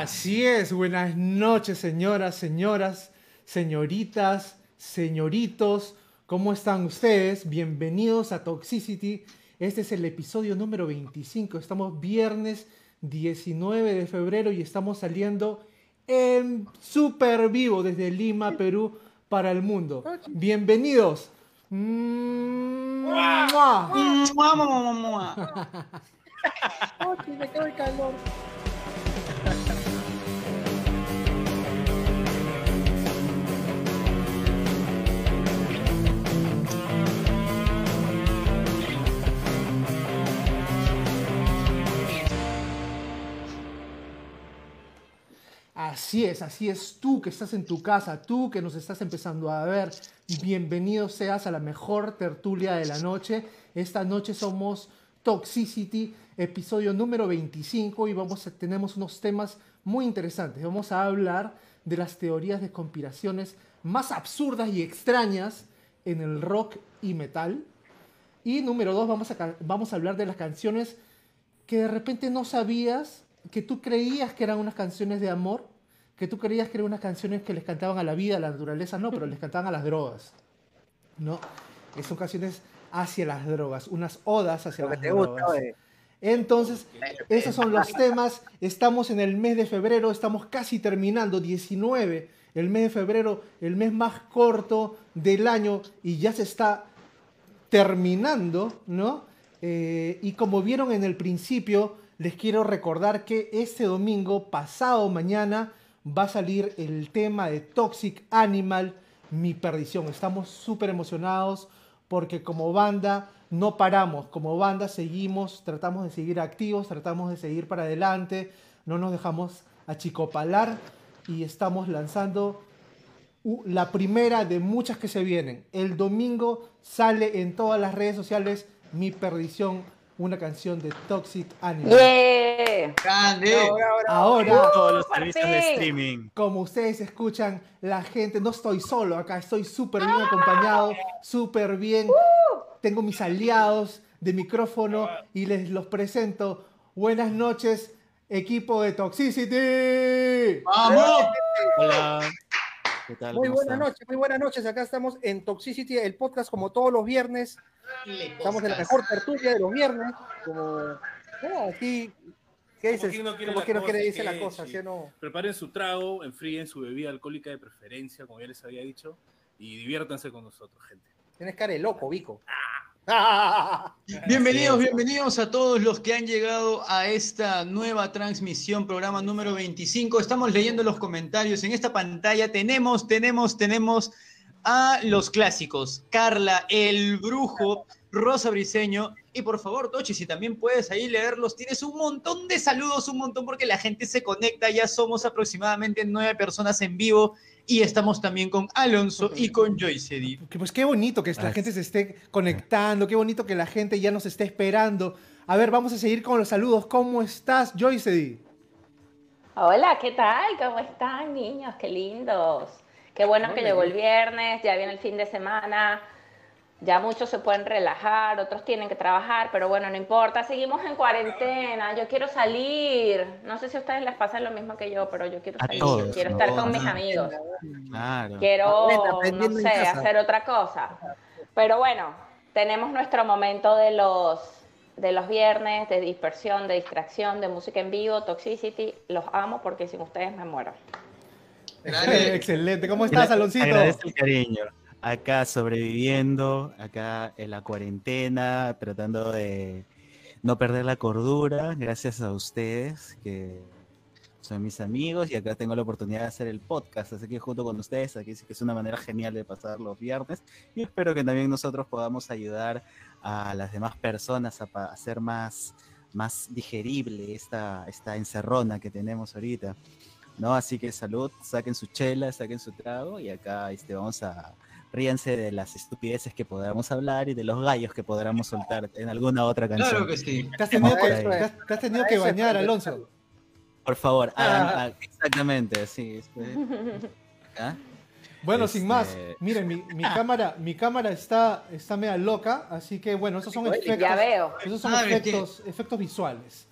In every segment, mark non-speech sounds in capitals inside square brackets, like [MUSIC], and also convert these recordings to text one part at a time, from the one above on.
Así es, buenas noches señoras, señoras, señoritas, señoritos, ¿cómo están ustedes? Bienvenidos a Toxicity. Este es el episodio número 25, estamos viernes 19 de febrero y estamos saliendo en super vivo desde Lima, Perú, para el mundo. Bienvenidos. ¡Mua! [LAUGHS] me cae el calor. Así es, así es tú que estás en tu casa, tú que nos estás empezando a ver. Bienvenido seas a la mejor tertulia de la noche. Esta noche somos Toxicity, episodio número 25 y vamos a, tenemos unos temas muy interesantes. Vamos a hablar de las teorías de conspiraciones más absurdas y extrañas en el rock y metal. Y número dos, vamos a, vamos a hablar de las canciones que de repente no sabías que tú creías que eran unas canciones de amor, que tú creías que eran unas canciones que les cantaban a la vida, a la naturaleza, no, pero les [LAUGHS] cantaban a las drogas. ¿No? Son canciones hacia las drogas, unas odas hacia las drogas. Entonces, esos son los temas. Estamos en el mes de febrero, estamos casi terminando, 19, el mes de febrero, el mes más corto del año y ya se está terminando, ¿no? Eh, y como vieron en el principio, les quiero recordar que este domingo, pasado mañana, va a salir el tema de Toxic Animal, Mi Perdición. Estamos súper emocionados porque como banda no paramos, como banda seguimos, tratamos de seguir activos, tratamos de seguir para adelante, no nos dejamos achicopalar y estamos lanzando la primera de muchas que se vienen. El domingo sale en todas las redes sociales Mi Perdición una canción de Toxic Animal. ¡Grande! Ahora, todos los servicios de streaming. Como ustedes escuchan, la gente, no estoy solo acá, estoy súper bien acompañado, súper bien. Tengo mis aliados de micrófono y les los presento. Buenas noches, equipo de Toxicity. ¡Vamos! Hola. ¿Qué tal? Muy ¿Cómo buenas noches, muy buenas noches. Acá estamos en Toxicity, el podcast como todos los viernes. Estamos en la mejor tertulia de los viernes. Como, no, aquí, ¿qué dices? quien no quiere Como la que no cosa, quiere dice que la cosa, sí. ¿sí o no? Preparen su trago, enfríen su bebida alcohólica de preferencia, como ya les había dicho, y diviértanse con nosotros, gente. Tienes cara de loco, Vico. [LAUGHS] Bienvenidos, bienvenidos a todos los que han llegado a esta nueva transmisión, programa número 25. Estamos leyendo los comentarios. En esta pantalla tenemos, tenemos, tenemos a los clásicos. Carla, el brujo, Rosa Briseño. Y por favor, Tochi, si también puedes ahí leerlos, tienes un montón de saludos, un montón porque la gente se conecta. Ya somos aproximadamente nueve personas en vivo. Y estamos también con Alonso y con Joyce. Que, Pues qué bonito que la gente se esté conectando, qué bonito que la gente ya nos esté esperando. A ver, vamos a seguir con los saludos. ¿Cómo estás, Joyce? Hola, ¿qué tal? ¿Cómo están, niños? Qué lindos. Qué bueno que llegó el viernes, ya viene el fin de semana. Ya muchos se pueden relajar, otros tienen que trabajar, pero bueno, no importa, seguimos en cuarentena. Yo quiero salir. No sé si a ustedes les pasa lo mismo que yo, pero yo quiero A salir. todos, quiero ¿no? estar con mis amigos. Claro. Quiero, no sé, hacer otra cosa. Pero bueno, tenemos nuestro momento de los, de los viernes, de dispersión, de distracción, de música en vivo, Toxicity. Los amo porque sin ustedes me muero. [LAUGHS] Excelente. ¿Cómo estás, Aloncito? Agradezco el cariño. Acá sobreviviendo, acá en la cuarentena, tratando de no perder la cordura, gracias a ustedes que son mis amigos y acá tengo la oportunidad de hacer el podcast, así que junto con ustedes, aquí sí que es una manera genial de pasar los viernes y espero que también nosotros podamos ayudar a las demás personas a hacer más, más digerible esta, esta encerrona que tenemos ahorita. ¿no? Así que salud, saquen su chela, saquen su trago y acá este, vamos a ríanse de las estupideces que podamos hablar y de los gallos que podamos soltar en alguna otra canción. Claro que sí. Te has tenido, que, ahí. te has- te has tenido que Eso es bañar. Alonso. Por favor, Ah. hagan- hagan- exactamente, sí. este. Bueno, Este- sin más, miren, mi, mi cámara, mi cámara está, está media loca, así que bueno, esos son efectos, Ya veo. esos son Ah, efectos, efectos visuales.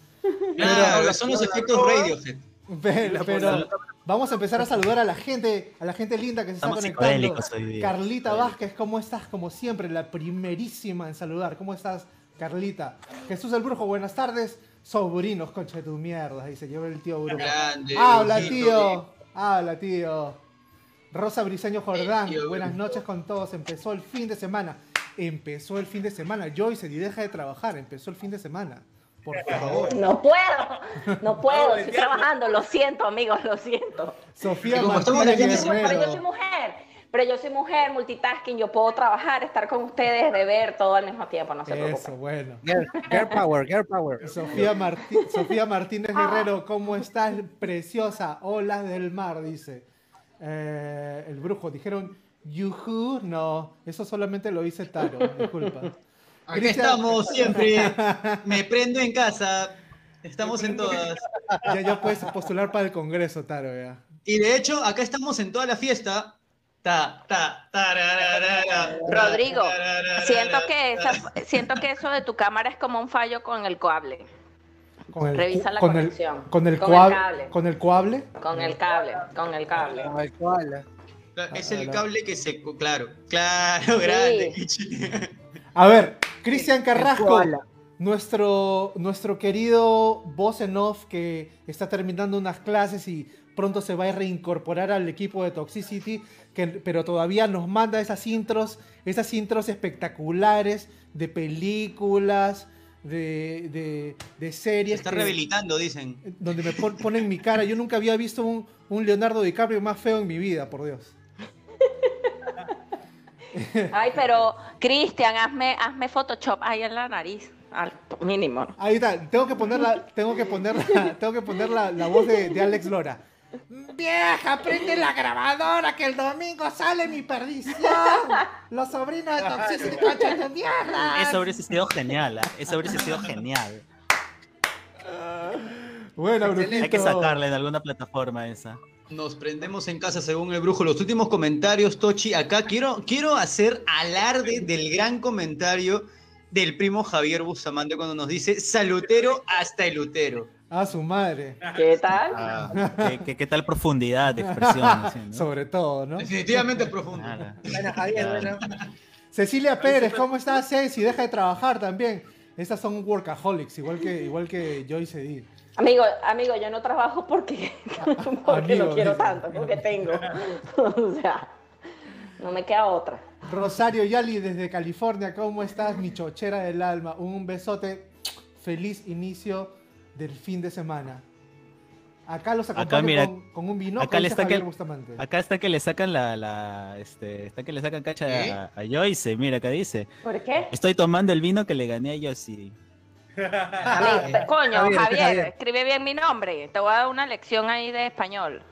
Claro, son los efectos Radiohead. Pero, pero vamos a empezar a saludar a la gente, a la gente linda que se está Estamos conectando. hoy día. Carlita Vázquez, ¿cómo estás? Como siempre, la primerísima en saludar. ¿Cómo estás, Carlita? Jesús el Brujo, buenas tardes. Sobrinos, concha de tu mierda, dice, lleva el tío Brujo. Grande, Habla, tío. Habla, tío. Rosa Briseño Jordán, Eh, tío, buenas brujo. noches con todos. Empezó el fin de semana. Empezó el fin de semana. Joyce, y deja de trabajar. Empezó el fin de semana. Por favor. No puedo, no puedo, estoy trabajando, lo siento amigos, lo siento. Sofía como estamos Pero yo soy Guerrero. mujer, pero yo soy mujer, multitasking, yo puedo trabajar, estar con ustedes, beber todo al mismo tiempo, no se Eso, preocupen. bueno. Girl, girl power, girl power. Sofía, Martí- Sofía Martínez Guerrero, ¿cómo estás? Preciosa, olas del mar, dice. Eh, el brujo, dijeron, yuhu, no, eso solamente lo dice Taro, disculpa. Aquí Cristian- estamos siempre. [LAUGHS] Me prendo en casa. Estamos en todas. Ya, ya puedes postular para el Congreso, Taro, ya. Y de hecho, acá estamos en toda la fiesta. Ta, ta, Rodrigo, siento que, esa- siento que eso de tu cámara es como un fallo con el cable, Con el, Revisa la con el- conexión. con el, Con el cuab- cable. con el cuable. con el cable, con el cable. Tal cual. Es el cable que se. Claro, claro, [LAUGHS] grande. A ver, Cristian Carrasco, nuestro, nuestro querido voz en off que está terminando unas clases y pronto se va a reincorporar al equipo de Toxicity, que, pero todavía nos manda esas intros, esas intros espectaculares de películas, de, de, de Se series. está que- rehabilitando, dicen. donde me pon- ponen mi cara. Yo nunca había visto un, un Leonardo DiCaprio más feo en mi vida, por Dios. [LAUGHS] Ay, pero Cristian, hazme, hazme Photoshop ahí en la nariz, al mínimo. Ahí está, tengo que poner la, tengo que poner la, tengo que poner la, la voz de, de Alex Lora. Vieja, prende la grabadora que el domingo sale mi perdición. Los sobrinos de Toxicity de mierda. Eso hubiese sido genial, ¿ah? eso hubiese sido genial. Bueno, brujito. Hay que sacarla en alguna plataforma esa. Nos prendemos en casa según el brujo. Los últimos comentarios, Tochi, acá quiero, quiero hacer alarde del gran comentario del primo Javier Bustamante cuando nos dice salutero hasta el utero. A su madre. ¿Qué tal? Ah, ¿qué, qué, qué tal profundidad de expresión? [LAUGHS] así, ¿no? Sobre todo, ¿no? Definitivamente es profundo. Claro. Buena, Javier. Cecilia Pérez, ¿cómo estás, Ceci? Deja de trabajar también. Estas son workaholics, igual que, igual que Joyce D. Amigo, amigo, yo no trabajo porque, [LAUGHS] porque Amigo, lo quiero tanto, porque tengo. [LAUGHS] o sea, no me queda otra. Rosario Yali desde California, ¿cómo estás, mi chochera del alma? Un besote, feliz inicio del fin de semana. Acá los acompaño mira, con, con un vino. acá le está que- Bustamante. Acá está que le sacan la, la este, está que le sacan cacha ¿Qué? a, a Joyce, mira acá dice. ¿Por qué? Estoy tomando el vino que le gané a Joyce. Te- [LAUGHS] coño, Javier, Javier, Javier. escribe bien mi nombre. Te voy a dar una lección ahí de español.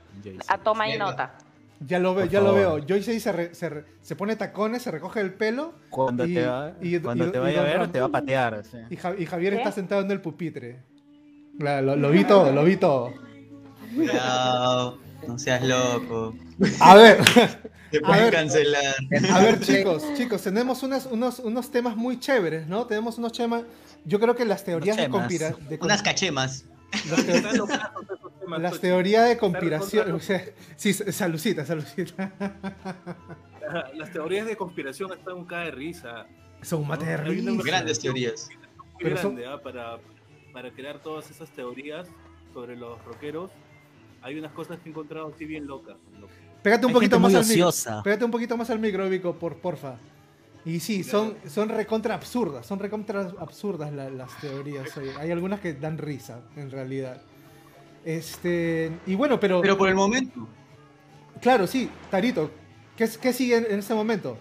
A toma y nota. Ya lo veo, Por ya lo veo. Joyce ahí se, re- se, re- se pone tacones, se recoge el pelo Cuando y- te, va, y- cuando y- te y vaya a ver, te va a patear. sí. y, Ja- y Javier ¿Qué? está sentado en el pupitre. La- lo, lo vi todo, lo vi todo. Cuidado, no seas loco. A ver, [LAUGHS] Te A pueden ver. cancelar. a ver chicos, chicos, tenemos unos, unos, unos temas muy chéveres, ¿no? Tenemos unos temas, yo creo que las teorías de conspiración... Unas cachemas. Las Tochi. teorías de conspiración. contra- O sea, sí, salucita, salucita. Las teorías de conspiración están un cae de risa. Son una materialistas. Grandes teorías. muy Pero son- grande ¿ah? para, para crear todas esas teorías sobre los rockeros. Hay unas cosas que he encontrado así bien locas. Pégate un Hay poquito más muy al micro. Pégate un poquito más al micro, Vico, por, porfa. Y sí, son, son recontra absurdas, son recontra absurdas la- las teorías. oye. Hay algunas que dan risa, en realidad. Este, y bueno, pero, Pero por el momento, claro, sí, Tarito, ¿qué, qué sigue en, en este momento?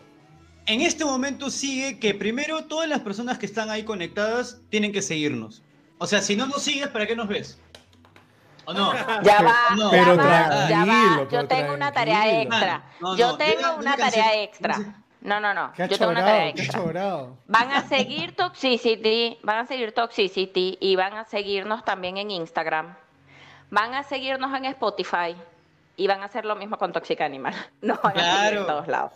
en este momento sigue que primero todas las personas que están ahí conectadas tienen que seguirnos. O sea, si no nos sigues, ¿para qué nos ves? ¿O no? Ya va, No. ya Pero va, ya tranquilo, va. pero Yo tengo una tarea tranquilo. extra. No, no, Yo tengo ya- una ya tarea extra. No, no, no. ¿Qué ha Yo tengo una tarea. Van a seguir Toxicity, van a seguir Toxicity y van a seguirnos también en Instagram. Van a seguirnos en Spotify y van a hacer lo mismo con Toxic Animal. [LAUGHS] Nos van a seguir Claro. en todos lados.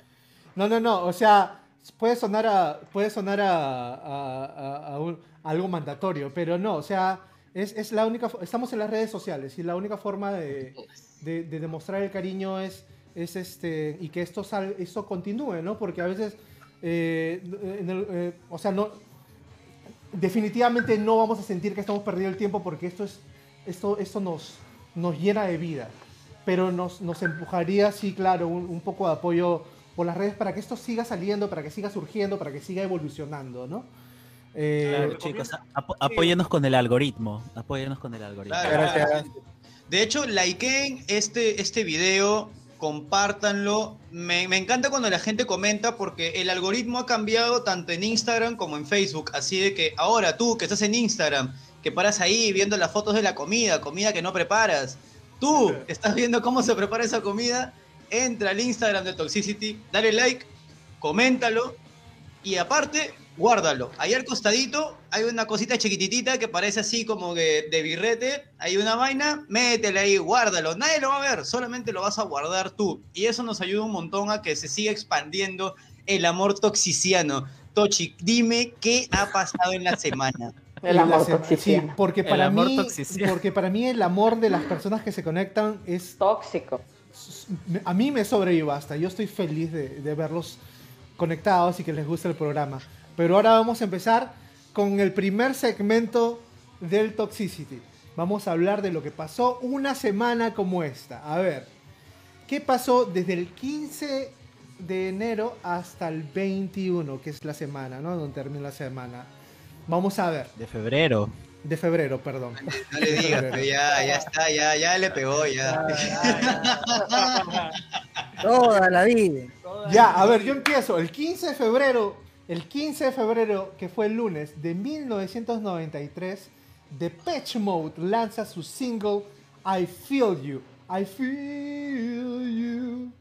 No, no, no, o sea, puede sonar a, puede sonar a, a- a- a un- a algo mandatorio, pero no, o sea, Es, es la única, estamos en las redes sociales y la única forma de, de- de demostrar el cariño es, es este, y que esto, sal, esto continúe, ¿no? Porque a veces, eh, en el- eh, o sea, no, definitivamente no vamos a sentir que estamos perdiendo el tiempo porque esto, es, esto, esto nos, nos llena de vida. Pero nos, nos empujaría, sí, claro, un, un poco de apoyo por las redes para que esto siga saliendo, para que siga surgiendo, para que siga evolucionando, ¿no? Eh, Claro, chicos, apo- apóyenos con el algoritmo. Apóyenos con el algoritmo. Claro. Gracias. De hecho, likeen este, este video, compártanlo. Me, me encanta cuando la gente comenta porque el algoritmo ha cambiado tanto en Instagram como en Facebook. Así de que ahora tú que estás en Instagram, que paras ahí viendo las fotos de la comida, comida que no preparas, tú que estás viendo cómo se prepara esa comida, entra al Instagram de Toxicity, dale like, coméntalo y aparte, guárdalo. Ahí al costadito hay una cosita chiquititita que parece así como que de birrete. Hay una vaina, métele ahí, guárdalo. Nadie lo va a ver, solamente lo vas a guardar tú. Y eso nos ayuda un montón a que se siga expandiendo el amor toxiciano. Tochi, dime qué ha pasado en la semana. [LAUGHS] El amor se- toxiciano. Sí, porque El para, amor mí, toxiciano. porque para mí el amor de las personas que se conectan es Tóxico. a mí me sobra y basta. Yo estoy feliz de, de verlos conectados y que les guste el programa. Pero ahora vamos a empezar con el primer segmento del Toxicity. Vamos a hablar de lo que pasó una semana como esta. A ver, ¿qué pasó desde el 15 de enero hasta el 21, que es la semana, ¿no? Donde termina la semana. Vamos a ver, De febrero. de febrero, perdón. No le digas, pero ya, ya está, ya, ya le pegó, ya. [LAUGHS] Toda la vida. Ya, a ver, yo empiezo. El 15 de febrero, el 15 de febrero, que fue el lunes de 1993, Depeche Mode lanza su single I Feel You. I Feel You.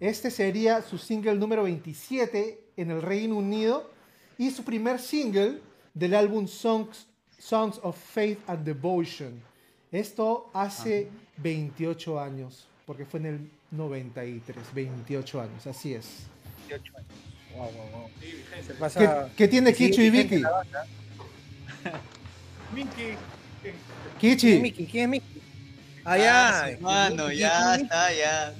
Este sería su single número 27 en el Reino Unido y su primer single del álbum Songs, Songs of Faith and Devotion. Esto hace 28 años, porque fue en el 93, 28 años, así es. Wow, wow, wow. Sí, Se gente. pasa- ¿Qué, qué tiene Sí, Kichu y Vicky? Miki, ¿Quién es Kichi? ¿Quién es Mickey? Ah, ya. Hermano, ya está, ya.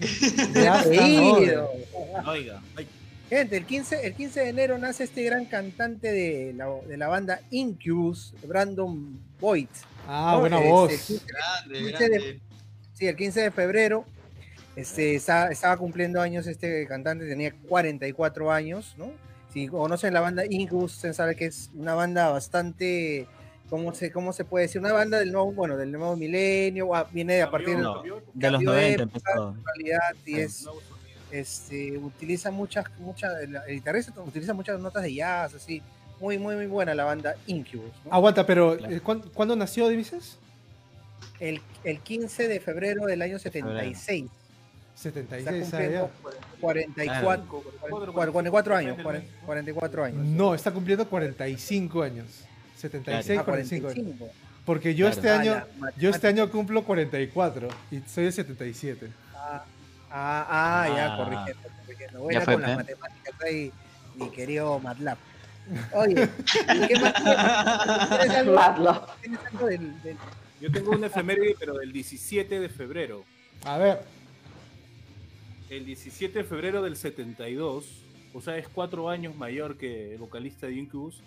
ya está. Oiga, ay, Gente, el 15, el 15 de enero nace este gran cantante de la, de la banda Incubus, Brandon Boyd. Ah, ¿no? buena Este, voz. el 15 Grande, Quince de- grande. Sí, el 15 de febrero este, está- estaba cumpliendo años este cantante, tenía 44 años, ¿no? Si conocen la banda Incubus, ustedes saben que es una banda bastante, ¿cómo se, cómo se puede decir? Una banda del nuevo, bueno, del nuevo milenio, ah, viene de a partir de No, De los Cambió de 90 época. empezó. realidad y es, este, utiliza muchas, muchas, el el guitarrista utiliza muchas notas de jazz, así, muy, muy, muy buena la banda Incubus, ¿no? Aguanta, pero Claro. eh, ¿cuán- ¿cuándo nació, dices? El, el 15 de febrero del año 76. Está 76, ah, cumpliendo ya. 44, 44 años, 40 44 años. No, está cumpliendo 45 años. 76, Ah, 45 años. 45. Porque yo este Ah, año, yo este año cumplo 44 y soy de 77. Ah, ah, ah, ya, Ah. corrigiendo, corrigiendo. Buena con las ¿eh? matemáticas ahí, mi querido MATLAB. Oye, ¿y qué más tienes? ¿Tienes algo, Madlo. tienes algo del, del- Yo tengo una efeméride, pero del 17 de febrero. A ver, El 17 de febrero del 72, o sea, es cuatro años mayor que el vocalista de Incubus,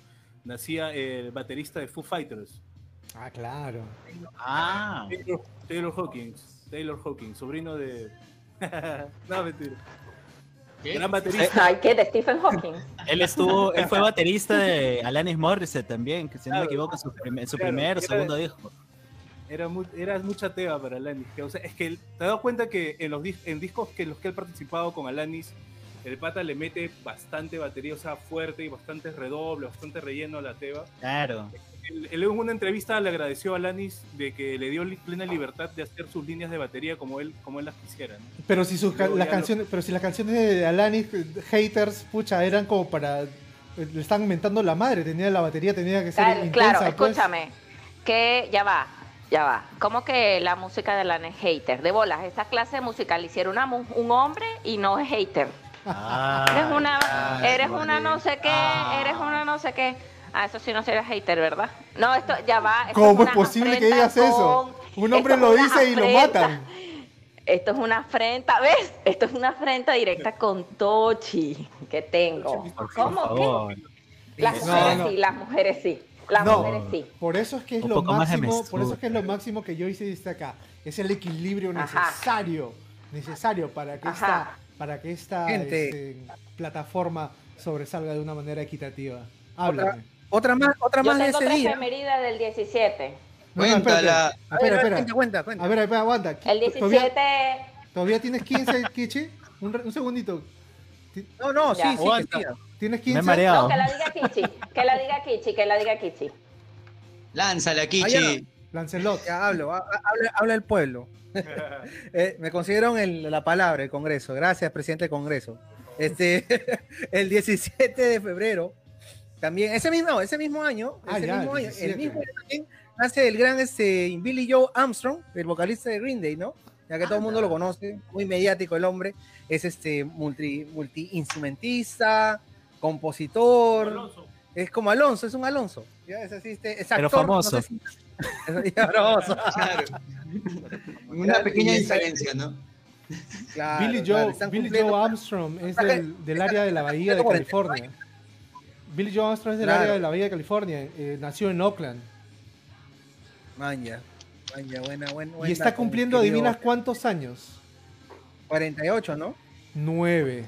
nacía el baterista de Foo Fighters, ah, claro. Ah, Taylor, Taylor Hawkins. Taylor Hawkins, sobrino de. [LAUGHS] no, mentira. ¿Qué? Gran baterista. Ay, ¿qué? De Stephen Hawking. [LAUGHS] él estuvo, él fue baterista de Alanis Morissette también, que si no me equivoco, en su, prim- su Claro, primer o segundo disco. Era, mu- era mucha teba para Alanis. que, o sea, es que te das cuenta que en los dis- en discos que en los que él ha participado con Alanis, el pata le mete bastante batería, o sea, fuerte y bastante redoble, bastante relleno a la teba. Claro. Él, en una entrevista le agradeció a Alanis de que le dio plena libertad de hacer sus líneas de batería como él, como él las quisiera. ¿no? Pero si sus las lo- canciones, pero si las canciones de Alanis haters, pucha, eran como para eh, le están inventando la madre, tenía la batería tenía que ser Claro, intensa, claro, pues. escúchame. Que ya va, ya va. ¿Cómo que la música de la es hater? De bolas, esa clase de música la hicieron una un hombre y no es hater. Ah, Eres una, eres una no sé qué, Ah. eres una no sé qué. Ah, eso sí no sería hater, ¿verdad? No, esto ya va. esto ¿Cómo es posible que digas eso? con- Un hombre lo dice y lo matan. Esto es una afrenta, ¿ves? Esto es una afrenta directa con Tochi que tengo. ¿Cómo que? Las No, mujeres no. sí, las mujeres sí. Las No. mujeres sí. Por eso es que es Un lo poco más de máximo, por eso es que es lo máximo que yo hice dice acá. Es el equilibrio Ajá. necesario, necesario para que Ajá. esta, para que esta este, plataforma sobresalga de una manera equitativa. Háblame. Otra más, otra Yo más de tengo ese tres día. efemérides del 17. No, no. Cuéntala. A ver, Espera, a ver, espera. cuenta, cuenta, cuenta. A ver, espera, aguanta. El ¿Todavía, 17. todavía tienes 15, Kichi? Un, un segundito. No, no, sí, Ya. sí, que ¿Tienes Me 15? he mareado. No, que la diga Kichi. Que la diga Kichi, que la diga Kichi. Lánzala, Ah, Kichi. Lancelot. Ya hablo, ha- ha- habla, habla el pueblo. [LAUGHS] Eh, me consideraron el- la palabra, el Congreso. Gracias, presidente del Congreso. Este, [LAUGHS] el 17 de febrero, también, ese mismo, ese mismo año, Ah, ese ya, mismo el año, el 17. mismo año también nace el gran este, Billy Joe Armstrong, el vocalista de Green Day, ¿no? Ya que todo el mundo lo conoce, muy mediático el hombre, es este multi, multi-instrumentista, compositor, Alonso. es como Alonso, es un Alonso. Ya es así, este, es Pero famoso. No sé si- [LAUGHS] es famoso. Claro. Una pequeña diferencia, ¿no? Claro, Billy Joe, Billy Joe Armstrong es del, del área de la Bahía de California. Billy Joe Armstrong es del Claro. área de la Bahía de California. eh, nació en Oakland. Maña, maña, buena, buena. Y buena, está cumpliendo. ¿adivinas cuántos años? 48, ¿no? 9.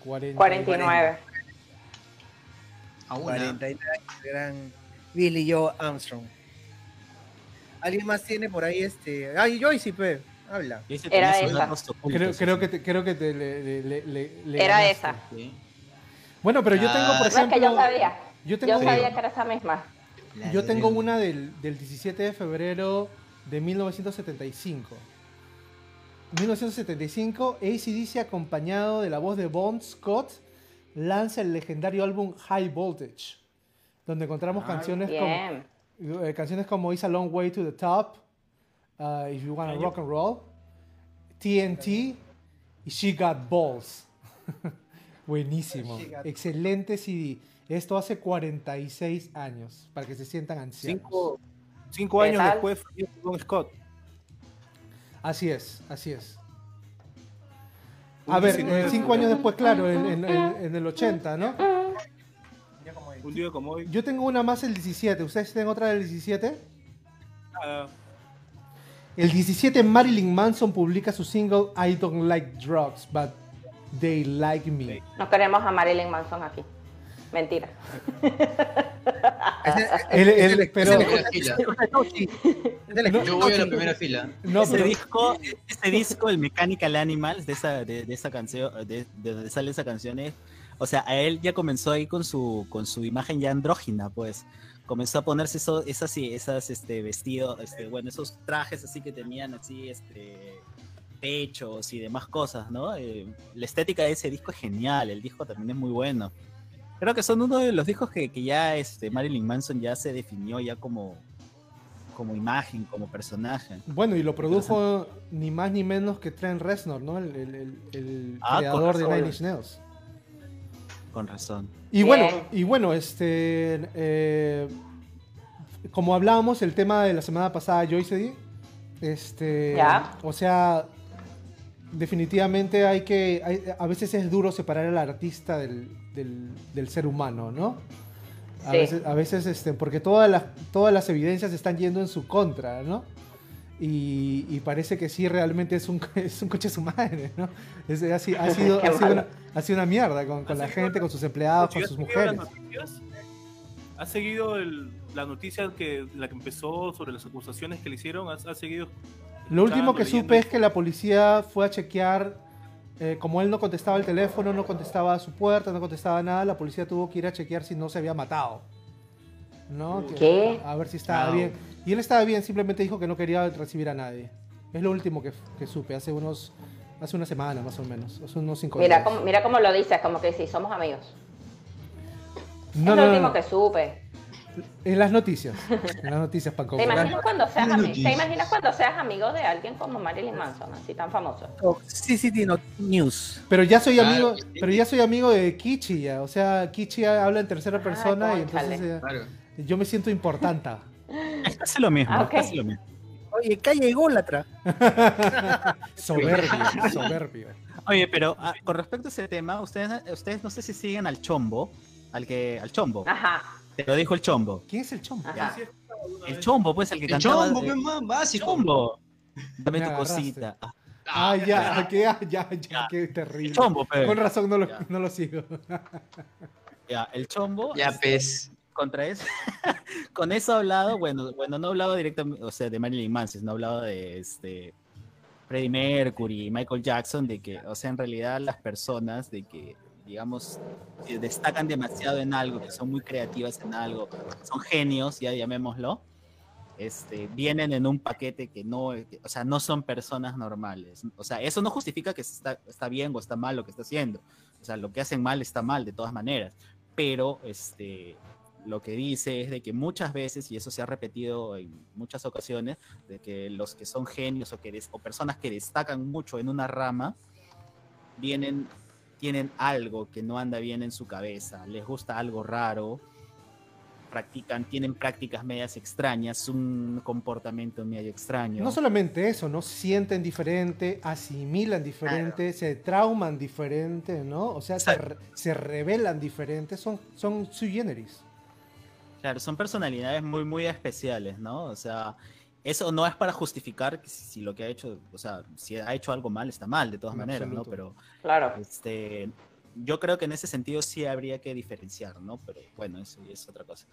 49. A una. 49 años, gran Billy Joe Armstrong. ¿Alguien más tiene por ahí este? Ay, Joyce, pe, habla. Era esa. Creo, que te, creo que te le, le- le- le- le Era ganaste. esa. Sí. Bueno, pero yo tengo, por Ah. No es ejemplo. que yo sabía. Yo tengo, Yo sabía que era esa misma. La yo tengo una del, del 17 de febrero de 1975. 1975, ACDC acompañado de la voz de Bon Scott lanza el legendario álbum High Voltage, donde encontramos canciones como eh, canciones como It's a Long Way to the Top, uh, If You Wanna Rock and Roll, TNT y She Got Balls. [LAUGHS] Buenísimo. Got- Excelente CD. Esto hace 46 años, para que se sientan ancianos. Cinco, cinco ¿Qué años tal? después falleció Bon Scott. Así es, así es. A ver, 19 eh, de cinco años después, claro, en, en- en- en el 80, ¿no? Un día como hoy. Yo tengo una más el 17. ¿Ustedes tienen otra del 17? ah, El 17 Marilyn Manson publica su single I Don't Like Drugs, but They Like Me. No queremos a Marilyn Manson aquí. Mentira. El- ese- el- pero- Yo voy a la [LAUGHS] primera fila. No, ese pero disco, ese disco, el Mechanical Animals, de esa, de, de esa canción, de, de donde sale esa canción, es- o sea, a él ya comenzó ahí con su, con su imagen ya andrógina, pues. Comenzó a ponerse eso, esas, esas, este, vestidos, este, bueno, esos trajes así que tenían así, este, pechos y demás cosas, ¿no? Eh, la estética de ese disco es genial, el disco también es muy bueno. Creo que son uno de los discos que, que ya, este, Marilyn Manson ya se definió ya como, como imagen, como personaje. bueno, y lo produjo ni más ni menos que Trent Reznor, ¿no? El, el- el- el Ah, creador de. Nine Inch Nails. Con razón. Y Bien. bueno, y bueno, este, eh, como hablábamos el tema de la semana pasada, Joyce D, este, Ya. o sea, definitivamente hay que, hay- a veces es duro separar al artista del, del- del ser humano, ¿no? A Sí. veces, a veces este, porque todas las, todas las evidencias están yendo en su contra, ¿no? Y, y parece que sí, realmente es un, [LAUGHS] es un coche su madre, ¿no? Es- ha, ha sido, [LAUGHS] ha, sido una, ha sido una mierda con, con ¿Ha la gente, con sus empleados, ¿Sí con sus mujeres. ¿Has seguido el- la noticia que la que empezó sobre las acusaciones que le hicieron? ¿Has, has seguido? Lo último que supe es que la policía fue a chequear, eh, como él no contestaba el teléfono, no contestaba a su puerta, no contestaba nada, la policía tuvo que ir a chequear si no se había matado. ¿No? ¿Qué? A ver si estaba Wow. bien. Y él estaba bien, simplemente dijo que no quería recibir a nadie. Es lo último que, que supe, hace unos hace una semana más o menos, hace unos cinco Mira días. cómo, mira cómo lo dices, como que sí, somos amigos. No, es no, lo no, último no. que supe. En las noticias. En las noticias, Paco. ¿Te imaginas, cuando seas. ¿Te imaginas cuando seas amigo de alguien como Marilyn Manson, así tan famoso? Toxicity No- News. Pero ya soy amigo, sí. pero ya soy amigo de Kichi ya. O sea, Kichi habla en tercera persona y entonces eh, Claro. yo me siento importante. Es casi lo mismo, Ah, ok. casi lo mismo. Oye, calle ególatra. [LAUGHS] Soberbio, soberbio. Oye, pero ah, con respecto a ese tema, ustedes, ustedes no sé si siguen al chombo, al que, al chombo. Ajá, Te lo dijo el chombo. ¿Quién es el chombo? ajá. El chombo, pues, el que El cantaba. chombo, eh, pues, más básico. chombo. Dame Me tu cosita. Ah, Ah, ya, que, ah, ya, ya, Ya. qué El terrible. chombo, pero. Con razón no lo, no lo sigo. Ya, el chombo. Ya, pez. contra eso. [LAUGHS] con eso ha hablado, bueno, bueno, no ha hablado directamente, o sea, de Marilyn Manson, no ha hablado de este Freddie Mercury, Michael Jackson, de que, o sea, en realidad las personas de que, digamos, que destacan demasiado en algo, que son muy creativas en algo, son genios, ya llamémoslo, este, vienen en un paquete que no, que- o sea, no son personas normales. O sea, eso no justifica que está, está bien o está mal lo que está haciendo. O sea, lo que hacen mal está mal de todas maneras. Pero, este, lo que dice es de que muchas veces, y eso se ha repetido en muchas ocasiones, de que los que son genios o, que des- o personas que destacan mucho en una rama, vienen, tienen algo que no anda bien en su cabeza, les gusta algo raro, practican, tienen prácticas medias extrañas, un comportamiento medio extraño. No solamente eso, ¿no? Sienten diferente, asimilan diferente, se trauman diferente, ¿no? O sea, se, re- se revelan diferente, son, son sui generis. Claro, son personalidades muy, muy especiales, ¿no? O sea, eso no es para justificar que si, si lo que ha hecho, o sea, si ha hecho algo mal, está mal, de todas En maneras, ¿no? Pero Claro. este, yo creo que en ese sentido sí habría que diferenciar, ¿no? Pero bueno, eso es otra cosa.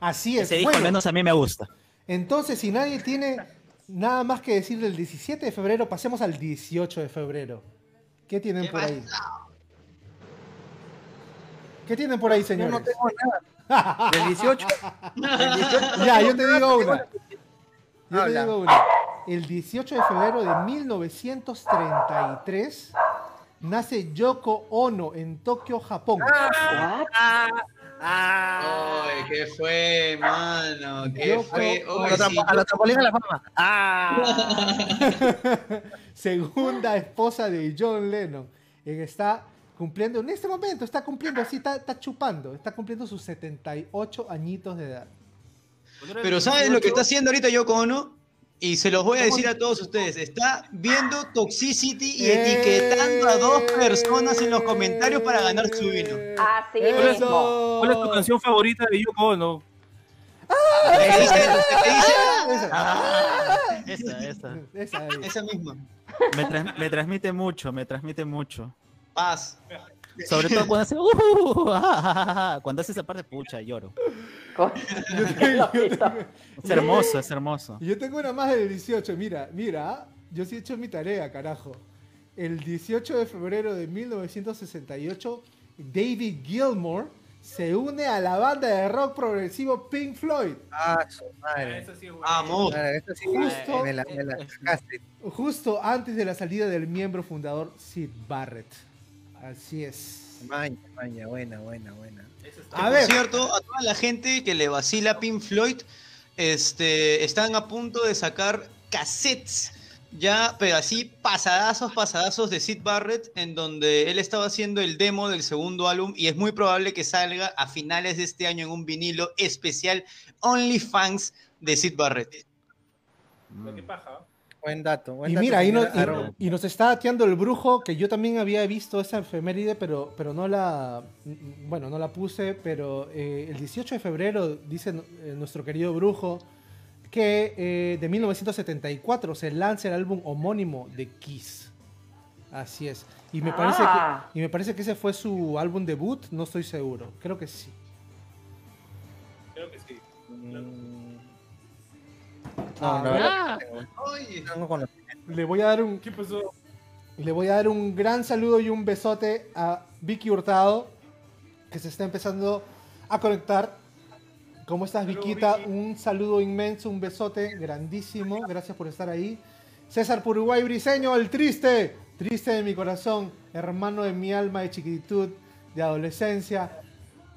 Así es. Ese disco Bueno, al menos a mí me gusta. entonces, si nadie tiene nada más que decir del 17 de febrero, pasemos al 18 de febrero. ¿Qué tienen ¿Qué por ahí? ¿Qué tienen por ahí, Yo señores? no tengo nada. [LAUGHS] Del 18. del 18 Ya, yo te digo una. Yo te Habla. digo una. El 18 de febrero de 1933 nace Yoko Ono en Tokio, Japón. What? Ah, Ay, ¿qué fue, mano? ¿Qué Yo fue? a, sí, a la trampolina de la fama. [LAUGHS] Ah. Segunda esposa de John Lennon. Que está cumpliendo, en este momento, está cumpliendo así, está, está chupando, está cumpliendo sus 78 añitos de edad. Pero ¿sabes lo que está haciendo ahorita Yoko Ono? Y se los voy a decir a todos ustedes. Está viendo Toxicity y etiquetando a dos personas en los comentarios para ganar su vino. Así mismo. ¿Cuál es tu canción favorita de Yoko Ono? ¿Qué dice? ¿Qué dice? Esa, Ah, esa, esa. esa ahí. Esa misma. Me, trans- me transmite mucho, me transmite mucho. Paz. Sobre todo cuando hace, "Uh, ah, ah, ah", cuando hace esa parte, pucha, lloro. [LAUGHS] Es hermoso, es hermoso. Yo tengo una más del 18, mira, mira, yo sí he hecho mi tarea, carajo. El 18 de febrero de 1968, David Gilmour se une a la banda de rock progresivo Pink Floyd. Ah, su madre. Sí es. Vamos. Sí Justo- me la, me la sacaste. Justo antes de la salida del miembro fundador Sid Barrett. Así es. Maña, maña, buena, buena, buena. A Por ver, cierto, a toda la gente que le vacila Pink Floyd, este, están a punto de sacar cassettes, ya, pero así pasadazos, pasadazos de Sid Barrett, en donde él estaba haciendo el demo del segundo álbum y es muy probable que salga a finales de este año en un vinilo especial OnlyFans de Sid Barrett. Lo que paja. Buen dato. Buen y dato, mira, ahí nos, y, y nos está ateando el brujo, que yo también había visto esa efeméride, pero, pero no la, bueno, no la puse, pero eh, el 18 de febrero, dice eh, nuestro querido brujo, que eh, de 1974 se lanza el álbum homónimo de Kiss. Así es. Y me, parece Ah. que, y me parece que ese fue su álbum debut, no estoy seguro. Creo que sí. Creo que sí. Mm. Ah, No, tengo con los- Le voy a dar un, ¿Qué pasó? Le voy a dar un gran saludo y un besote a Vicky Hurtado, que se está empezando a conectar. ¿Cómo estás, Viquita? Un saludo inmenso, un besote grandísimo. Gracias por estar ahí. César Puruguay Briseño, el triste, triste de mi corazón, hermano de mi alma de chiquitud, de adolescencia.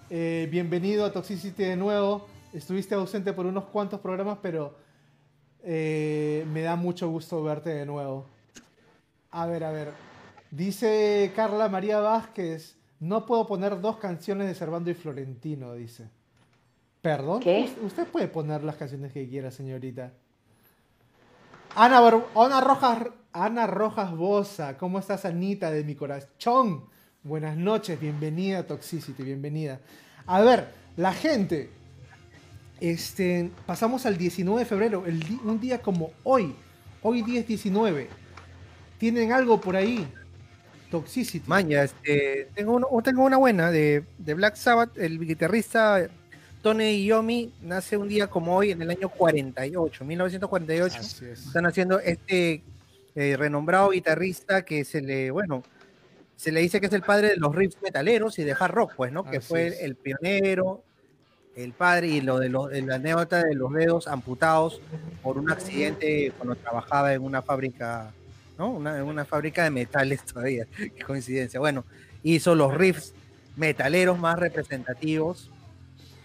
Eh, bienvenido a Toxicity de nuevo. Estuviste ausente por unos cuantos programas, pero eh, me da mucho gusto verte de nuevo. A ver, a ver. Dice Carla María Vázquez, no puedo poner dos canciones de Servando y Florentino, dice. ¿Perdón? ¿Qué? Us- Usted puede poner las canciones que quiera, señorita. Ana, Ana Rojas, Ana Rojas Bosa, ¿cómo estás, Anita, de mi corazón? Buenas noches, bienvenida Toxicity, bienvenida. A ver, la gente, este, pasamos al 19 de febrero, el un día como hoy, hoy 10 19. ¿Tienen algo por ahí? Toxicity. Maña, este, tengo, uno- tengo una buena de, de Black Sabbath. El guitarrista Tony Iommi nace un día como hoy en el año 48, 1948. Así es. Están haciendo este eh, renombrado guitarrista que se le, bueno, se le dice que es el padre de los riffs metaleros y de hard rock, pues, ¿no? Que Así fue el pionero, el padre y lo de, los- la anécdota de los dedos amputados por un accidente cuando trabajaba en una fábrica, ¿no? Una, en una fábrica de metales [LAUGHS] todavía. Qué coincidencia. Bueno, hizo los riffs metaleros más representativos.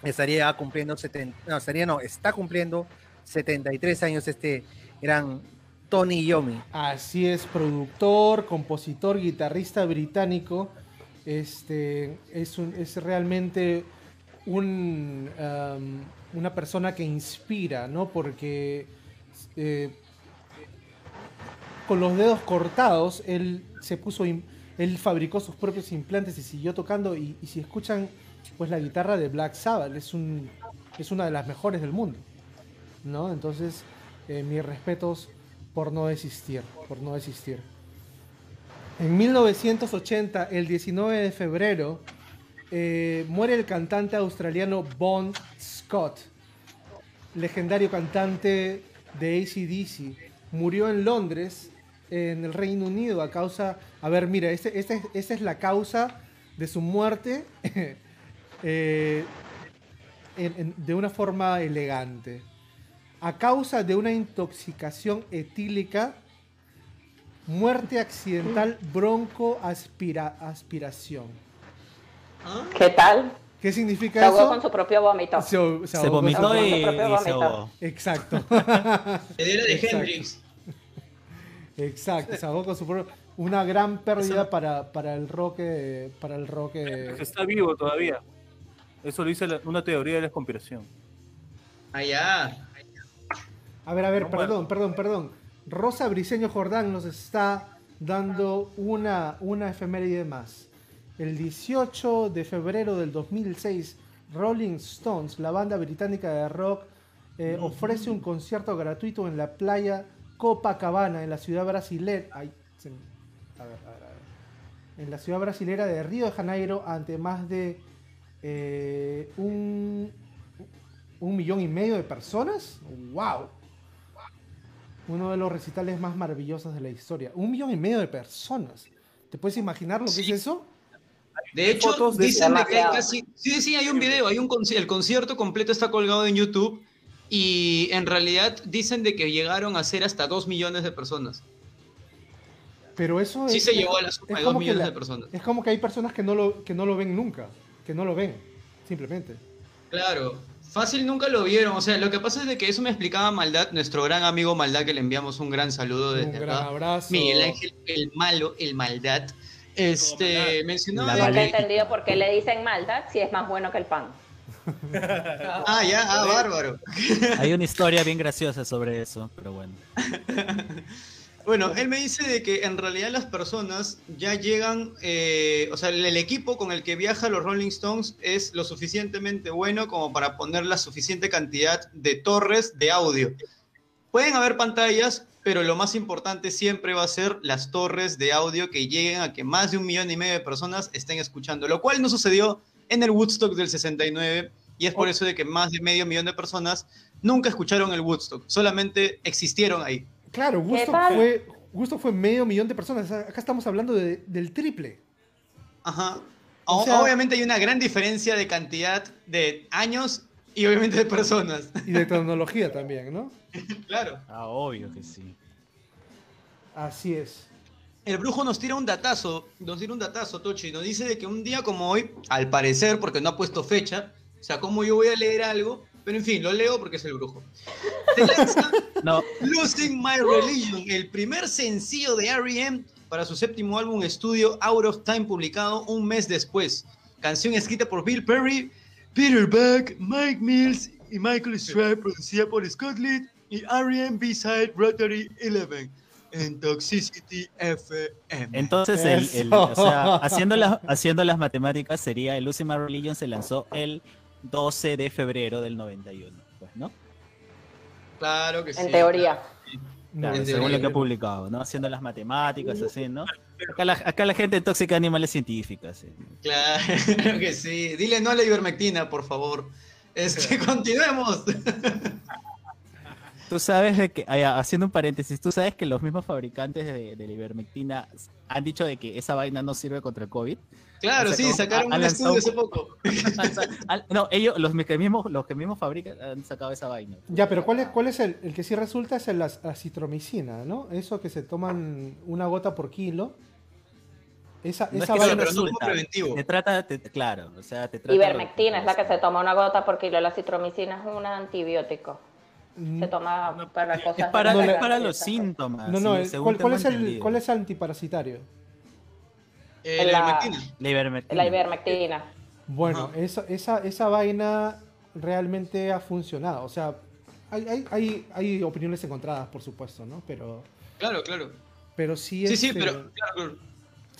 Estaría cumpliendo 70, no, estaría no, está cumpliendo 73 años este gran Tony Yomi. Así es, productor, compositor, guitarrista británico. Este es, un- es realmente un, um, una persona que inspira, ¿no? Porque eh, con los dedos cortados, él se puso, él fabricó sus propios implantes y siguió tocando. Y, y si escuchan, pues la guitarra de Black Sabbath es, un, es una de las mejores del mundo, ¿no? Entonces, eh, mis respetos por no desistir, por no desistir. En 1980, el 19 de febrero, eh, muere el cantante australiano Bon Scott, legendario cantante de ACDC. Murió en Londres, en el Reino Unido, a causa... A ver, mira, este, este- esta es la causa de su muerte [LAUGHS] eh, de una forma elegante. A causa de una intoxicación etílica, muerte accidental broncoaspiración. ¿Qué tal? ¿Qué significa Se ahogó eso? con su propio vómito. Se, ahogó- Se ahogó con vomitó su- con y, su propio y se vómito. ahogó. Exacto. [LAUGHS] Heredera de Exacto. Hendrix. Exacto. Se ahogó con su propio- Una gran pérdida para, para el rock. Para el rock. está vivo todavía. Eso lo dice la- una teoría de la conspiración. Allá. A ver, a ver, No perdón, perdón, perdón. Rosa Briseño Jordán nos está dando una, una efeméride más. El 18 de febrero del 2006, Rolling Stones, la banda británica de rock, eh, ofrece un concierto gratuito en la playa Copacabana, en la ciudad brasilera. ay, se a ver, a ver, a ver. En la ciudad brasilera de Río de Janeiro, ante más de eh, un, un millón y medio de personas. ¡Wow! Uno de los recitales más maravillosos de la historia. Un millón y medio de personas. ¿Te puedes imaginar lo que Sí. es eso? De hecho, fotos de dicen de que hay casi. Sí, sí, hay un video, hay un el concierto completo está colgado en YouTube. Y en realidad dicen de que llegaron a ser hasta 2 millones de personas. Pero eso Sí es, se llegó a la suma de como 2 que millones la- de personas. Es como que hay personas que no lo, que no lo ven nunca. Que no lo ven. Simplemente. Claro, fácil nunca lo vieron. O sea, lo que pasa es de que eso me explicaba Maldad, nuestro gran amigo Maldad, que le enviamos un gran saludo desde Un gran acá. abrazo. Miguel Ángel, el malo, el Maldad. Este, mencionaba La Nunca he que- entendido por qué le dicen maldad si es más bueno que el pan. [LAUGHS] Ah, ya, ah, bárbaro. Hay una historia bien graciosa sobre eso, pero bueno. [LAUGHS] Bueno, él me dice de que en realidad las personas ya llegan, eh, o sea, el, el equipo con el que viaja los Rolling Stones es lo suficientemente bueno como para poner la suficiente cantidad de torres de audio. Pueden haber pantallas, pero lo más importante siempre va a ser las torres de audio que lleguen a que más de un millón y medio de personas estén escuchando, lo cual no sucedió en el Woodstock del 69 y es por eso de que más de medio millón de personas nunca escucharon el Woodstock, solamente existieron ahí. Claro, tal? fue, Gusto fue medio millón de personas. Acá estamos hablando de- del triple. Ajá. O- sea- obviamente hay una gran diferencia de cantidad de años y obviamente de personas. Y de tecnología también, ¿no? [LAUGHS] claro. Ah, obvio que sí. Así es. El brujo nos tira un datazo, nos tira un datazo, Tochi, nos dice de que un día como hoy, al parecer, porque no ha puesto fecha, o sea, como yo voy a leer algo, Pero en fin, lo leo porque es el brujo. Se lanza [LAUGHS] No, Losing My Religion, el primer sencillo de R.E.M. para su séptimo álbum estudio Out of Time, publicado un mes después. Canción escrita por Bill Perry, Peter Buck, Mike Mills y Michael Stripe, producida por Scott Litt y R.E.M. B-Side Rotary 11 en Toxicity FM. entonces, el, el- o sea, haciendo, las, haciendo las matemáticas, sería el My Religion se lanzó el 12 de febrero del 91, pues, ¿no? Claro que sí. En teoría. Claro, En según lo que ha publicado, ¿no? Haciendo las matemáticas, así, ¿no? Acá la, acá la gente tóxica de animales científicas. sí. Claro [LAUGHS] que sí. Dile no a la ivermectina, por favor. Este, continuemos. Tú sabes de que, haciendo un paréntesis, tú sabes que los mismos fabricantes de, de la ivermectina han dicho de que esa vaina no sirve contra el COVID. Claro, O sea, sí, como- sacaron un estudio hace poco. [LAUGHS] No, ellos, los que mismos, los que mismos fabrican han sacado esa vaina. Ya, pero ¿cuál es, cuál es el, el que sí resulta? Es el as- acitromicina, ¿no? Eso que se toman una gota por kilo. Esa, No es que vaina- pero no resulta, preventivo. Te trata, te- claro, o sea, te trata. Ivermectina es la que se toma una gota por kilo. La citromicina es un antibiótico. Mm, Se toma para cosas. Es para, No, es para los síntomas. No, no, según ¿cuál, cuál es el. ¿cuál es el antiparasitario? Eh, La- la ivermectina. La ivermectina. La ivermectina. Bueno, esa, esa, esa vaina realmente ha funcionado. O sea, hay, hay, hay, hay opiniones encontradas, por supuesto, ¿no? Pero, Claro, claro. pero sí Sí, sí, pero claro, claro.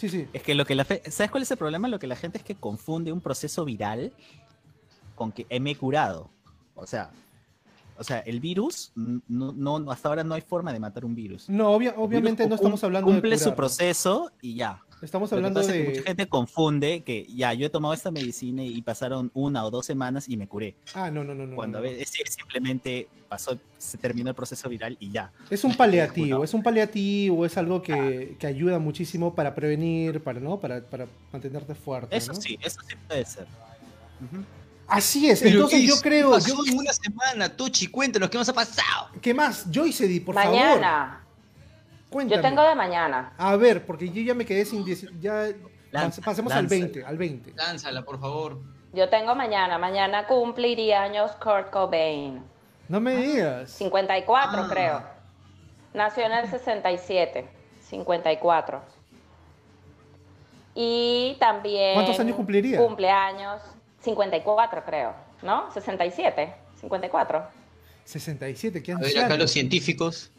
Sí, sí. Es que lo que la fe- ¿Sabes cuál es el problema? Lo que la gente es que confunde un proceso viral con que me he curado. O sea, o sea, el virus, no, no, hasta ahora no hay forma de matar un virus. No, obvia- obviamente virus no estamos hablando Cumple de su curarlo. proceso y ya. Estamos hablando pasa es que de... mucha gente confunde que ya, yo he tomado esta medicina y pasaron una o dos semanas y me curé. Ah, no, no, no. Cuando no. a veces simplemente pasó, se terminó el proceso viral y ya. Es un paliativo, es un paliativo, es algo que, que ayuda muchísimo para prevenir, para, ¿no? para, para mantenerte fuerte. Eso ¿no? sí, eso sí puede ser. Así es, Pero, entonces ¿qué yo creo... ¿Qué Yo, pasó en una semana, Tochi, cuéntanos qué nos ha pasado. ¿Qué más? Joyce, por favor, Mañana. Cuéntame. Yo tengo de mañana. A ver, porque yo ya me quedé sin... dieci- Ya... Lanza, pas- pasemos al lánzala. 20, al 20. Lánzala, por favor. Yo tengo mañana. Mañana cumpliría años Kurt Cobain. No me digas. 54, Ah. creo. Nació en el 67. 54. Y también. ¿Cuántos años cumpliría? Cumpleaños. 54, creo. ¿No? 67. 54. 67, qué A ver, acá los científicos.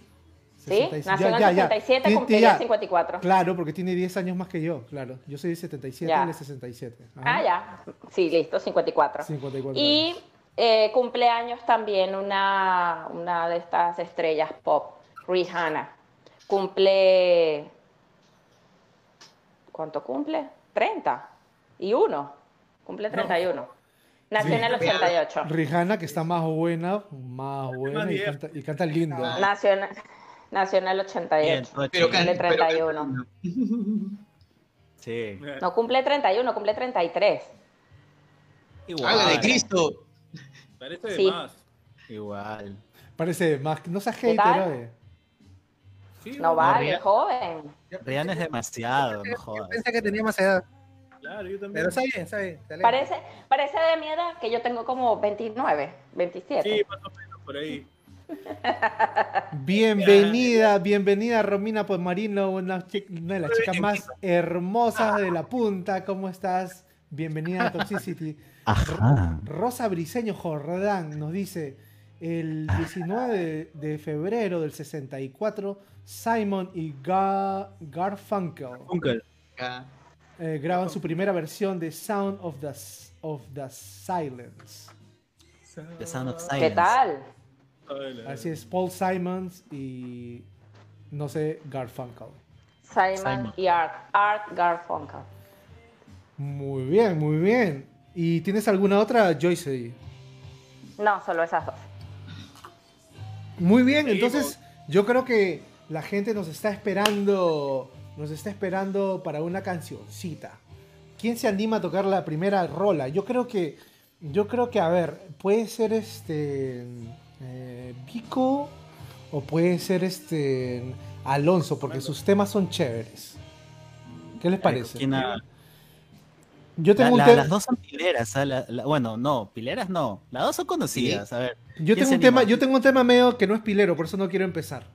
¿Sí? 66. Nació en el ya, ya. 67, Tiene- cumpliría ya. 54. Claro, porque tiene 10 años más que yo, claro. Yo soy de 77, Ya. él es 67. Ah, ya. Sí, listo, 54. 54 Y eh, cumpleaños también una, una de estas estrellas pop, Rihanna. Cumple. ¿Cuánto cumple? 30. Y uno. Cumple 31. Nació en el 88. Rihanna, que está más buena, más buena y canta, y canta lindo. Nació en, nació en el Bien, 88. Tochi. Pero Cumple can- pero 31. Sí. No cumple 31, cumple 33. Igual. Habla de Cristo. Parece de Sí. más. Igual. Parece más. No seas ¿Qué hater. Sí, No vale, joven. Rihanna es demasiado, no Yo jodas. pensé que tenía más edad. Claro, yo también. Pero está bien, está bien. está bien. Parece, parece de mi edad que yo tengo como 29, 27. Sí, más o menos por ahí. [LAUGHS] Bienvenida, bienvenida Romina Podmarino, una, una de las chicas más hermosas de la punta. ¿Cómo estás? Bienvenida a Toxicity. Ajá. Rosa Briseño Jordán nos dice, el 19 de, de febrero del 64, Simon y Ga- Garfunkel eh, graban su primera versión de Sound of the, of the Silence. The Sound of ¿Qué Silence. tal? Así es, Paul Simons y no sé, Garfunkel. Simon, Simon. y Art, Art Garfunkel. Muy bien, muy bien. ¿Y tienes alguna otra, Joyce? No, solo esas dos. Muy bien, entonces yo creo que la gente nos está esperando, nos está esperando para una cancioncita. ¿Quién se anima a tocar la primera rola? Yo creo que, yo creo que, a ver, puede ser este eh, Vico o puede ser este Alonso, porque sus temas son chéveres. ¿Qué les parece? ¿Quién ha- Yo tengo La- un la- tema. las dos son pileras, ¿ah? La- la- bueno, no, pileras no. Las dos son conocidas, a ver. Yo ¿quién tengo un tema, yo tengo un tema medio que no es pilero, por eso no quiero empezar.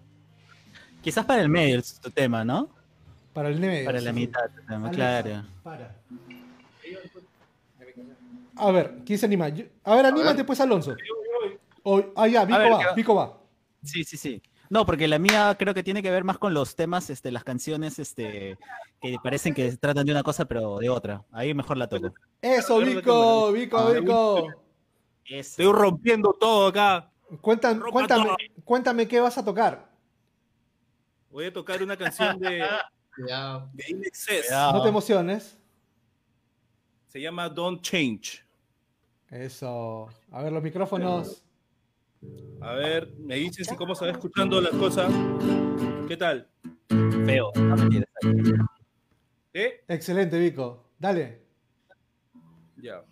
Quizás para el medio es tu tema, ¿no? Para el medio. Para sí, la sí. mitad, tu tema, Alexa, claro. Para. A ver, ¿quién se anima? Yo- a ver, anímate pues, Alonso. O- ah, ya, Vico ver, va. Vico va. Sí, sí, sí. No, porque la mía creo que tiene que ver más con los temas, este, las canciones, este, que parecen que tratan de una cosa, pero de otra. Ahí mejor la toco. Eso, Vico, Vico, Ah, Vico. Es- Estoy rompiendo todo acá. Cuéntame, cuéntame, cuéntame qué vas a tocar. Voy a tocar una canción de, Cuidado. de In Excess. Cuidado. No te emociones. Se llama Don't Change. Eso. A ver, los micrófonos. A ver, me dicen si cómo se va escuchando las cosas. ¿Qué tal? feo. ¿Eh? Excelente, Vico. Dale. Ya.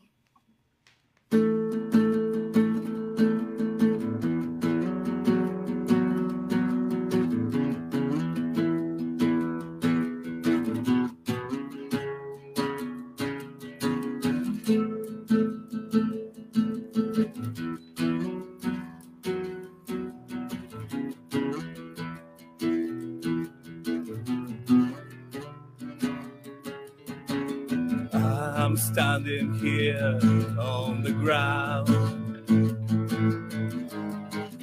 Standing here on the ground.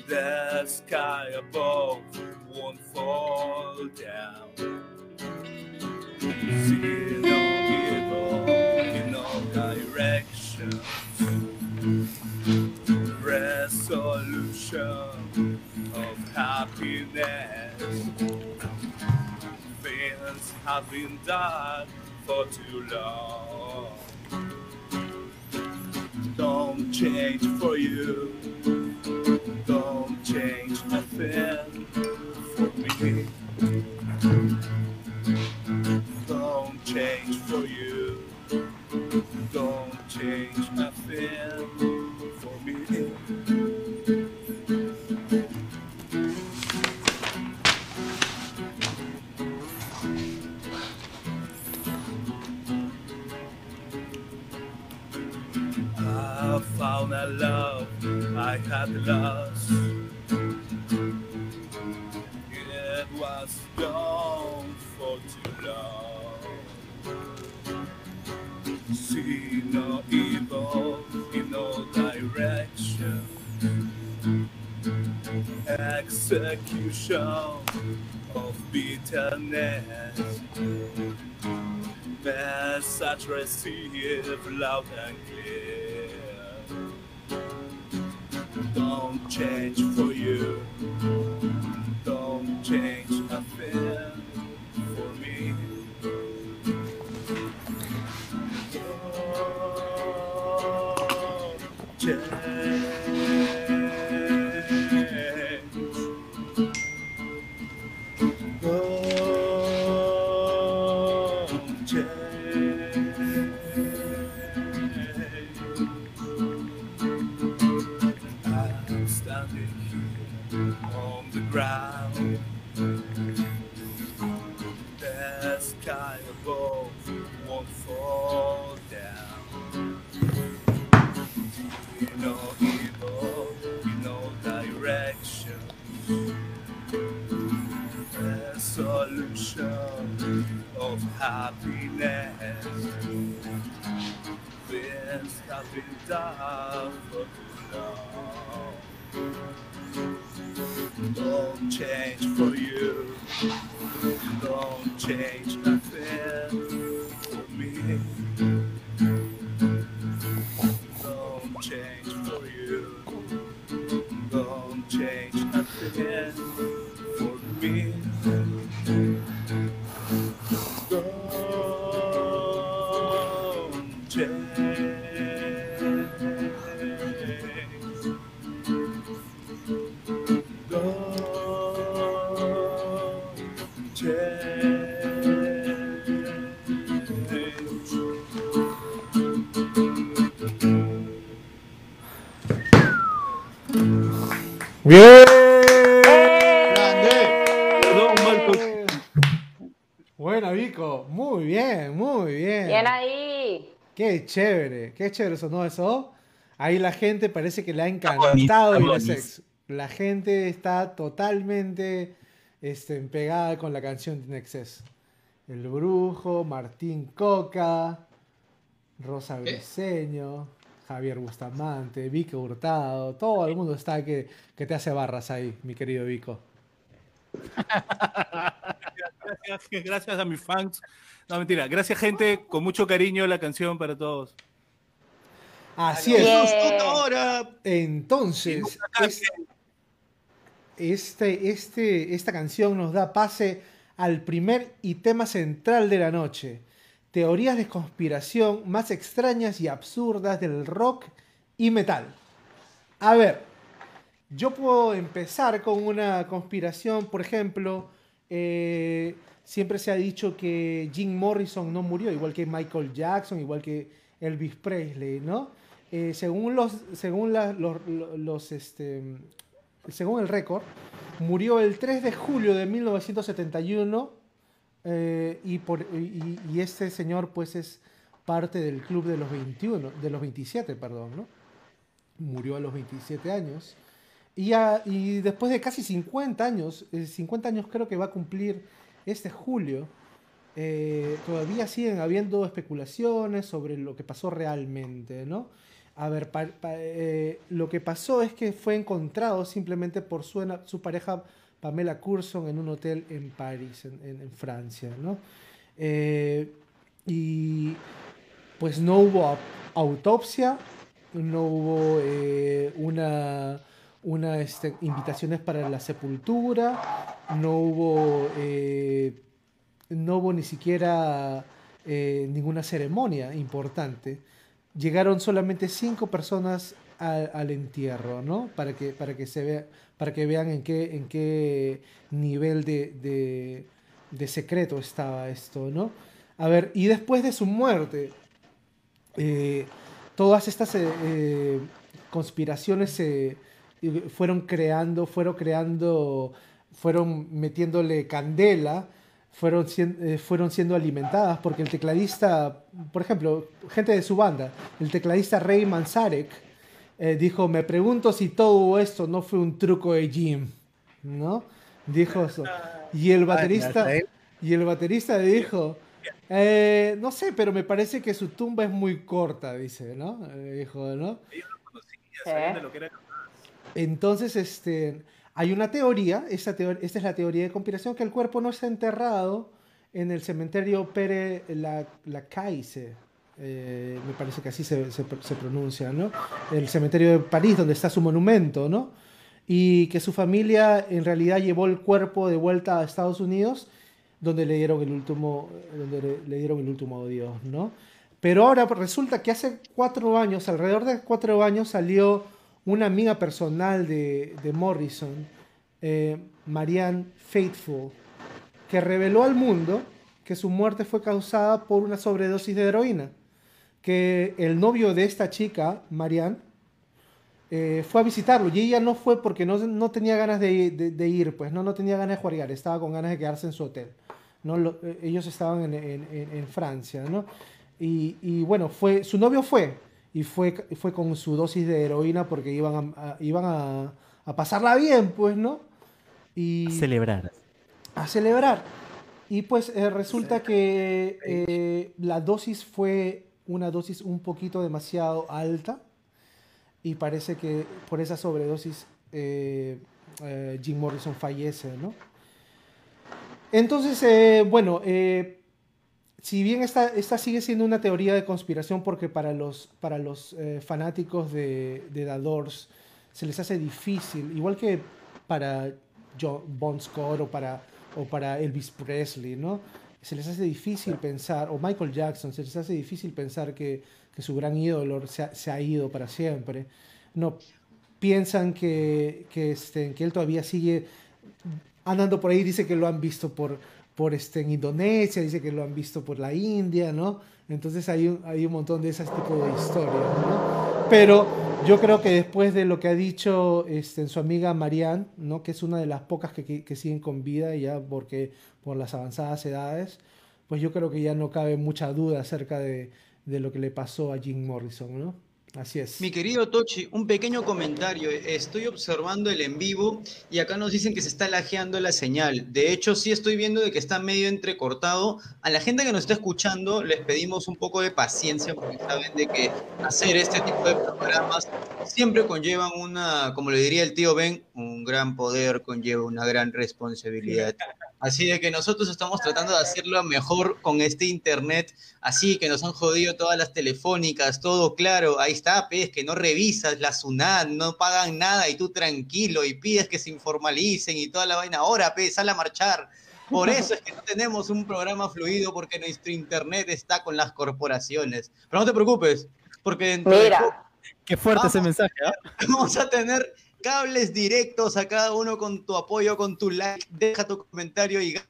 The sky above won't fall down. See no evil in all directions. Resolution of happiness. Things have been done for too long. Change for you. Too long. See no evil in all directions. Execution of bitterness. Message received loud and clear. Don't change for you. Qué chévere, qué chévere sonó eso. Ahí la gente parece que le ha encantado Sex. La gente está totalmente este, pegada con la canción de Nexus. El Brujo, Martín Coca, Rosa Briseño, Javier Bustamante, Vico Hurtado, todo el mundo está que, que te hace barras ahí, mi querido Vico. [LAUGHS] Gracias, gracias, a mis fans. No, mentira. Gracias, gente. Con mucho cariño la canción para todos. Así es. Entonces, este, este, esta canción nos da pase al primer y tema central de la noche. Teorías de conspiración más extrañas y absurdas del rock y metal. A ver, yo puedo empezar con una conspiración, por ejemplo, eh, siempre se ha dicho que Jim Morrison no murió, igual que Michael Jackson, igual que Elvis Presley, ¿no? Eh, según los, según los, este, según el récord, murió el 3 de julio de 1971 eh, y, por, y, este señor pues es parte del club de los 21, de los 27, perdón, ¿no? Murió a los 27 años. Y, y después de casi 50 años, 50 años creo que va a cumplir este julio, eh, todavía siguen habiendo especulaciones sobre lo que pasó realmente, ¿no? A ver, eh, lo que pasó es que fue encontrado simplemente por su, su pareja Pamela Curson en un hotel en París, en, Francia, ¿no? Eh, y pues no hubo autopsia, no hubo una, una este, invitaciones para la sepultura, no hubo, eh, no hubo ni siquiera eh, ninguna ceremonia importante. Llegaron solamente cinco personas al, entierro, ¿no? Para que, para que, se vea, para que vean en qué, en qué nivel de, de, secreto estaba esto, ¿no? A ver, y después de su muerte, eh, todas estas conspiraciones se fueron creando, fueron creando fueron metiéndole candela, fueron, eh, fueron siendo alimentadas, porque el tecladista, por ejemplo, gente de su banda, el tecladista Ray Manzarek, eh, dijo, me pregunto si todo esto no fue un truco de Jim, ¿no? Dijo eso. Y el baterista, y el baterista dijo, eh, no sé, pero me parece que su tumba es muy corta, dice, ¿no? dijo, ¿no? Entonces, este, hay una teoría, esta, esta es la teoría de conspiración, que el cuerpo no está enterrado en el cementerio Pere la, la Caise, eh, me parece que así se, se, pronuncia, ¿no? El cementerio de París, donde está su monumento, ¿no? Y que su familia en realidad llevó el cuerpo de vuelta a Estados Unidos, donde le dieron el último, donde le, dieron el último adiós, ¿no? Pero ahora resulta que hace cuatro años, alrededor de cuatro años, salió una amiga personal de, Morrison, eh, Marianne Faithful, que reveló al mundo que su muerte fue causada por una sobredosis de heroína, que el novio de esta chica, Marianne, eh, fue a visitarlo y ella no fue porque no, tenía ganas de, ir, pues no, no tenía ganas de jugar, estaba con ganas de quedarse en su hotel. ¿no? Eh, ellos estaban en, Francia, ¿no? Y, y, bueno, fue, su novio fue, y fue, fue con su dosis de heroína porque iban a, iban a, pasarla bien, pues, ¿no? Y, a celebrar. A celebrar. Y pues eh, resulta que eh, la dosis fue una dosis un poquito demasiado alta y parece que por esa sobredosis eh, Jim Morrison fallece, ¿no? Entonces, bueno, si bien esta, esta sigue siendo una teoría de conspiración porque para los, para los eh, fanáticos de, de Doors se les hace difícil, igual que para John Bon Scott o para, o para Elvis Presley, ¿no? Se les hace difícil pensar, o Michael Jackson, se les hace difícil pensar que, que su gran ídolo se ha, se ha, ido para siempre. No, piensan que, que, este, que él todavía sigue andando por ahí, dice que lo han visto por, por este, en Indonesia, dice que lo han visto por la India, ¿no? Entonces hay un, hay un montón de ese tipo de historias, ¿no? Pero yo creo que después de lo que ha dicho este, su amiga Marianne, ¿no? que es una de las pocas que, que, siguen con vida ya porque por las avanzadas edades, pues yo creo que ya no cabe mucha duda acerca de, de lo que le pasó a Jim Morrison, ¿no? Así es. Mi querido Tochi, un pequeño comentario. Estoy observando el en vivo y acá nos dicen que se está lajeando la señal. De hecho, sí estoy viendo de que está medio entrecortado. A la gente que nos está escuchando les pedimos un poco de paciencia porque saben de que hacer este tipo de programas siempre conllevan una, como le diría el tío Ben, un gran poder conlleva una gran responsabilidad. Así de que nosotros estamos tratando de hacerlo mejor con este internet, así que nos han jodido todas las telefónicas, todo claro, ahí está, pez, que no revisas la SUNAT, no pagan nada y tú tranquilo y pides que se informalicen y toda la vaina. Ahora, pez, sale a marchar. Por eso es que no tenemos un programa fluido porque nuestro internet está con las corporaciones. Pero no te preocupes, porque dentro de Mira, Qué fuerte ese mensaje, ¿ah? [LAUGHS] vamos a tener cables directos a cada uno con tu apoyo, con tu like. Deja tu comentario y ¿cómo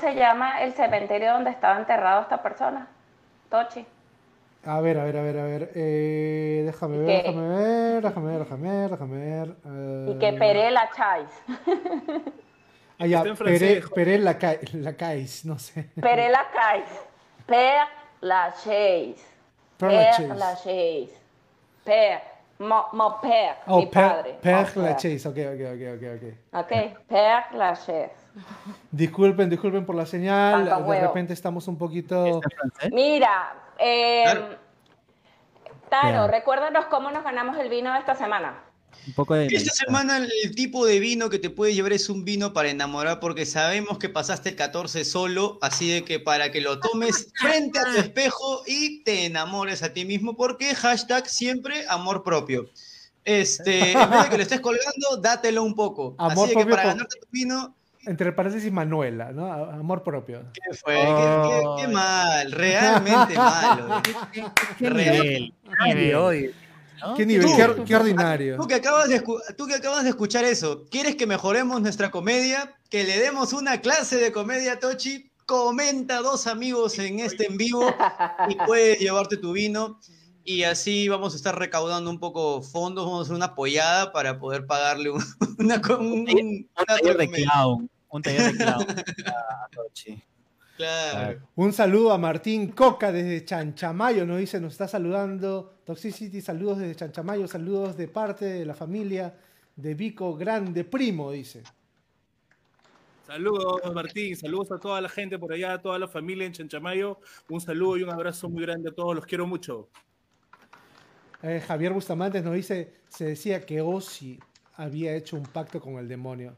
se llama el cementerio donde estaba enterrado esta persona? Tochi. A ver, a ver, a ver, a ver. eh, déjame ver, déjame ver, déjame ver, déjame ver, déjame ver. Y que eh, Pere la Chais. [LAUGHS] Ah, ya. Pere la, la Cais, no sé. Pere la Chais. [LAUGHS] Père la Chais. Père Père Lachaise. la Chais. Père. Mo, mo père, Oh, mi Per, padre. Mon père. Lachaise, ok, ok, ok, ok, ok. Ok, Père la Chais. Disculpen, disculpen por la señal. De huevo. repente estamos un poquito. Mira, eh, Claro. Taro, recuérdanos cómo nos ganamos el vino de esta semana. Un poco de... Esta semana el tipo de vino que te puede llevar es un vino para enamorar porque sabemos que pasaste el 14 solo, así de que para que lo tomes frente a tu espejo y te enamores a ti mismo porque hashtag siempre amor propio. Este, en vez de que lo estés colgando, dátelo un poco. [LAUGHS] Amor así de que propio para con- ganarte tu vino, Entre paréntesis, Manuela, ¿no? Amor propio. ¿qué fue? ¿Qué, qué- qué mal, realmente malo. [LAUGHS] ¿Qué Real. nivel? ¿Qué nivel? Tú. ¿Qué, or- qué ordinario? Tú que, acabas de escu- tú que acabas de escuchar eso, ¿quieres que mejoremos nuestra comedia? ¿Que le demos una clase de comedia, Tochi? Comenta dos amigos en este en vivo y puedes llevarte tu vino. Y así vamos a estar recaudando un poco fondos, vamos a hacer una apoyada para poder pagarle un, [LAUGHS] una, un- un- taller de clown. Un taller de clown. Ah, Tochi. Claro. Un saludo a Martín Coca desde Chanchamayo, nos dice, nos está saludando. Toxicity, saludos desde Chanchamayo, saludos de parte de la familia de Vico Grande Primo, dice. Saludos, Martín. Saludos a toda la gente por allá, a toda la familia en Chanchamayo. Un saludo y un abrazo muy grande a todos. Los quiero mucho. Eh, Javier Bustamantes nos dice, se decía que Ozzy había hecho un pacto con el demonio.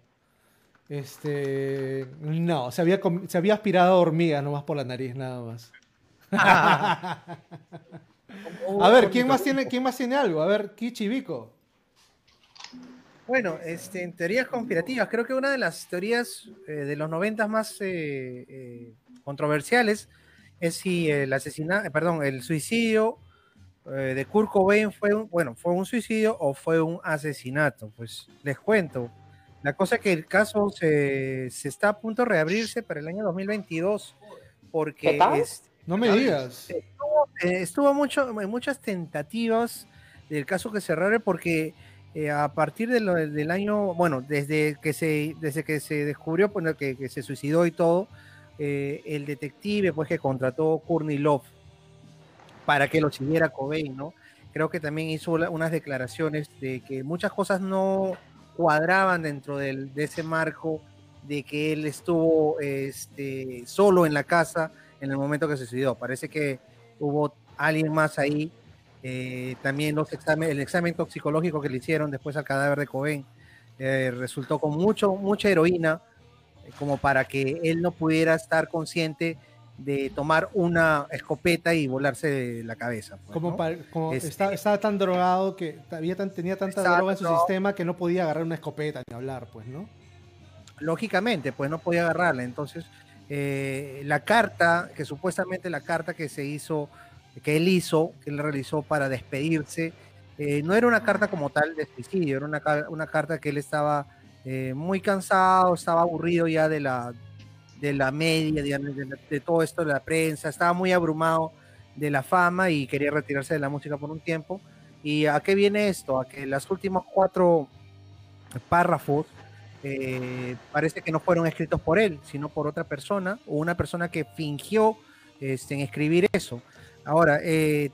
Este, no, se había, com- se había aspirado a hormigas nomás por la nariz, nada más. [LAUGHS] A ver, ¿quién más tiene, quién más tiene algo? A ver, Kichi Vico. Bueno, este, en teorías conspirativas, creo que una de las teorías eh, de los noventas más eh, eh, controversiales es si el asesinato, perdón, el suicidio eh, de Kurt Cobain fue un, bueno, fue un suicidio o fue un asesinato. Pues les cuento. La cosa es que el caso se, se está a punto de reabrirse para el año 2022 porque ¿Qué tal? este, No me digas. eh, estuvo mucho, en muchas tentativas del caso que cerrara porque eh, a partir de lo- del año, bueno, desde que se, desde que se descubrió pues, que, que se suicidó y todo, eh, el detective pues que contrató Courtney Love para que lo siguiera Cobain, ¿no? Creo que también hizo unas declaraciones de que muchas cosas no cuadraban dentro del- de ese marco de que él estuvo este, solo en la casa en el momento que se suicidó. Parece que hubo alguien más ahí. eh, también los examen, el examen toxicológico que le hicieron después al cadáver de Cobain eh, resultó con mucho, mucha heroína, eh, como para que él no pudiera estar consciente de tomar una escopeta y volarse la cabeza. pues, Como, ¿no? pa- como Este- está- estaba tan drogado que había tan- tenía tanta Estaba droga en su sistema que no podía agarrar una escopeta ni hablar, pues, ¿no? lógicamente, pues no podía agarrarla. Entonces, eh, la carta, que supuestamente la carta que se hizo, que él hizo, que él realizó para despedirse, eh, no era una carta como tal de suicidio, era una, una carta que él estaba eh, muy cansado, estaba aburrido ya de la, de la media, de, la- de todo esto de la prensa, estaba muy abrumado de la fama y quería retirarse de la música por un tiempo. ¿Y a qué viene esto? A que los últimos cuatro párrafos eh, parece que no fueron escritos por él, sino por otra persona o una persona que fingió este, en escribir eso. Ahora, eh,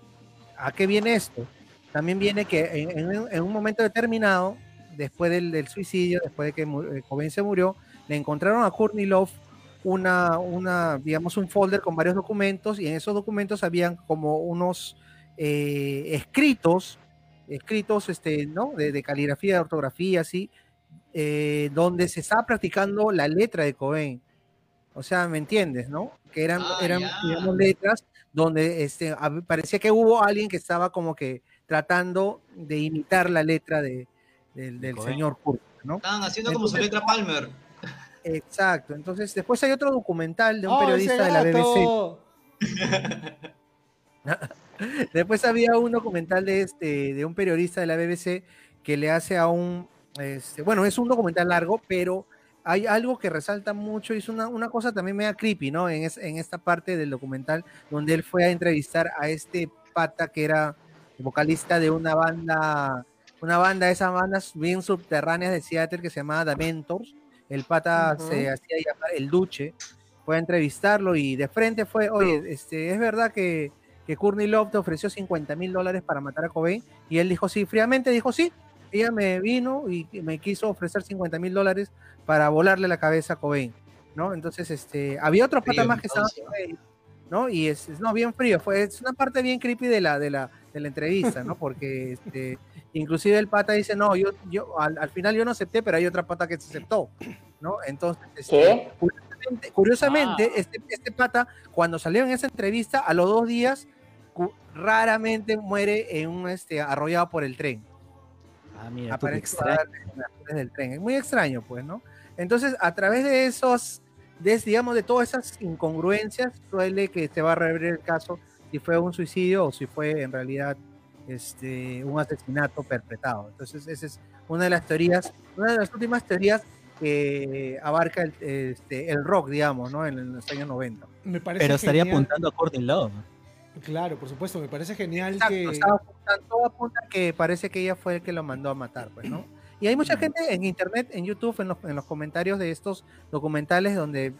¿a qué viene esto? También viene que en, un momento determinado, después del, suicidio, después de que eh, Cobain se murió, le encontraron a Courtney Love una, una, digamos, un folder con varios documentos y en esos documentos habían como unos escritos, escritos, este, ¿no? De, de caligrafía, de ortografía, así, eh, donde se estaba practicando la letra de Cobain. O sea, ¿me entiendes, no? Que eran, ah, eran digamos, letras donde este, parecía que hubo alguien que estaba como que tratando de imitar la letra de, del, señor Kurt, ¿no? Estaban haciendo como su letra Palmer. Exacto. Entonces, después hay otro documental de un periodista de la BBC. [LAUGHS] después había un documental de, este, de un periodista de la BBC que le hace a un este, bueno, es un documental largo, pero hay algo que resalta mucho y es una, una cosa también media creepy, ¿no? En, en esta parte del documental donde él fue a entrevistar a este pata que era vocalista de una banda, una banda, esas bandas bien subterráneas de Seattle que se llamaba The Mentors. El pata se hacía llamar el Duche. Fue a entrevistarlo y de frente fue, oye, este, es verdad que, que Courtney Love te ofreció 50 mil dólares para matar a Cobain. Y él dijo sí, fríamente dijo sí, ella me vino y me quiso ofrecer 50 mil dólares para volarle la cabeza a Cobain, ¿no? Entonces, este, había otros patas más que estaban ¿no? Y es, no, bien frío, fue, es una parte bien creepy de la, de la, de la entrevista, ¿no? Porque, este, inclusive el pata dice, no, yo, yo, al, final yo no acepté, pero hay otra pata que se aceptó, ¿no? Entonces, este, curiosamente, ah. este, este pata, cuando salió en esa entrevista, a los dos días, raramente muere en un, este, arrollado por el tren. Ah, mira, del tren. Es muy extraño, pues, ¿no? Entonces, a través de esos, de, digamos, de todas esas incongruencias, suele que se va a revelar el caso si fue un suicidio o si fue en realidad este, un asesinato perpetrado. Entonces, esa es una de las teorías, una de las últimas teorías que abarca el, este, el rock, digamos, ¿no? En, los años 90. Me parece Pero estaría apuntando a Courtney Love. Claro, por supuesto, me parece genial que... todo apunta que parece que ella fue el que lo mandó a matar, pues, ¿no? Y hay mucha gente en internet, en YouTube, en los, en los comentarios de estos documentales donde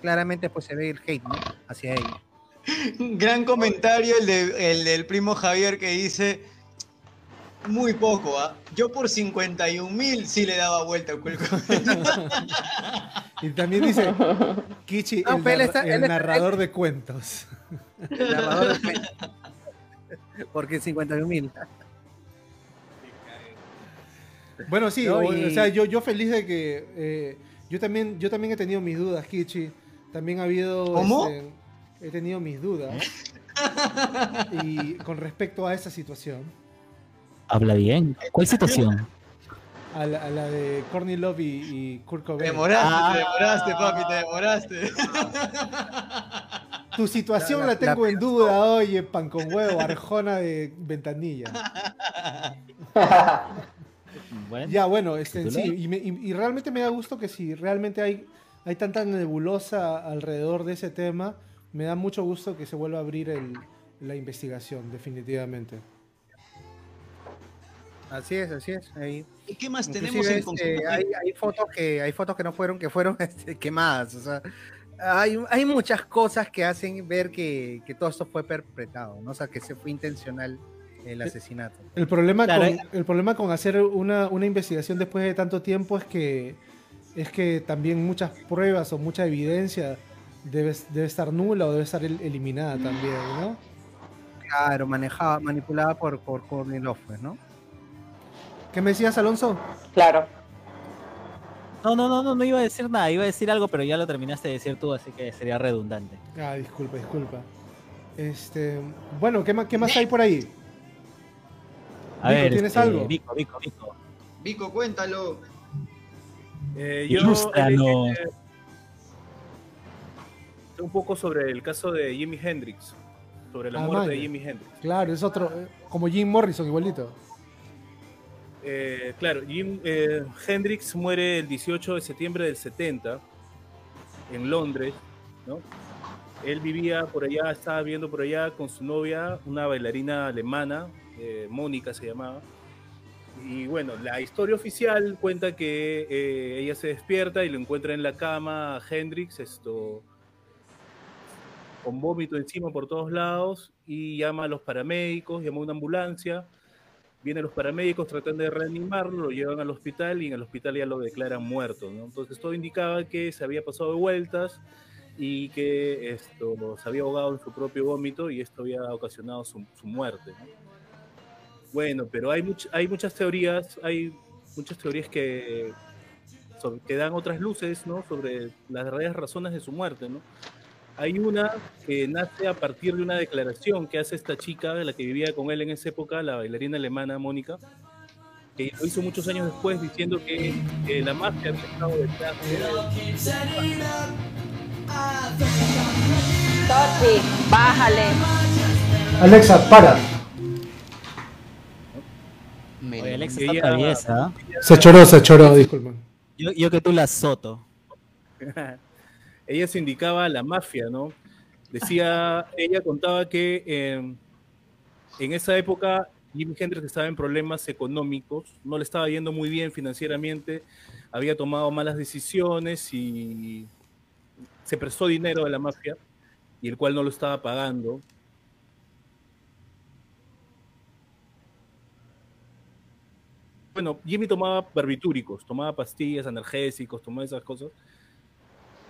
claramente pues se ve el hate, ¿no? Hacia ella. [LAUGHS] Gran comentario el, de, el del primo Javier que dice, muy poco, ¿ah? Yo por 51 mil sí le daba vuelta al cuello. [LAUGHS] y también dice, [LAUGHS] Kichi, el, narrador de cuentos. [LAUGHS] Porque 51 mil. Bueno, sí, o, sea, yo, yo feliz de que eh, yo también yo también he tenido mis dudas, Kichi. También ha habido ¿Cómo? Este, he tenido mis dudas. y con respecto a esa situación. Habla bien. ¿Cuál situación? A la, de Courtney Love y, Kurt Cobain. Te demoraste, te demoraste, papi, te demoraste. Tu situación la, tengo en duda, oye, pan con huevo, arjona de ventanilla. [LAUGHS] ya, bueno, este, sí, y, realmente me da gusto que si realmente hay, hay tanta nebulosa alrededor de ese tema, me da mucho gusto que se vuelva a abrir la investigación, definitivamente. Así es, así es. Ahí. ¿Y qué más tenemos en este, hay, hay, fotos que hay fotos que no fueron que fueron [LAUGHS] este, quemadas, o sea, hay, muchas cosas que hacen ver que, todo esto fue perpetrado, ¿no? O sea, que se fue intencional el asesinato. El problema, con, eh. el problema con hacer una, investigación después de tanto tiempo es que, es que también muchas pruebas o mucha evidencia debe, debe estar nula o debe estar eliminada también, ¿no? Claro, manejada, manipulada por, por Courtney pues, ¿no? ¿Qué me decías, Alonso? Claro. No, no, no, no, no iba a decir nada, iba a decir algo, pero ya lo terminaste de decir tú, así que sería redundante. Ah, disculpa, disculpa. Este, bueno, ¿qué más, qué más hay por ahí? A ver, ¿tienes este, algo? Vico, Vico, Vico. Vico, cuéntalo. Eh, yo un poco sobre el caso de Jimi Hendrix, sobre la ah, muerte de Jimi Hendrix. Claro, es otro, eh, como Jim Morrison, igualito. Eh, claro, Jim eh, Hendrix muere el 18 de septiembre del 70 en Londres, ¿no? Él vivía por allá, estaba viviendo por allá con su novia, una bailarina alemana, eh, Mónica se llamaba. Y bueno, la historia oficial cuenta que ella se despierta y lo encuentra en la cama Hendrix, esto con vómito encima por todos lados y llama a los paramédicos, llama a una ambulancia. Vienen los paramédicos, tratan de reanimarlo, lo llevan al hospital y en el hospital ya lo declaran muerto. ¿no? Entonces todo indicaba que se había pasado de vueltas y que esto se había ahogado en su propio vómito y esto había ocasionado su, muerte. ¿no? Bueno, pero hay, much, hay muchas teorías, hay muchas teorías que, sobre, que dan otras luces ¿no? sobre las verdaderas razones de su muerte. ¿no? Hay una que nace a partir de una declaración que hace esta chica, de la que vivía con él en esa época, la bailarina alemana Mónica, que lo hizo muchos años después diciendo que eh, la mafia había estado detrás de Toti, bájale. Alexa, para. Oye, Alexa Ella- está traviesa. Se choró, se choró, disculpen. Yo, yo que tú la soto. [LAUGHS] ella se indicaba a la mafia, ¿no? Decía, ella contaba que eh, en esa época Jimi Hendrix estaba en problemas económicos, no le estaba yendo muy bien financieramente, había tomado malas decisiones y se prestó dinero a la mafia y el cual no lo estaba pagando. Bueno, Jimmy tomaba barbitúricos, tomaba pastillas, analgésicos, tomaba esas cosas.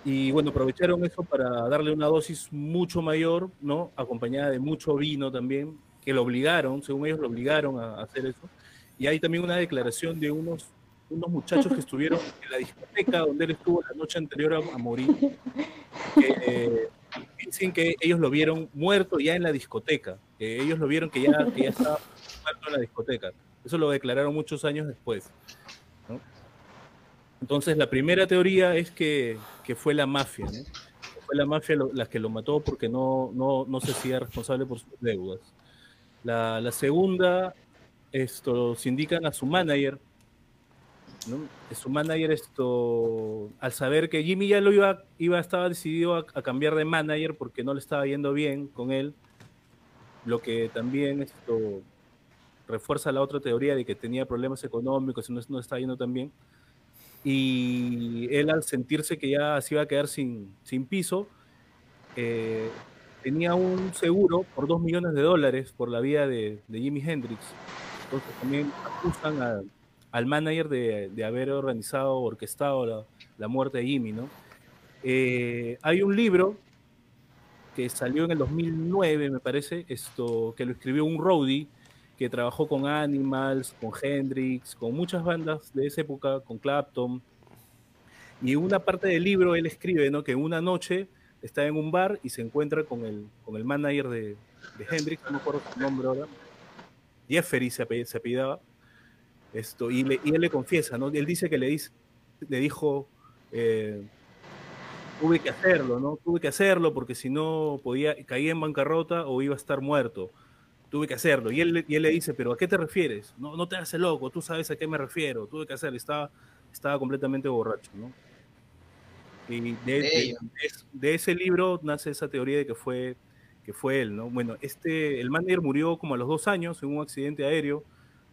Y bueno, aprovecharon eso para darle una dosis mucho mayor, ¿no? Acompañada de mucho vino también, que lo obligaron, según ellos lo obligaron a hacer eso. Y hay también una declaración de unos, unos muchachos que estuvieron [LAUGHS] en la discoteca donde él estuvo la noche anterior a, a morir, que eh, dicen que ellos lo vieron muerto ya en la discoteca, que ellos lo vieron que ya, que ya estaba muerto en la discoteca. Eso lo declararon muchos años después. Entonces, la primera teoría es que, que fue la mafia, ¿no? Fue la mafia lo- la que lo mató porque no, no, no se hacía responsable por sus deudas. La, la segunda, esto, se indican a su manager, ¿no? Su manager, esto, al saber que Jimmy ya lo iba, iba estaba decidido a, a cambiar de manager porque no le estaba yendo bien con él, lo que también esto refuerza la otra teoría de que tenía problemas económicos y no, no estaba yendo tan bien. Y él al sentirse que ya se iba a quedar sin, sin piso, eh, tenía un seguro por 2 millones de dólares por la vida de, Jimi Hendrix. Entonces también acusan a- al manager de, de haber organizado, orquestado la, la muerte de Jimmy, ¿no? Eh, hay un libro que salió en el 2009, me parece, esto, que lo escribió un roadie que trabajó con Animals, con Hendrix, con muchas bandas de esa época, con Clapton. Y en una parte del libro él escribe ¿no? que una noche está en un bar y se encuentra con el, con el manager de, de Hendrix, no me acuerdo su nombre ahora, Jeffery se, ape- se apellidaba, esto, y, le- y él le confiesa, ¿no? él dice que le, dice, le dijo, eh, tuve que hacerlo, ¿no? Tuve que hacerlo porque si no podía, caía en bancarrota o iba a estar muerto tuve que hacerlo. Y él, le- y él le dice, pero ¿a qué te refieres? No, no te el loco, tú sabes a qué me refiero, tuve que hacerlo. Estaba, estaba completamente borracho, ¿no? Y de, de- de- de ese libro nace esa teoría de que fue, que fue él, ¿no? Bueno, este, el manager murió como a los dos años en un accidente aéreo,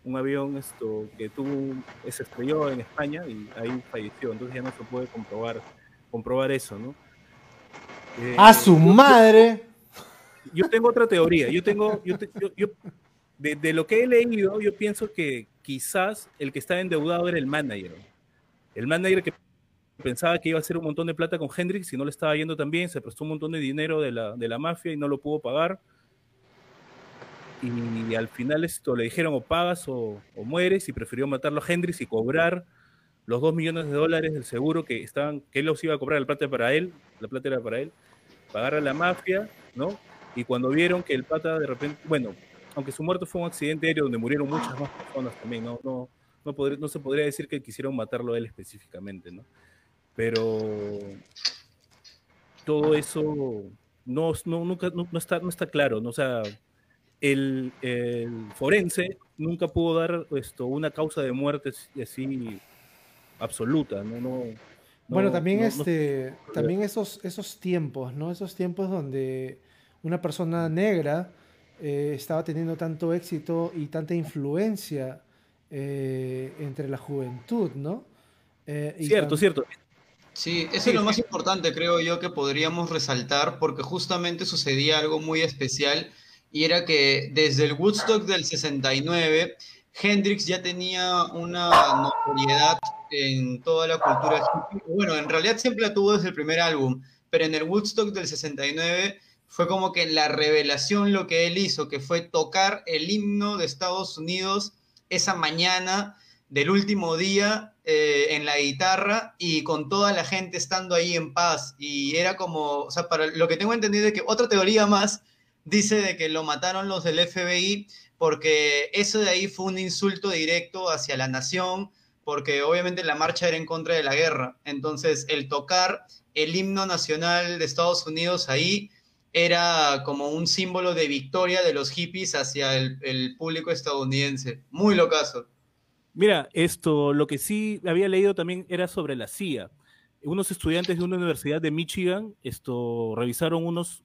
un avión esto, que tuvo, se estrelló en España y ahí falleció, entonces ya no se puede comprobar, comprobar eso, ¿no? Eh, ¡A su madre! Yo tengo otra teoría. Yo tengo, yo, yo- yo- de, lo que he leído, yo pienso que quizás el que estaba endeudado era el manager. El manager que pensaba que iba a hacer un montón de plata con Hendrix y no le estaba yendo tan bien, se prestó un montón de dinero de la, de la mafia y no lo pudo pagar. Y, al final esto le dijeron o pagas o, o mueres y prefirió matarlo a Hendrix y cobrar los dos millones de dólares del seguro que estaban, que él los iba a cobrar, la plata para él, la plata era para él, pagar a la mafia, ¿no? Y cuando vieron que el pata de repente, bueno, aunque su muerte fue un accidente aéreo donde murieron muchas más personas también, no, no, no, no se podría decir que quisieron matarlo a él específicamente, ¿no? Pero todo eso no, no, nunca, no, no está, no está claro, ¿no? O sea, el, el forense nunca pudo dar esto, una causa de muerte así absoluta, ¿no? no Bueno, no- también no- no- este, también esos, esos tiempos, ¿no? Esos tiempos donde una persona negra eh, estaba teniendo tanto éxito y tanta influencia eh, entre la juventud, ¿no? Eh, cierto, cierto. Sí, eso es lo más importante, creo yo, que podríamos resaltar, porque justamente sucedía algo muy especial, y era que desde el Woodstock del 69, Hendrix ya tenía una notoriedad en toda la cultura Bueno, en realidad siempre la tuvo desde el primer álbum, pero en el Woodstock del 69 fue como que la revelación lo que él hizo, que fue tocar el himno de Estados Unidos esa mañana del último día eh, en la guitarra y con toda la gente estando ahí en paz. Y era como, o sea, para lo que tengo entendido es que otra teoría más dice de que lo mataron los del FBI porque eso de ahí fue un insulto directo hacia la nación, porque obviamente la marcha era en contra de la guerra. Entonces, el tocar el himno nacional de Estados Unidos ahí era como un símbolo de victoria de los hippies hacia el, público estadounidense. Muy locazo. Mira, esto, lo que sí había leído también era sobre la CIA. Unos estudiantes de una universidad de Michigan, esto, revisaron unos,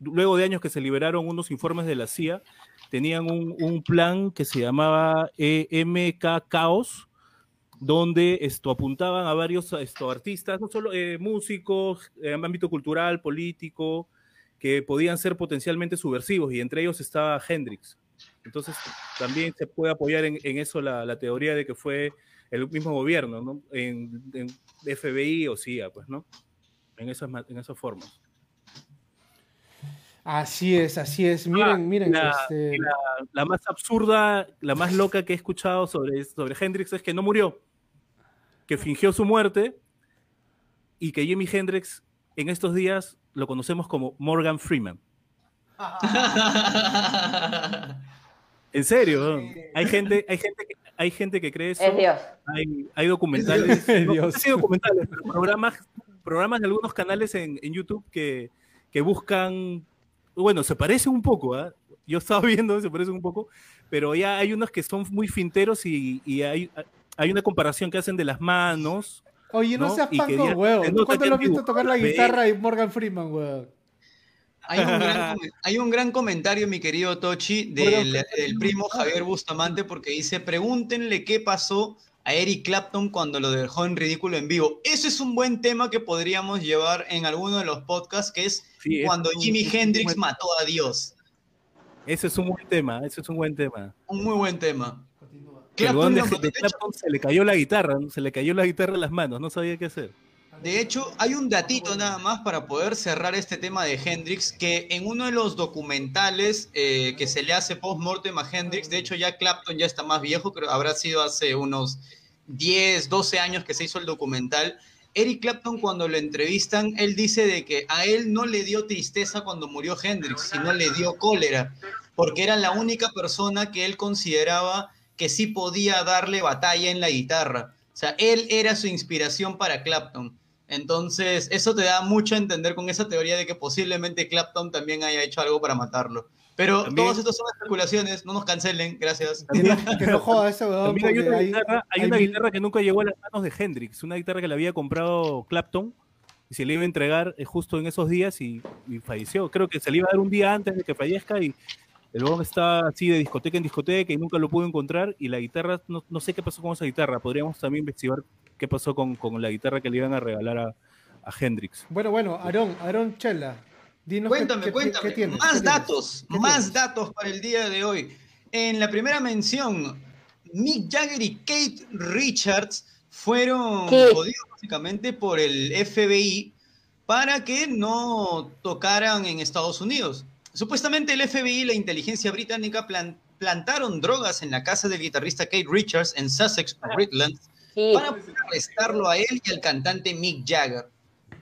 luego de años que se liberaron unos informes de la CIA, tenían un, plan que se llamaba EMK Chaos, donde esto, apuntaban a varios esto, artistas, no solo eh, músicos, en ámbito cultural, político, que podían ser potencialmente subversivos, y entre ellos estaba Hendrix. Entonces, también se puede apoyar en, eso la, teoría de que fue el mismo gobierno, ¿no? En, FBI o CIA, pues, ¿no? En esas, en esas formas. Así es, así es. Miren, ah, miren. La, este... la, más absurda, la más loca que he escuchado sobre, sobre Hendrix es que no murió, que fingió su muerte y que Jimi Hendrix en estos días lo conocemos como Morgan Freeman. [LAUGHS] en serio, hay gente, hay gente que, hay gente que cree eso. Hay, documentales, sí, documentales, programas, programas de algunos canales en, YouTube que, buscan, bueno, se parecen un poco, ¿ah? yo estaba [LAUGHS] viendo, se parecen un poco, pero ya hay unos que son muy finteros y, hay, hay una comparación que hacen de las manos, Oye, no, seas panco, weón. ¿Cuándo lo has visto tocar la guitarra y Morgan Freeman, weón? [LAUGHS] Hay un, gran, comentario, mi querido Tochi, del, primo Javier Bustamante, porque dice: Pregúntenle qué pasó a Eric Clapton cuando lo dejó en ridículo en vivo. Ese es un buen tema que podríamos llevar en alguno de los podcasts, que es cuando Jimi Hendrix mató a Dios. Ese es un buen tema, ese es un buen tema. Un muy buen tema. Clapton, se le cayó la guitarra, se le cayó la guitarra en las manos, no sabía qué hacer. De hecho, hay un datito nada más para poder cerrar este tema de Hendrix, que en uno de los documentales eh, que se le hace post-mortem a Hendrix, de hecho ya Clapton ya está más viejo, creo habrá sido hace unos 10, 12 años que se hizo el documental. Eric Clapton cuando lo entrevistan, él dice de que a él no le dio tristeza cuando murió Hendrix, sino le dio cólera, porque era la única persona que él consideraba que sí podía darle batalla en la guitarra. O sea, él era su inspiración para Clapton. Entonces, eso te da mucho a entender con esa teoría de que posiblemente Clapton también haya hecho algo para matarlo. Pero todos estos son especulaciones, no nos cancelen, gracias. [LAUGHS] que no joda ese hay, una, guitarra, hay una guitarra que nunca llegó a las manos de Hendrix, una guitarra que le había comprado Clapton y se le iba a entregar eh, justo en esos días y, y, falleció. Creo que se le iba a dar un día antes de que fallezca y el bomb está así de discoteca en discoteca y nunca lo pudo encontrar. Y la guitarra, no, sé qué pasó con esa guitarra. Podríamos también investigar qué pasó con, la guitarra que le iban a regalar a, Hendrix. Bueno, bueno, Aarón, Aarón Chela. Dinos cuéntame, cuéntame. más datos, más datos para el día de hoy. En la primera mención, Mick Jagger y Kate Richards fueron jodidos básicamente por el FBI para que no tocaran en Estados Unidos. Supuestamente el FBI y la inteligencia británica plantaron drogas en la casa del guitarrista Kate Richards en Sussex, Britland, para arrestarlo a él y al cantante Mick Jagger.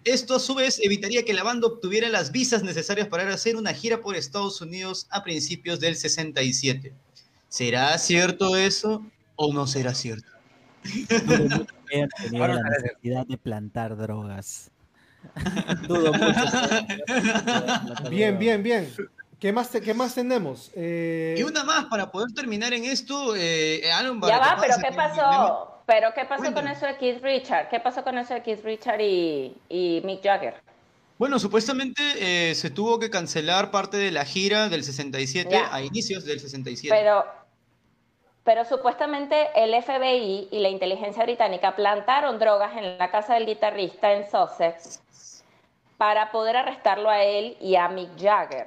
Esto a su vez evitaría que la banda obtuviera las visas necesarias para hacer una gira por Estados Unidos a principios del 67. ¿Será cierto eso o no será cierto? Tenía la necesidad de plantar drogas. [LAUGHS] Dudo mucho. bien, bien, bien. ¿Qué más, qué más tenemos? Eh, y una más para poder terminar en esto. Eh, ya va, pero ¿qué pasó? ¿Pero qué pasó con eso de Keith Richard? ¿Qué pasó con eso de Keith Richard y, Mick Jagger? Bueno, supuestamente eh, se tuvo que cancelar parte de la gira del 67 a inicios del 67. Pero, Pero supuestamente el FBI y la inteligencia británica plantaron drogas en la casa del guitarrista en Sussex para poder arrestarlo a él y a Mick Jagger.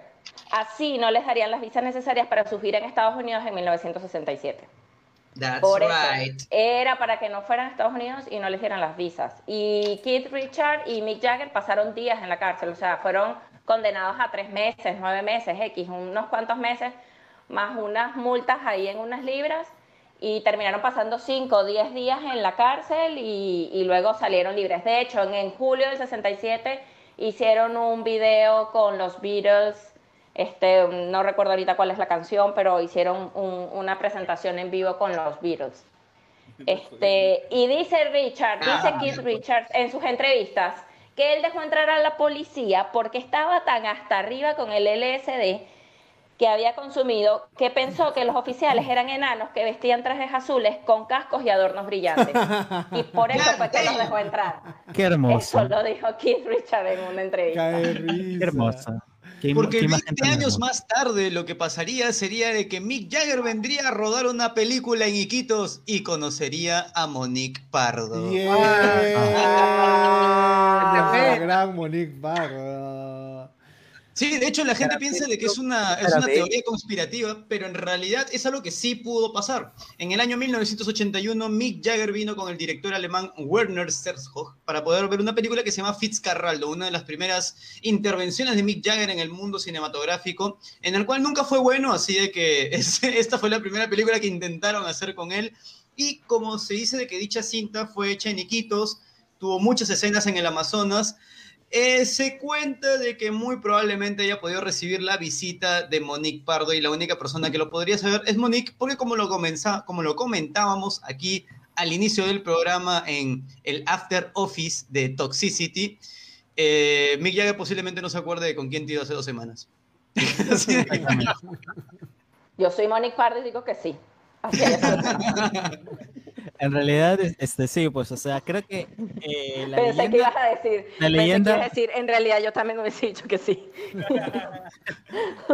Así no les darían las visas necesarias para su gira en Estados Unidos en 1967. That's Por eso, right. era para que no fueran a Estados Unidos y no les dieran las visas. Y Keith Richard y Mick Jagger pasaron días en la cárcel, o sea, fueron condenados a tres meses, nueve meses, X, unos cuantos meses, más unas multas ahí en unas libras, y terminaron pasando cinco o diez días en la cárcel y, y luego salieron libres. De hecho, en, en julio del 67 hicieron un video con los Beatles este, no recuerdo ahorita cuál es la canción, pero hicieron un- una presentación en vivo con los Beatles. [LAUGHS] Este, y dice Richard, dice Ah, Keith me Richards en sus entrevistas que él dejó entrar a la policía porque estaba tan hasta arriba con el LSD que había consumido que pensó que los oficiales eran enanos que vestían trajes azules con cascos y adornos brillantes. Y por eso fue que los dejó entrar. Qué Eso hermoso. lo dijo Keith Richards en una entrevista. Qué. Qué Porque qué imagen 20 tan años más tarde lo que pasaría sería de que Mick Jagger vendría a rodar una película en Iquitos y conocería a Monique Pardo. Yeah. Ah. La [LAUGHS] gran Monique Barra. Sí, de hecho la gente piensa de que es una, es una teoría conspirativa, pero en realidad es algo que sí pudo pasar. En el año 1981, Mick Jagger vino con el director alemán Werner Herzog para poder ver una película que se llama Fitzcarraldo, una de las primeras intervenciones de Mick Jagger en el mundo cinematográfico, en el cual nunca fue bueno, así de que [LAUGHS] es- esta fue la primera película que intentaron hacer con él. Y como se dice de que dicha cinta fue hecha en Iquitos, tuvo muchas escenas en el Amazonas, eh, se cuenta de que muy probablemente haya podido recibir la visita de Monique Pardo y la única persona que lo podría saber es Monique, porque como lo, comenza- como lo comentábamos aquí al inicio del programa en el After Office de Toxicity, eh, Mick Jagger posiblemente no se acuerde de con quién tiró hace dos semanas. [LAUGHS] Yo soy Monique Pardo y digo que sí. Así es. [LAUGHS] En realidad, es- este sí, pues, o sea, creo que eh, la Pensé que leyenda- ibas a decir. la pensé leyenda- que ibas a decir, en realidad yo también hubiese dicho que sí.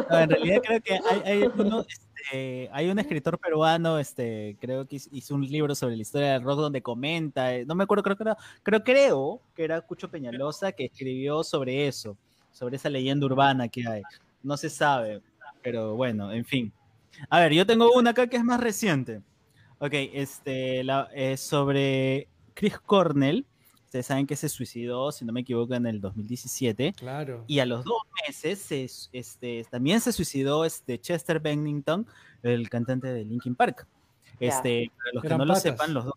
No, en realidad creo que hay, hay, uno, este, hay un escritor peruano, este, creo que hizo- hizo un libro sobre la historia del rock donde comenta, eh, no me acuerdo, creo que era, creo, creo que era Cucho Peñalosa que escribió sobre eso, sobre esa leyenda urbana que hay. No se sabe, pero bueno, en fin. A ver, yo tengo una acá que es más reciente. Ok, este, la, es sobre Chris Cornell. Ustedes saben que se suicidó, si no me equivoco, en el 2017. Claro. Y a los dos meses se, este, también se suicidó este Chester Bennington, el cantante de Linkin Park. Este, para los que Eran no lo sepan, los dos,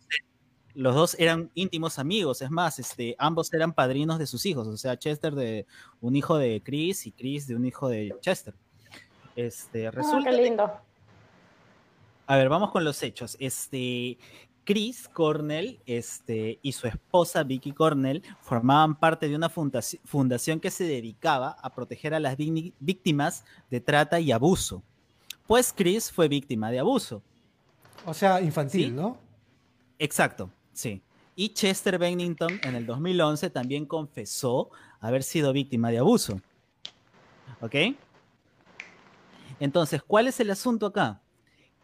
los dos eran íntimos amigos. Es más, este, ambos eran padrinos de sus hijos. O sea, Chester de un hijo de Chris y Chris de un hijo de Chester. Este, Ah, resulta qué de lindo. A ver, vamos con los hechos. Este, Chris Cornell este, y su esposa Vicky Cornell formaban parte de una fundaci- fundación que se dedicaba a proteger a las víctimas de trata y abuso. Pues Chris fue víctima de abuso. O sea, infantil, ¿Sí? ¿no? Exacto, sí. Y Chester Bennington en el 2011 también confesó haber sido víctima de abuso. ¿Ok? Entonces, ¿cuál es el asunto acá?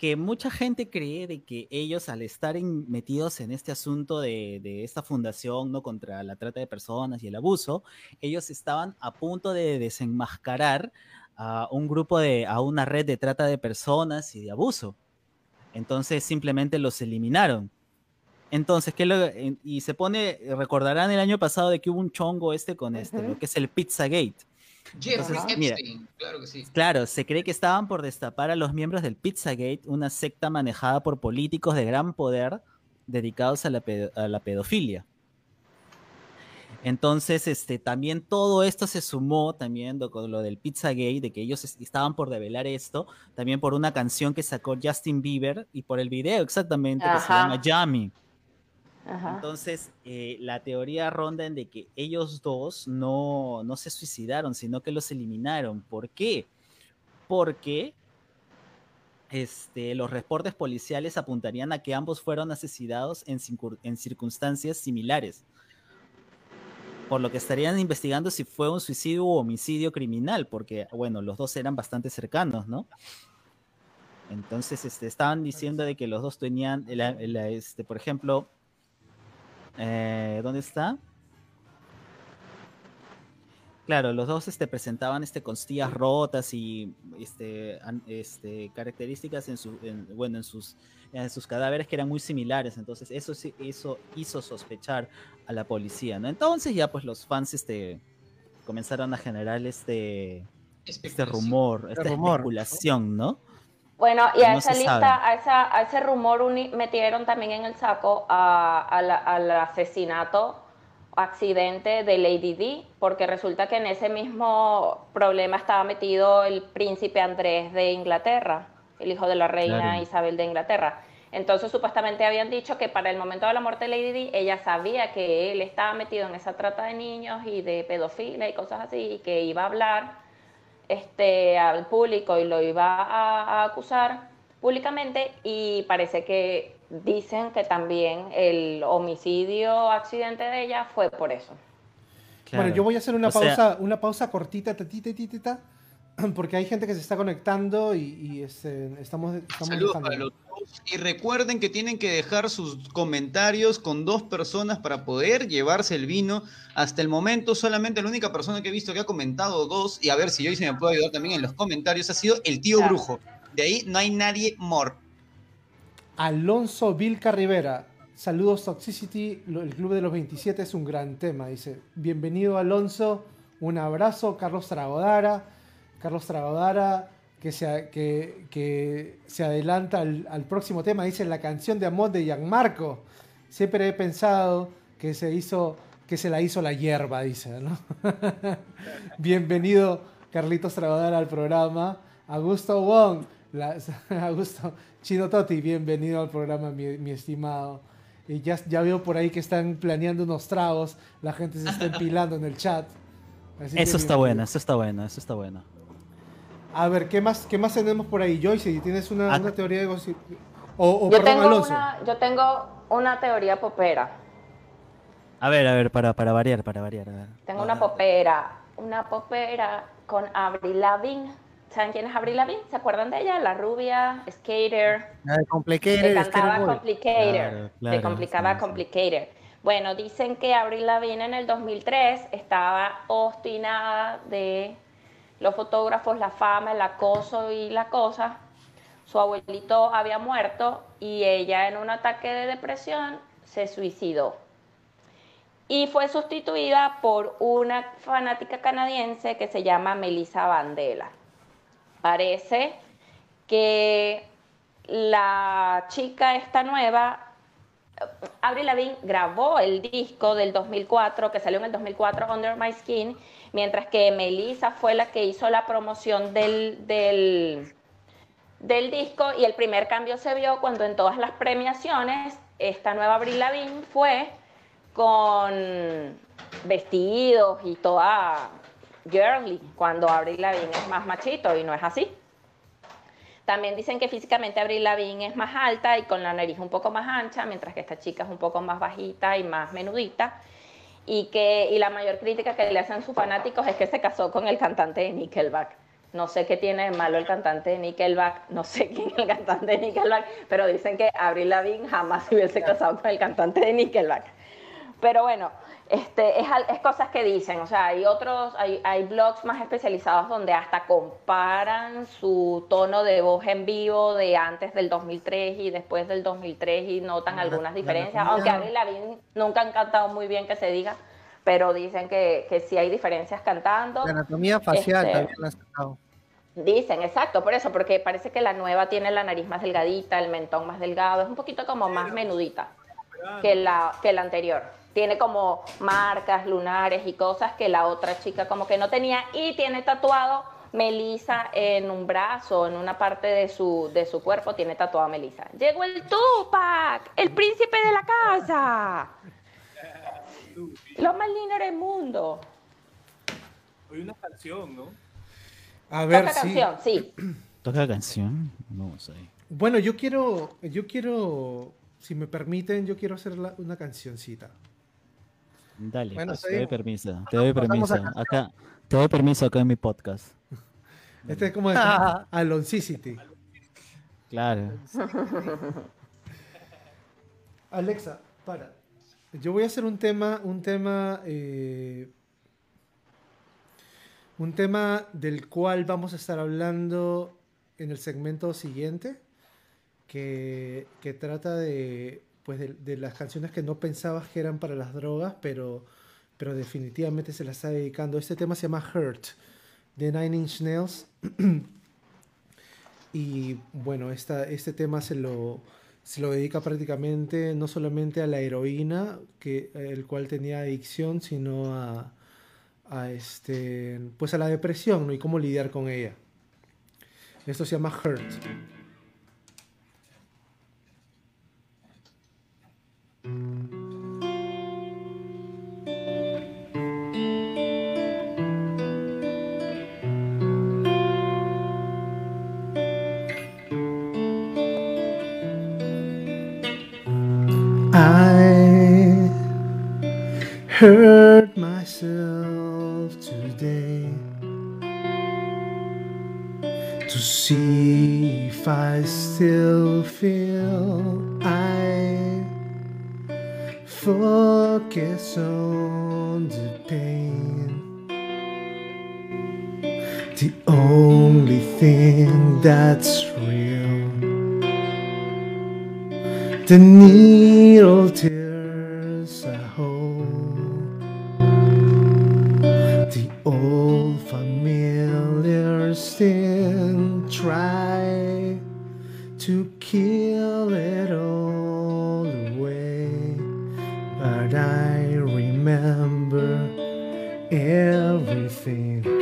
Que mucha gente cree de que ellos al estar en- metidos en este asunto de, de esta fundación ¿no? contra la trata de personas y el abuso, ellos estaban a punto de desenmascarar a un grupo de, a una red de trata de personas y de abuso. Entonces simplemente los eliminaron. Entonces, ¿qué lo- y se pone, recordarán el año pasado de que hubo un chongo este con este, lo que es el Pizzagate. Jeffrey Entonces, mira. Epstein, claro que sí. Claro, se cree que estaban por destapar a los miembros del Pizzagate, una secta manejada por políticos de gran poder dedicados a la, pedo- a la pedofilia. Entonces, este, también todo esto se sumó también do- con lo del Pizzagate, de que ellos es- estaban por develar esto, también por una canción que sacó Justin Bieber y por el video exactamente que se llama Yummy. Entonces, eh, la teoría ronda en de que ellos dos no, no se suicidaron, sino que los eliminaron. ¿Por qué? Porque este, los reportes policiales apuntarían a que ambos fueron asesinados en, circun- en circunstancias similares. Por lo que estarían investigando si fue un suicidio o homicidio criminal, porque, bueno, los dos eran bastante cercanos, ¿no? Entonces, este, estaban diciendo de que los dos tenían, este, por ejemplo, eh, ¿dónde está? Claro, los dos este, presentaban este, costillas rotas y este, an- este, características en, su, en- bueno, en, sus, en sus cadáveres que eran muy similares. Entonces, eso, sí- eso hizo sospechar a la policía, ¿no? Entonces, ya pues los fans este, comenzaron a generar este, este rumor, esta rumor, especulación, ¿no? Bueno, y a No esa lista, sabe. a, esa, a ese rumor uni- metieron también en el saco a- a la- al asesinato, accidente de Lady D, porque resulta que en ese mismo problema estaba metido el príncipe Andrés de Inglaterra, el hijo de la reina Claro. Isabel de Inglaterra. Entonces supuestamente habían dicho que para el momento de la muerte de Lady Di, ella sabía que él estaba metido en esa trata de niños y de pedofilia y cosas así, y que iba a hablar este, al público y lo iba a, a acusar públicamente y parece que dicen que también el homicidio accidente de ella fue por eso. Bueno, yo voy a hacer una O sea, pausa, una pausa cortita, tatita, titita, [CLEARS THROAT] porque hay gente que se está conectando y, y, este, estamos, estamos Saludos dejando- para los dos. Y recuerden que tienen que dejar sus comentarios con dos personas para poder llevarse el vino. Hasta el momento, solamente la única persona que he visto que ha comentado dos, y a ver si yo se me puede ayudar también en los comentarios, ha sido el tío Claro. Brujo. De ahí no hay nadie more. Alonso Vilca Rivera. Saludos Toxicity, el Club de los 27 es un gran tema, dice. Bienvenido Alonso, un abrazo. Carlos Tragodara, Carlos Tragodara que se, que, que se adelanta al, al próximo tema, dice la canción de amor de Gianmarco. Siempre he pensado que se hizo, que se la hizo la hierba, dice, ¿no? [LAUGHS] Bienvenido Carlitos Tragodara al programa. Augusto Wong, la- [LAUGHS] Augusto Chino Totti, bienvenido al programa, mi, mi estimado. Y ya, ya veo por ahí que están planeando unos tragos, la gente se está empilando en el chat. Así Eso está bueno, eso está bueno, eso está bueno. A ver, ¿qué más, qué más tenemos por ahí? Joyce, ¿tienes una, Ah. una teoría de gossip? O, o Yo perdón, tengo, Alonso. una, yo tengo una teoría popera. A ver, a ver, para, para variar, para variar. a ver. Tengo una popera, una popera con Avril Lavigne. ¿Saben quién es Avril Lavigne? ¿Se acuerdan de ella? La rubia, skater, Ah, de Complicated, que cantaba Complicated, Claro, claro, que complicaba sí, sí. Complicated. Bueno, dicen que Avril Lavigne en el 2003 estaba obstinada de los fotógrafos, la fama, el acoso y la cosa. Su abuelito había muerto y ella en un ataque de depresión se suicidó. Y fue sustituida por una fanática canadiense que se llama Melissa Vandela. Parece que la chica esta nueva, Avril Lavigne grabó el disco del 2004, que salió en el 2004, Under My Skin, mientras que Melissa fue la que hizo la promoción del, del, del disco y el primer cambio se vio cuando en todas las premiaciones esta nueva Avril Lavigne fue con vestidos y toda girly, cuando Avril Lavigne es más machito y no es así. También dicen que físicamente Avril Lavigne es más alta y con la nariz un poco más ancha, mientras que esta chica es un poco más bajita y más menudita. Y que y la mayor crítica que le hacen sus fanáticos es que se casó con el cantante de Nickelback. No sé qué tiene de malo el cantante de Nickelback, no sé quién es el cantante de Nickelback, pero dicen que Avril Lavigne jamás se hubiese casado con el cantante de Nickelback. Pero bueno, este, es, al- es cosas que dicen, o sea, hay otros, hay, hay blogs más especializados donde hasta comparan su tono de voz en vivo de antes del 2003 y después del 2003 y notan La- algunas la diferencias, anatomía- aunque Avril Lavigne nunca han cantado muy bien que se diga, pero dicen que, que sí hay diferencias cantando. La anatomía facial Este, también la han sacado. Dicen, exacto, por eso, porque parece que la nueva tiene la nariz más delgadita, el mentón más delgado, es un poquito como más menudita que la, que la anterior. Tiene como marcas lunares y cosas que la otra chica como que no tenía y tiene tatuado Melissa en un brazo, en una parte de su, de su cuerpo, tiene tatuado a Melissa. Llegó el Tupac, el príncipe de la casa. Lo más lindo del mundo. Hay una canción, ¿no? A ver, Otra sí. canción, sí. [CLEARS THROAT] ¿Toca canción? Vamos ahí. Bueno, yo quiero, yo quiero, si me permiten, yo quiero hacer la- una cancioncita. Dale, Bueno, pues, te doy permiso. Te doy permiso. Acá, te doy permiso acá en mi podcast. [LAUGHS] Este es como de [LAUGHS] Aloncicity. Claro. [LAUGHS] Alexa, para. Yo voy a hacer un tema, un tema, eh, un tema del cual vamos a estar hablando en el segmento siguiente, que, que trata de, pues de, de las canciones que no pensabas que eran para las drogas, pero, pero definitivamente se las está dedicando. Este tema se llama Hurt, de Nine Inch Nails. [CLEARS THROAT] y bueno, esta, este tema se lo, se lo dedica prácticamente no solamente a la heroína, que, el cual tenía adicción, sino a, a este, pues a la depresión ¿no? y cómo lidiar con ella. Esto se llama Hurt. Hurt myself today to see if I still feel I focus on the pain. The only thing that's real. The needle to kill it all away. But I remember everything.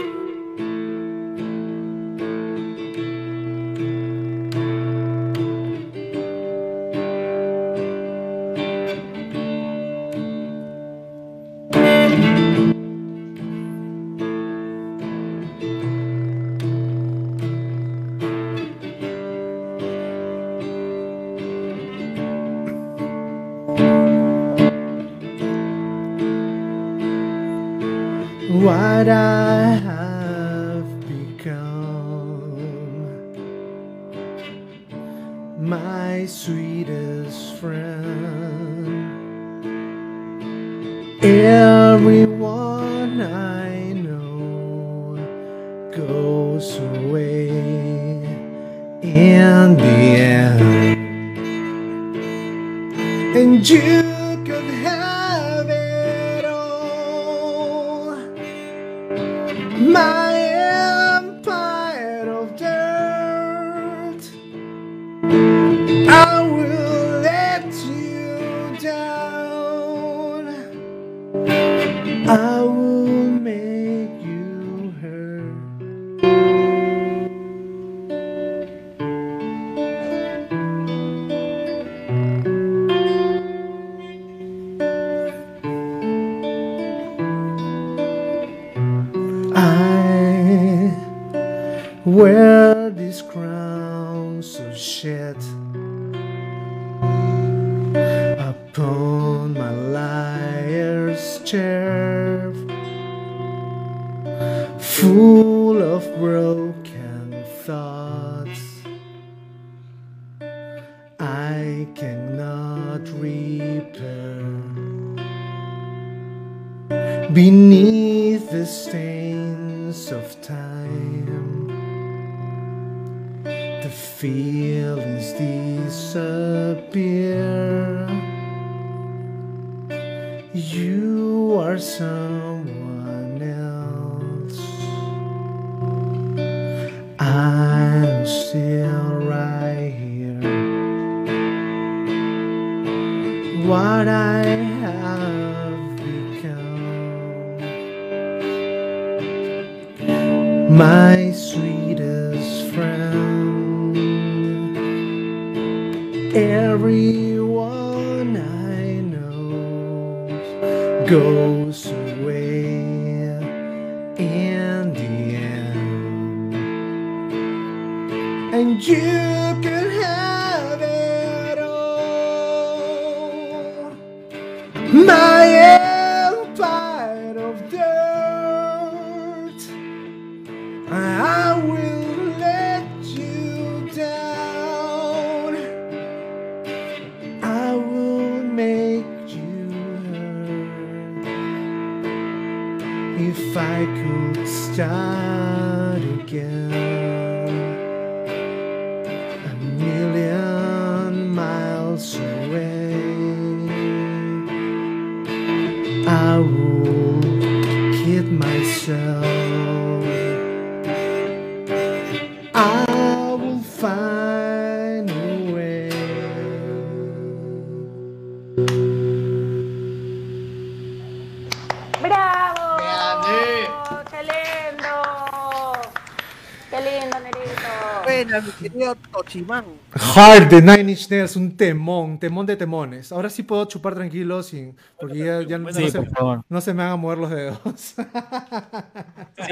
Querido Tochimán. Hard de Nine Inch Nails, un temón, temón de temones. Ahora sí puedo chupar tranquilo sin, porque ya, ya no, Sí, se, por favor. no se me van a mover los dedos. Sí,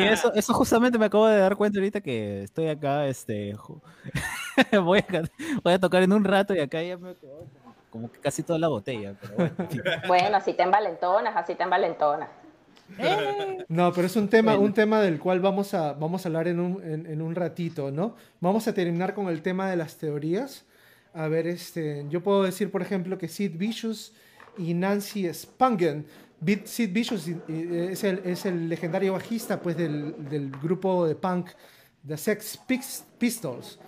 eso, eso justamente me acabo de dar cuenta ahorita que estoy acá, este, [LAUGHS] voy, a, can- voy a tocar en un rato y acá ya me quedó como, que casi toda la botella, pero bueno. Bueno, así te envalentonas, así te envalentonas. [LAUGHS] No, pero es un tema, Bueno. un tema del cual vamos a, vamos a hablar en un, en, en un ratito, ¿no? Vamos a terminar con el tema de las teorías. A ver, este, yo puedo decir, por ejemplo, que Sid Vicious y Nancy Spungen. Bi- Sid Vicious y es el, es el legendario bajista pues, del, del grupo de punk The Sex Pis- Pistols,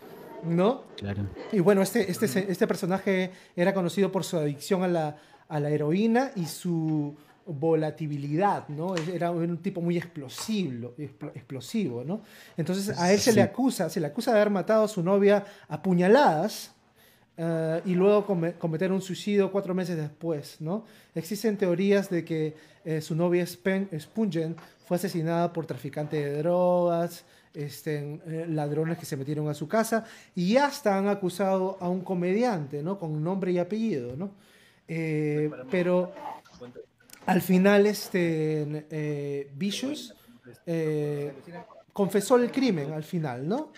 ¿no? Claro. Y bueno, este, este, este personaje era conocido por su adicción a la, a la heroína y su volatilidad, ¿no? Era un tipo muy explosivo, explo- explosivo, ¿no? Entonces a él se le acusa, se le acusa de haber matado a su novia a puñaladas eh, y luego come- cometer un suicidio cuatro meses después, ¿no? Existen teorías de que eh, su novia Spen- Spungen fue asesinada por traficantes de drogas, este, eh, ladrones que se metieron a su casa y hasta han acusado a un comediante, ¿no? Con nombre y apellido, ¿no? Eh, pero al final, este, eh, Vicious eh, confesó el crimen al final, ¿no?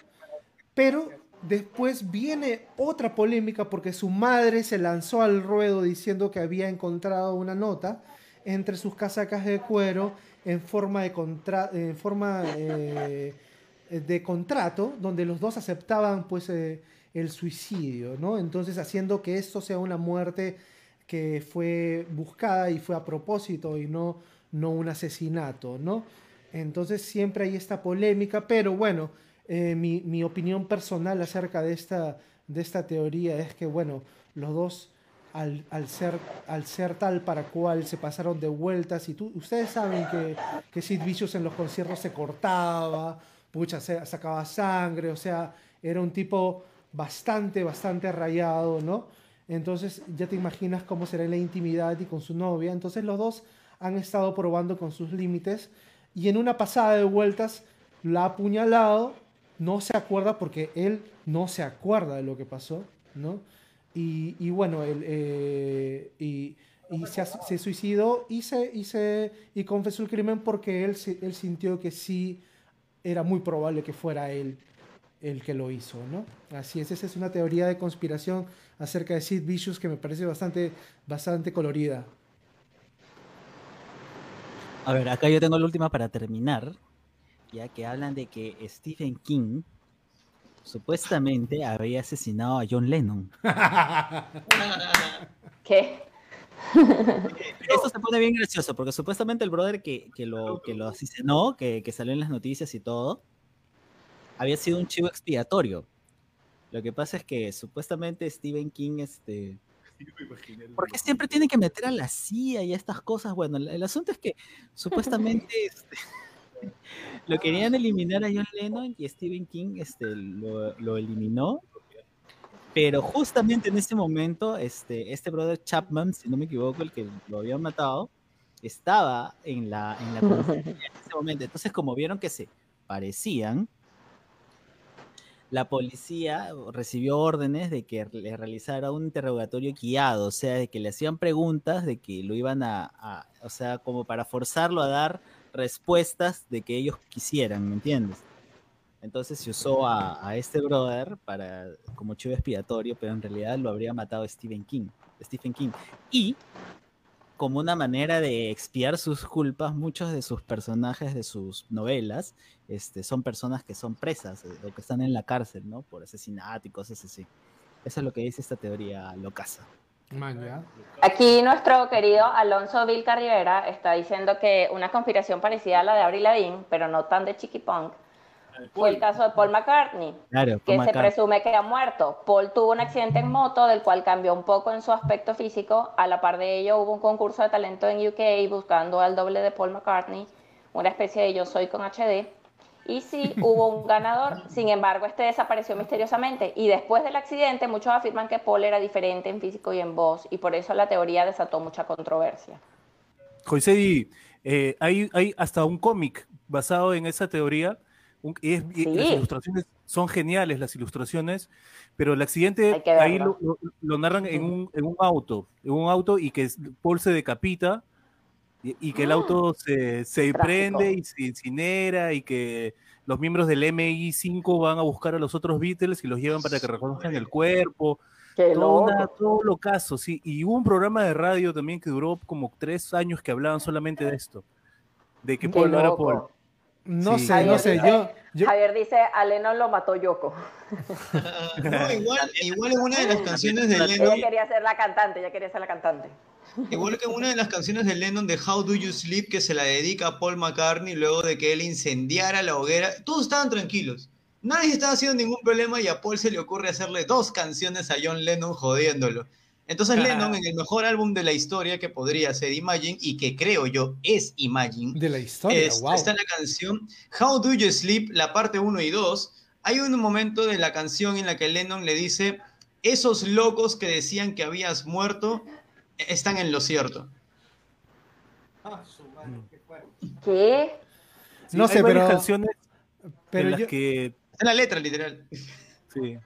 Pero después viene otra polémica porque su madre se lanzó al ruedo diciendo que había encontrado una nota entre sus casacas de cuero en forma de, forma, eh, de contrato donde los dos aceptaban pues eh, el suicidio, ¿no? Entonces haciendo que esto sea una muerte que fue buscada y fue a propósito y no, no un asesinato, ¿no? Entonces siempre hay esta polémica, pero bueno, eh, mi, mi opinión personal acerca de esta, de esta teoría es que, bueno, los dos, al, al ser, al ser tal para cual se pasaron de vueltas, y tú, ustedes saben que, que Sid Vicious en los conciertos se cortaba, pucha, se, sacaba sangre, o sea, era un tipo bastante, bastante rayado, ¿no? Entonces ya te imaginas cómo será la intimidad y con su novia. Entonces los dos han estado probando con sus límites y en una pasada de vueltas la ha apuñalado, no se acuerda porque él no se acuerda de lo que pasó, ¿no? Y, bueno, él, eh, y, se, se suicidó y, se, y, confesó el crimen porque él sintió que sí era muy probable que fuera él el que lo hizo, ¿no? Así es, esa es una teoría de conspiración acerca de Sid Vicious que me parece bastante, bastante colorida. A ver, acá yo tengo la última para terminar, ya que hablan de que Stephen King supuestamente había asesinado a John Lennon. [LAUGHS] ¿Qué? Esto se pone bien gracioso, porque supuestamente el brother que, que lo, que lo asesinó, que, que salió en las noticias y todo, había sido un chivo expiatorio. Lo que pasa es que supuestamente Stephen King, este, ¿por qué siempre tiene que meter a la CIA y a estas cosas? Bueno, el, el asunto es que supuestamente [LAUGHS] este, [LAUGHS] lo querían eliminar a John Lennon y Stephen King este, lo, lo eliminó. Pero justamente en ese momento, este, este brother Chapman, si no me equivoco, el que lo había matado, estaba en la, en la [LAUGHS] en ese momento. Entonces, como vieron que se parecían, la policía recibió órdenes de que le realizara un interrogatorio guiado, o sea, de que le hacían preguntas de que lo iban a, a- o sea, como para forzarlo a dar respuestas de que ellos quisieran, ¿me entiendes? Entonces se usó a, a este brother para como chivo expiatorio, pero en realidad lo habría matado Stephen King, Stephen King. Y como una manera de expiar sus culpas, muchos de sus personajes de sus novelas este, son personas que son presas eh, o que están en la cárcel, ¿no? Por asesinato y cosas así. Eso es lo que dice esta teoría locasa. Aquí nuestro querido Alonso Vilca Rivera está diciendo que una conspiración parecida a la de Avril Lavigne, pero no tan de Chiqui Punk, fue el caso de Paul McCartney, Claro, que se presume que ha muerto. Paul tuvo un accidente en moto, del cual cambió un poco en su aspecto físico. A la par de ello, hubo un concurso de talento en UK buscando al doble de Paul McCartney, una especie de Yo Soy con HD. Y sí, [LAUGHS] hubo un ganador, sin embargo, este desapareció misteriosamente. Y después del accidente, muchos afirman que Paul era diferente en físico y en voz, y por eso la teoría desató mucha controversia. José, eh, hay, hay hasta un cómic basado en esa teoría. Un- y es- y Sí. Las ilustraciones son geniales, las ilustraciones, pero el accidente ahí lo, lo- lo narran en un, en un auto, en un auto y que Paul se decapita y, y que el Ah. auto se, se Trágico. prende y se incinera y que los miembros del MI5 van a buscar a los otros Beatles y los llevan para que reconozcan el cuerpo. ¡Qué Todo, una- todo lo caso, sí. Y hubo un programa de radio también que duró como tres años que hablaban solamente de esto. De que Qué Paul no era. Paul. No Sí. sé, no sé. Yo, yo, Javier dice, a Lennon lo mató Yoko. [LAUGHS] No, igual, igual en una de las canciones de Ella Lennon, quería ser la cantante, ella quería ser la cantante. igual que en una de las canciones de Lennon de How Do You Sleep, que se la dedica a Paul McCartney luego de que él incendiara la hoguera, todos estaban tranquilos. Nadie estaba haciendo ningún problema y a Paul se le ocurre hacerle dos canciones a John Lennon jodiéndolo. Entonces Lennon, en el mejor álbum de la historia que podría ser Imagine, y que creo yo es Imagine, de la historia, es- wow. está la canción How Do You Sleep, la parte 1 y 2. Hay un momento de la canción en la que Lennon le dice, esos locos que decían que habías muerto eh, están en lo cierto. ¿Qué? Sí, No hay sé, varias pero- canciones Pero en las yo, que Está en la letra, literal. sí,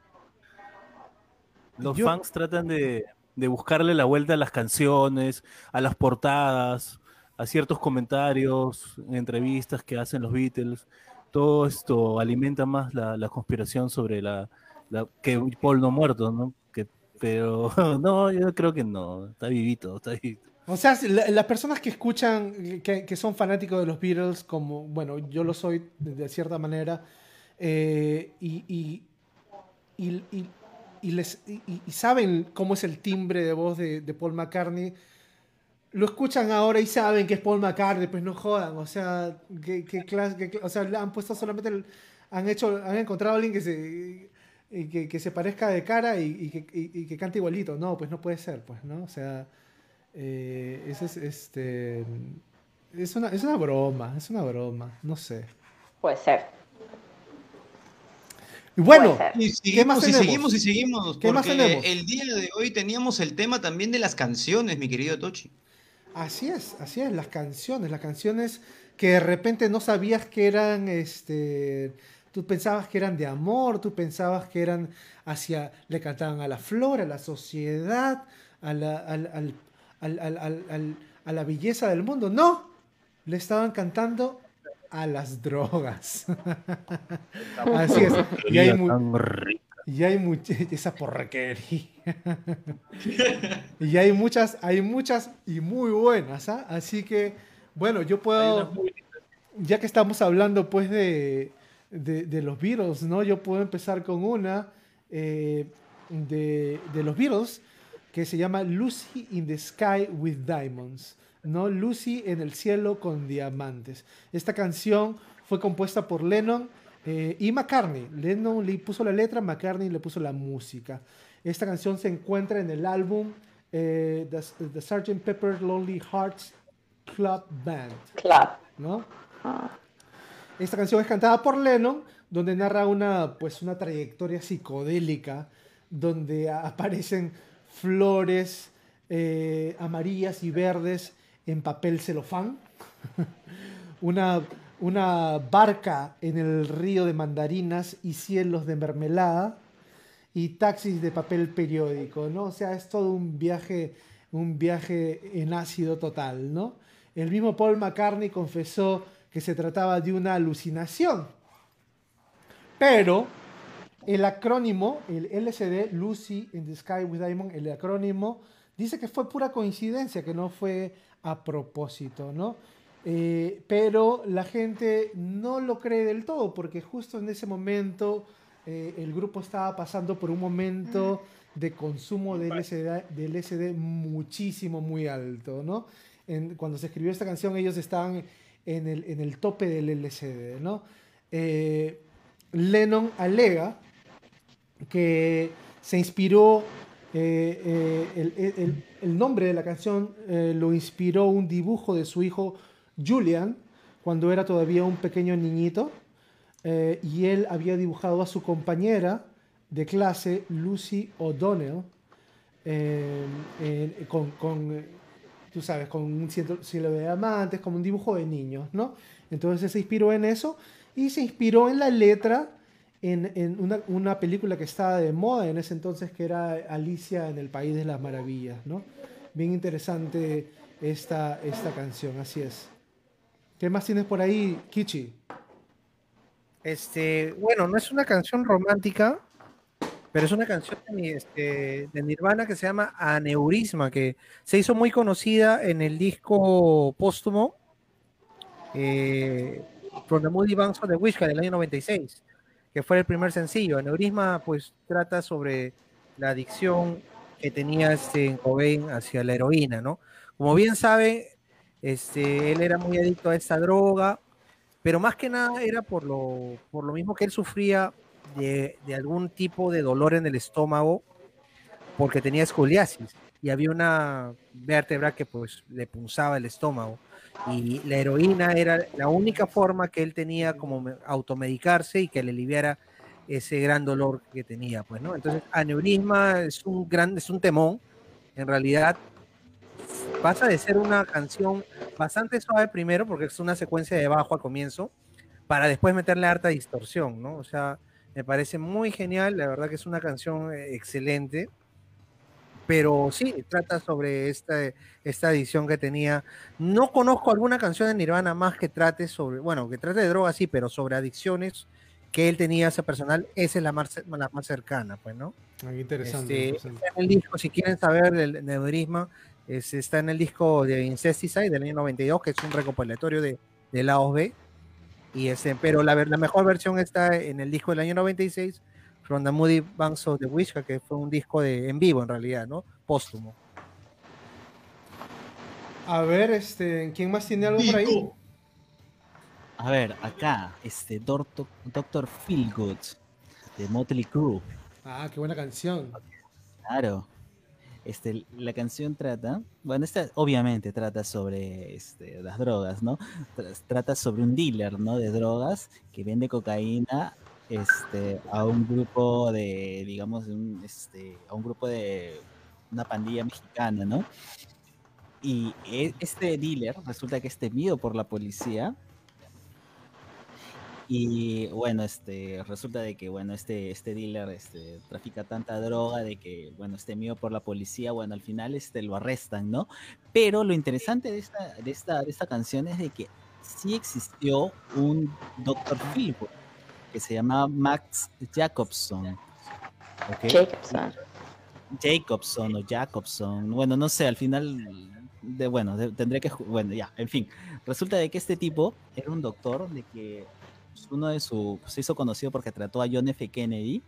los Yo- fans tratan de, de buscarle la vuelta a las canciones, a las portadas, a ciertos comentarios, en entrevistas que hacen los Beatles. Todo esto alimenta más la, conspiración sobre la, que Paul no muerto, ¿no? Que, pero [LAUGHS] no, yo creo que no, está vivito, está vivito. O sea, las personas que escuchan, que, son fanáticos de los Beatles, como, bueno, yo lo soy de, cierta manera, eh, y- y- y les, y, y- saben cómo es el timbre de voz de, de Paul McCartney, lo escuchan ahora y saben que es Paul McCartney, pues no jodan, o sea, que, que o sea, han puesto solamente, el- han hecho, han encontrado a alguien que se, que, que se parezca de cara y, y que, cante igualito, no, pues no puede ser, pues, ¿no? O sea... Eh, es este. Es una, es una broma, es una broma, no sé. Puede ser. Y bueno. Y seguimos, más y tenemos? seguimos, y seguimos. ¿Qué más porque tenemos? el día de hoy teníamos el tema también de las canciones, mi querido Tochi. así es, así es, las canciones, las canciones que de repente no sabías que eran, este, tú pensabas que eran de amor, tú pensabas que eran hacia, le cantaban a la flora, a la sociedad, a la, al- al- al- al- al- al- a la belleza del mundo. No, le estaban cantando a las drogas. así es. Y hay, mu-. Y hay muchas, esa porquería. y hay muchas, hay muchas y muy buenas, ¿ah? Así que, bueno, yo puedo, ya que estamos hablando pues de, de, de los Beatles, ¿no? Yo puedo empezar con una eh, de, de los Beatles que se llama Lucy in the Sky with Diamonds, ¿no? Lucy en el cielo con diamantes. Esta canción fue compuesta por Lennon eh, y McCartney. Lennon le puso la letra, McCartney le puso la música. Esta canción se encuentra en el álbum eh, The, The Sgt. Pepper Lonely Hearts Club Band. Club. ¿no? Ah. Esta canción es cantada por Lennon, donde narra una, pues, una trayectoria psicodélica, donde aparecen flores eh, amarillas y verdes en papel celofán, [LAUGHS] una, una barca en el río de mandarinas y cielos de mermelada, y taxis de papel periódico, ¿no? O sea, es todo un viaje, un viaje en ácido total, ¿no? El mismo Paul McCartney confesó que se trataba de una alucinación. Pero el acrónimo, el LCD, Lucy in the Sky with Diamond, el acrónimo, dice que fue pura coincidencia, que no fue a propósito, ¿no? Eh, pero la gente no lo cree del todo, porque justo en ese momento eh, el grupo estaba pasando por un momento de consumo de LSD, de LSD muchísimo, muy alto, ¿no? En- cuando se escribió esta canción ellos estaban en el, en el tope del LSD, ¿no? Eh, Lennon alega que se inspiró, eh, eh, el, el- el nombre de la canción eh, lo inspiró un dibujo de su hijo Julian cuando era todavía un pequeño niñito eh, y él había dibujado a su compañera de clase, Lucy O'Donnell, con, con, tú sabes, con un cielo de diamantes, como un dibujo de niños, ¿no? Entonces se inspiró en eso y se inspiró en la letra en, una, película que estaba de moda en ese entonces, que era Alicia en el País de las Maravillas, ¿no? Bien interesante esta, esta canción, así es. ¿Qué más tienes por ahí, Kichi? Este, bueno, no es una canción romántica, pero es una canción de, este, de Nirvana que se llama Aneurisma, que se hizo muy conocida en el disco póstumo eh, From the Moody Banks of the Wishka del año 96, que fue el primer sencillo. Aneurisma, pues, trata sobre la adicción que tenía este Cobain hacia la heroína, ¿no? Como bien sabe, este, él era muy adicto a esta droga, pero más que nada era por lo, por lo mismo que él sufría de, de algún tipo de dolor en el estómago porque tenía escoliasis y había una vértebra que pues le punzaba el estómago y la heroína era la única forma que él tenía como me- automedicarse y que le aliviara ese gran dolor que tenía pues no entonces aneurisma es un gran es un temón. En realidad pasa de ser una canción bastante suave primero, porque es una secuencia de bajo al comienzo, para después meterle harta distorsión, ¿no? O sea, me parece muy genial, la verdad que es una canción eh, excelente, pero sí, trata sobre esta, esta edición que tenía. No conozco alguna canción de Nirvana más que trate sobre, bueno, que trate de drogas, sí, pero sobre adicciones que él tenía esa personal, esa es la más, la más cercana, pues, ¿no? Ah, interesante. Este, interesante. está en el disco, si quieren saber del neurisma, es- está en el disco de Incesticide del año 92, que es un recopilatorio de, de lados B. Y ese, pero la, la mejor versión está en el disco del año 96, From the Moody Banks of the Wishka, que fue un disco de, en vivo en realidad, ¿no? Póstumo. A ver, este, ¿quién más tiene algo por ahí? A ver, acá, este Doctor, Doctor Feelgood de Motley Crue. Ah, qué buena canción. Claro. Este, la canción trata, bueno, esta obviamente trata sobre este, las drogas, ¿no? Tra- Trata sobre un dealer, ¿no? De drogas que vende cocaína este, a un grupo de, digamos, un, este, a un grupo de una pandilla mexicana, ¿no? Y e- este dealer resulta que es temido por la policía. Y bueno, este, resulta de que, bueno, este, este dealer este, trafica tanta droga de que, bueno, es temido por la policía, bueno, al final este, lo arrestan, ¿no? Pero lo interesante de esta, de esta, de esta canción es de que sí existió un Dr. Philwood que se llama Max Jacobson. ¿ok? Jacobson. Jacobson o Jacobson, bueno, no sé, al final, de, bueno, de- tendré que, bueno, ya, en fin, resulta de que este tipo era un doctor de que uno de su, se hizo conocido porque trató a John F. Kennedy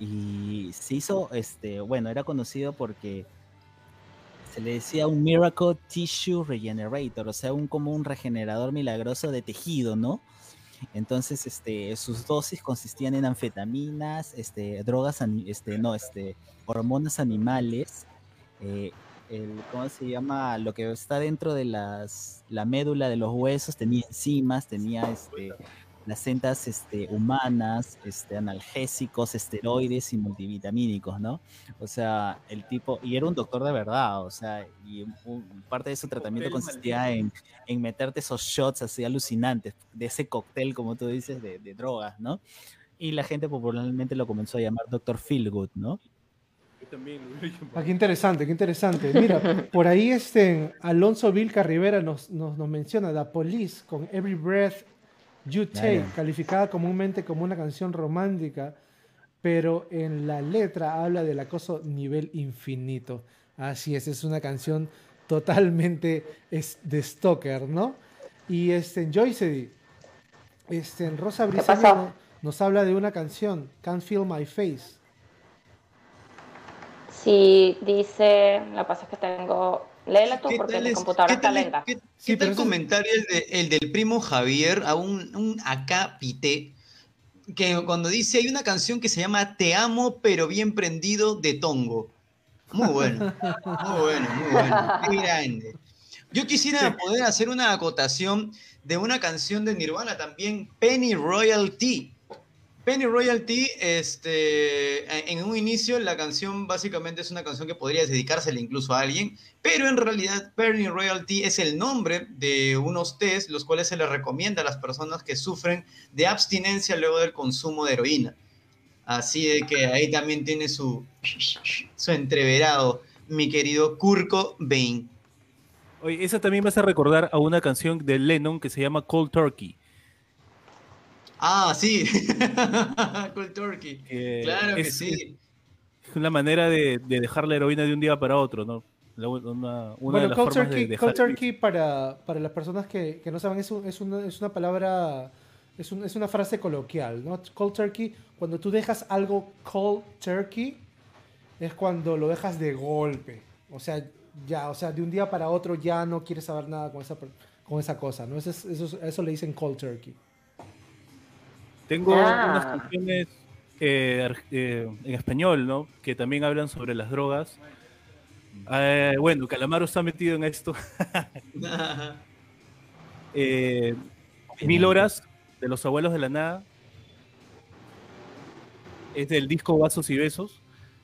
y se hizo, este, bueno, era conocido porque se le decía un Miracle Tissue Regenerator, o sea, un como un regenerador milagroso de tejido, ¿no? Entonces, este, sus dosis consistían en anfetaminas, este, drogas, este, no, este, hormonas animales, eh, el, ¿cómo se llama? Lo que está dentro de las, la médula de los huesos, tenía enzimas, tenía este, placentas este, humanas, este, analgésicos, esteroides y multivitamínicos, ¿no? O sea, el tipo, y era un doctor de verdad, o sea, y un- parte de su tratamiento consistía en, en meterte esos shots así alucinantes, de ese cóctel, como tú dices, de, de drogas, ¿no? Y la gente popularmente lo comenzó a llamar Dr. Feelgood, ¿no? Yo también. [LAUGHS] Ah, qué interesante, qué interesante. Mira, por ahí este Alonso Vilca Rivera nos, nos, nos menciona The Police con Every Breath You Take, calificada comúnmente como una canción romántica, pero en la letra habla del acoso nivel infinito. Así es, es una canción totalmente es de stalker, ¿no? Y este, Joyce, este, Rosa Briseño nos habla de una canción, Can't Feel My Face. Sí, dice, la pasa es que tengo, léela tú ¿Qué porque tal mi es- computadora está lenta. qué- Sí, qué tal comentario el, de- el del primo Javier a un, un acá pité? Que cuando dice hay una canción que se llama Te amo pero bien prendido de Tongo. Muy bueno, muy bueno, muy bueno. Qué grande. Yo quisiera poder hacer una acotación de una canción de Nirvana también, Penny Royalty. Penny Royalty, este, en un inicio la canción básicamente es una canción que podría dedicársela incluso a alguien, pero en realidad Penny Royalty es el nombre de unos test los cuales se les recomienda a las personas que sufren de abstinencia luego del consumo de heroína. Así de que ahí también tiene su, su entreverado, mi querido Kurko Bain. Oye, esa también me hace recordar a una canción de Lennon que se llama Cold Turkey. Ah, sí. [LAUGHS] Cold Turkey. que Claro que sí. Es una manera de, de dejar la heroína de un día para otro, ¿no? La- una una de bueno, las cold formas turkey, de dejar cold turkey para, para las personas que, que no saben, es, un- es, una, es una palabra, es, un- es una frase coloquial, ¿no? Cold turkey, cuando tú dejas algo cold turkey, es cuando lo dejas de golpe. O sea, ya, o sea, de un día para otro ya no quieres saber nada con esa, con esa cosa, ¿no? Eso, es- eso, es- eso le dicen cold turkey. Tengo Ah. unas canciones eh, eh, en español, ¿no? Que también hablan sobre las drogas. Eh, bueno, Calamaro está metido en esto. [LAUGHS] Mil horas de los abuelos de la nada. Es del disco Vasos y Besos,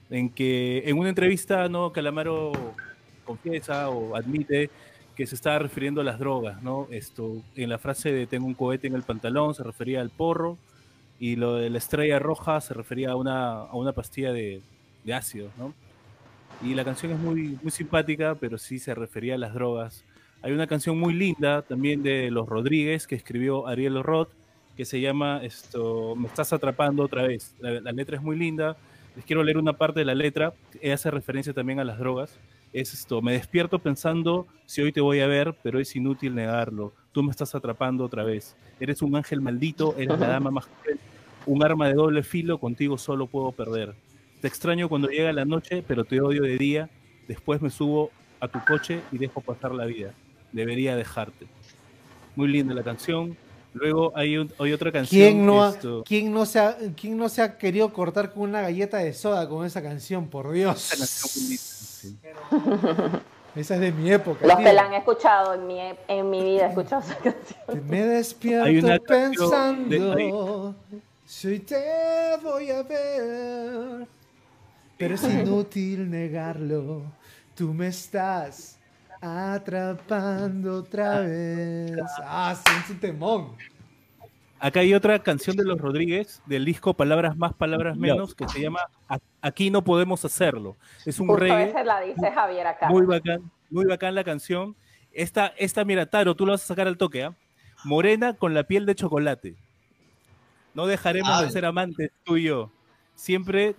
en que en una entrevista no Calamaro confiesa o admite que se estaba refiriendo a las drogas, ¿no? Esto en la frase de tengo un cohete en el pantalón se refería al porro y lo de la estrella roja se refería a una, a una pastilla de, de ácido, ¿no? Y la canción es muy, muy simpática, pero sí se refería a las drogas. Hay una canción muy linda también de Los Rodríguez que escribió Ariel Roth que se llama esto, Me estás atrapando otra vez. La, la letra es muy linda. Les quiero leer una parte de la letra. Ella hace referencia también a las drogas. Es esto, me despierto pensando si hoy te voy a ver, pero es inútil negarlo. Tú me estás atrapando otra vez. Eres un ángel maldito, eres la dama más cruel. Un arma de doble filo, contigo solo puedo perder. Te extraño cuando llega la noche, pero te odio de día. Después me subo a tu coche y dejo pasar la vida. Debería dejarte. Muy linda la canción. Luego hay, un- hay otra canción. ¿Quién no, ha, esto- ¿quién, no se ha, ¿Quién no se ha querido cortar con una galleta de soda con esa canción? Por Dios. sí. [LAUGHS] Esa es de mi época. Los tío. que la han escuchado en mi, en mi vida, he escuchado esa canción. Me despierto Hay una canción pensando si hoy te voy a ver. Pero es [LAUGHS] inútil negarlo. Tú me estás atrapando otra vez. Ah, sí, es un temón. Acá hay otra canción de los Rodríguez del disco Palabras más, palabras menos que se llama Aquí no podemos hacerlo. Es un Justo reggae esa la dice Javier acá. muy bacán, muy bacán la canción. Esta, esta mira, Taro, tú lo vas a sacar al toque, ¿ah? Morena con la piel de chocolate. No dejaremos Ah. de ser amantes, tú y yo. Siempre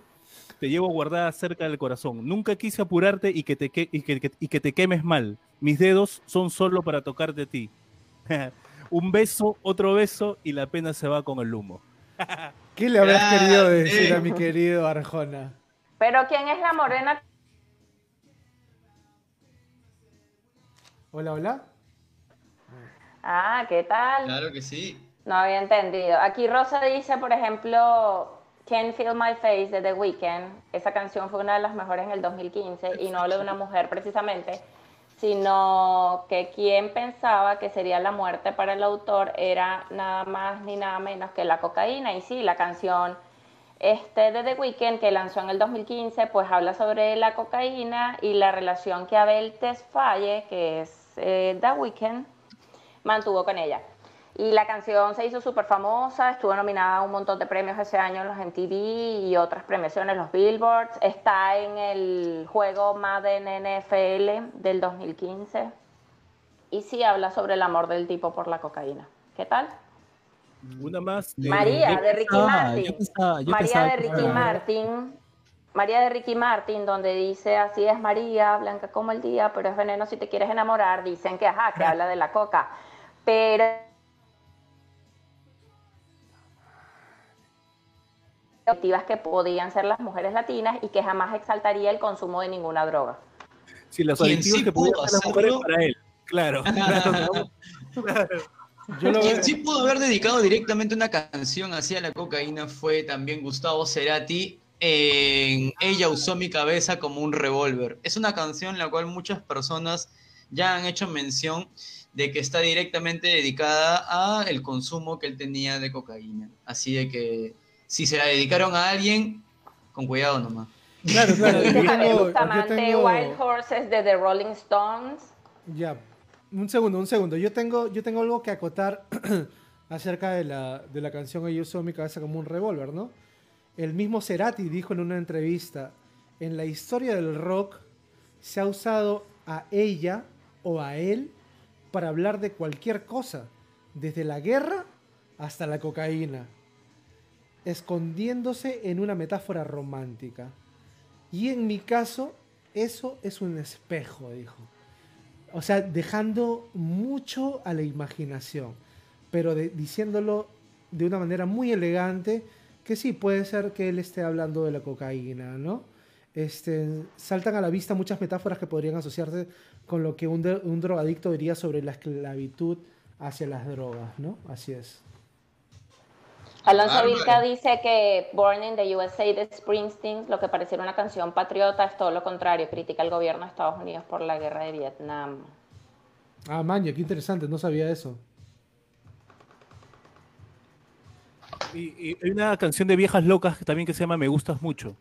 te llevo guardada cerca del corazón. Nunca quise apurarte y que te, que- y que, que- y que te quemes mal. Mis dedos son solo para tocarte a ti. [LAUGHS] Un beso, otro beso y la pena se va con el humo. [LAUGHS] ¿Qué le habrás Grande. querido decir a mi querido Arjona? Pero ¿quién es la morena? Hola, hola. Ah, ¿qué tal? Claro que sí. No había entendido. Aquí Rosa dice, por ejemplo, Can't Feel My Face de The Weeknd. Esa canción fue una de las mejores en el 2015 y no hablo de una mujer precisamente, sino que quien pensaba que sería la muerte para el autor era nada más ni nada menos que la cocaína. Y sí, la canción este de The Weeknd que lanzó en el 2015, pues habla sobre la cocaína y la relación que Abel Tesfaye, que es eh, The Weeknd, mantuvo con ella. Y la canción se hizo súper famosa, estuvo nominada a un montón de premios ese año en los MTV y otras premiaciones, los Billboards. Está en el juego Madden NFL del 2015. Y sí habla sobre el amor del tipo por la cocaína. ¿Qué tal? Una más. de- María, de Ricky Martin. yo María de Ricky Martin. María de Ricky Martin, donde dice así es María, blanca como el día, pero es veneno si te quieres enamorar. Dicen que ajá, que [LAUGHS] habla de la coca. Pero activas que podían ser las mujeres latinas y que jamás exaltaría el consumo de ninguna droga. Sí, los adictivos sí que podían pudo ser las mujeres hacerlo- para él. Claro. [LAUGHS] claro, claro. Yo lo Quien veo- sí pudo haber dedicado directamente una canción hacia la cocaína fue también Gustavo Cerati en Ella usó mi cabeza como un revólver. Es una canción la cual muchas personas ya han hecho mención de que está directamente dedicada a el consumo que él tenía de cocaína. Así de que si se la dedicaron a alguien, con cuidado nomás. Claro, claro. Yo Déjame tengo, Bustamante, tengo- Wild Horses de The Rolling Stones. Ya, un segundo, un segundo. Yo tengo, yo tengo algo que acotar [CLEARS THROAT] acerca de la, de la canción Ella usó mi cabeza como un revólver, ¿no? El mismo Cerati dijo en una entrevista, en la historia del rock se ha usado a ella o a él para hablar de cualquier cosa, desde la guerra hasta la cocaína, escondiéndose en una metáfora romántica. Y en mi caso, eso es un espejo, dijo. O sea, dejando mucho a la imaginación, pero diciéndolo de una manera muy elegante, que sí, puede ser que él esté hablando de la cocaína, ¿no? Este, saltan a la vista muchas metáforas que podrían asociarse con lo que un, un drogadicto diría sobre la esclavitud hacia las drogas, ¿no? Así es. Alonso Bárbaro. Vilca dice que Born in the USA de Springsteen, lo que pareciera una canción patriota, es todo lo contrario, critica al gobierno de Estados Unidos por la guerra de Vietnam. Ah, maña, qué interesante, no sabía eso. Y, y hay una canción de viejas locas que también que se llama Me gustas mucho.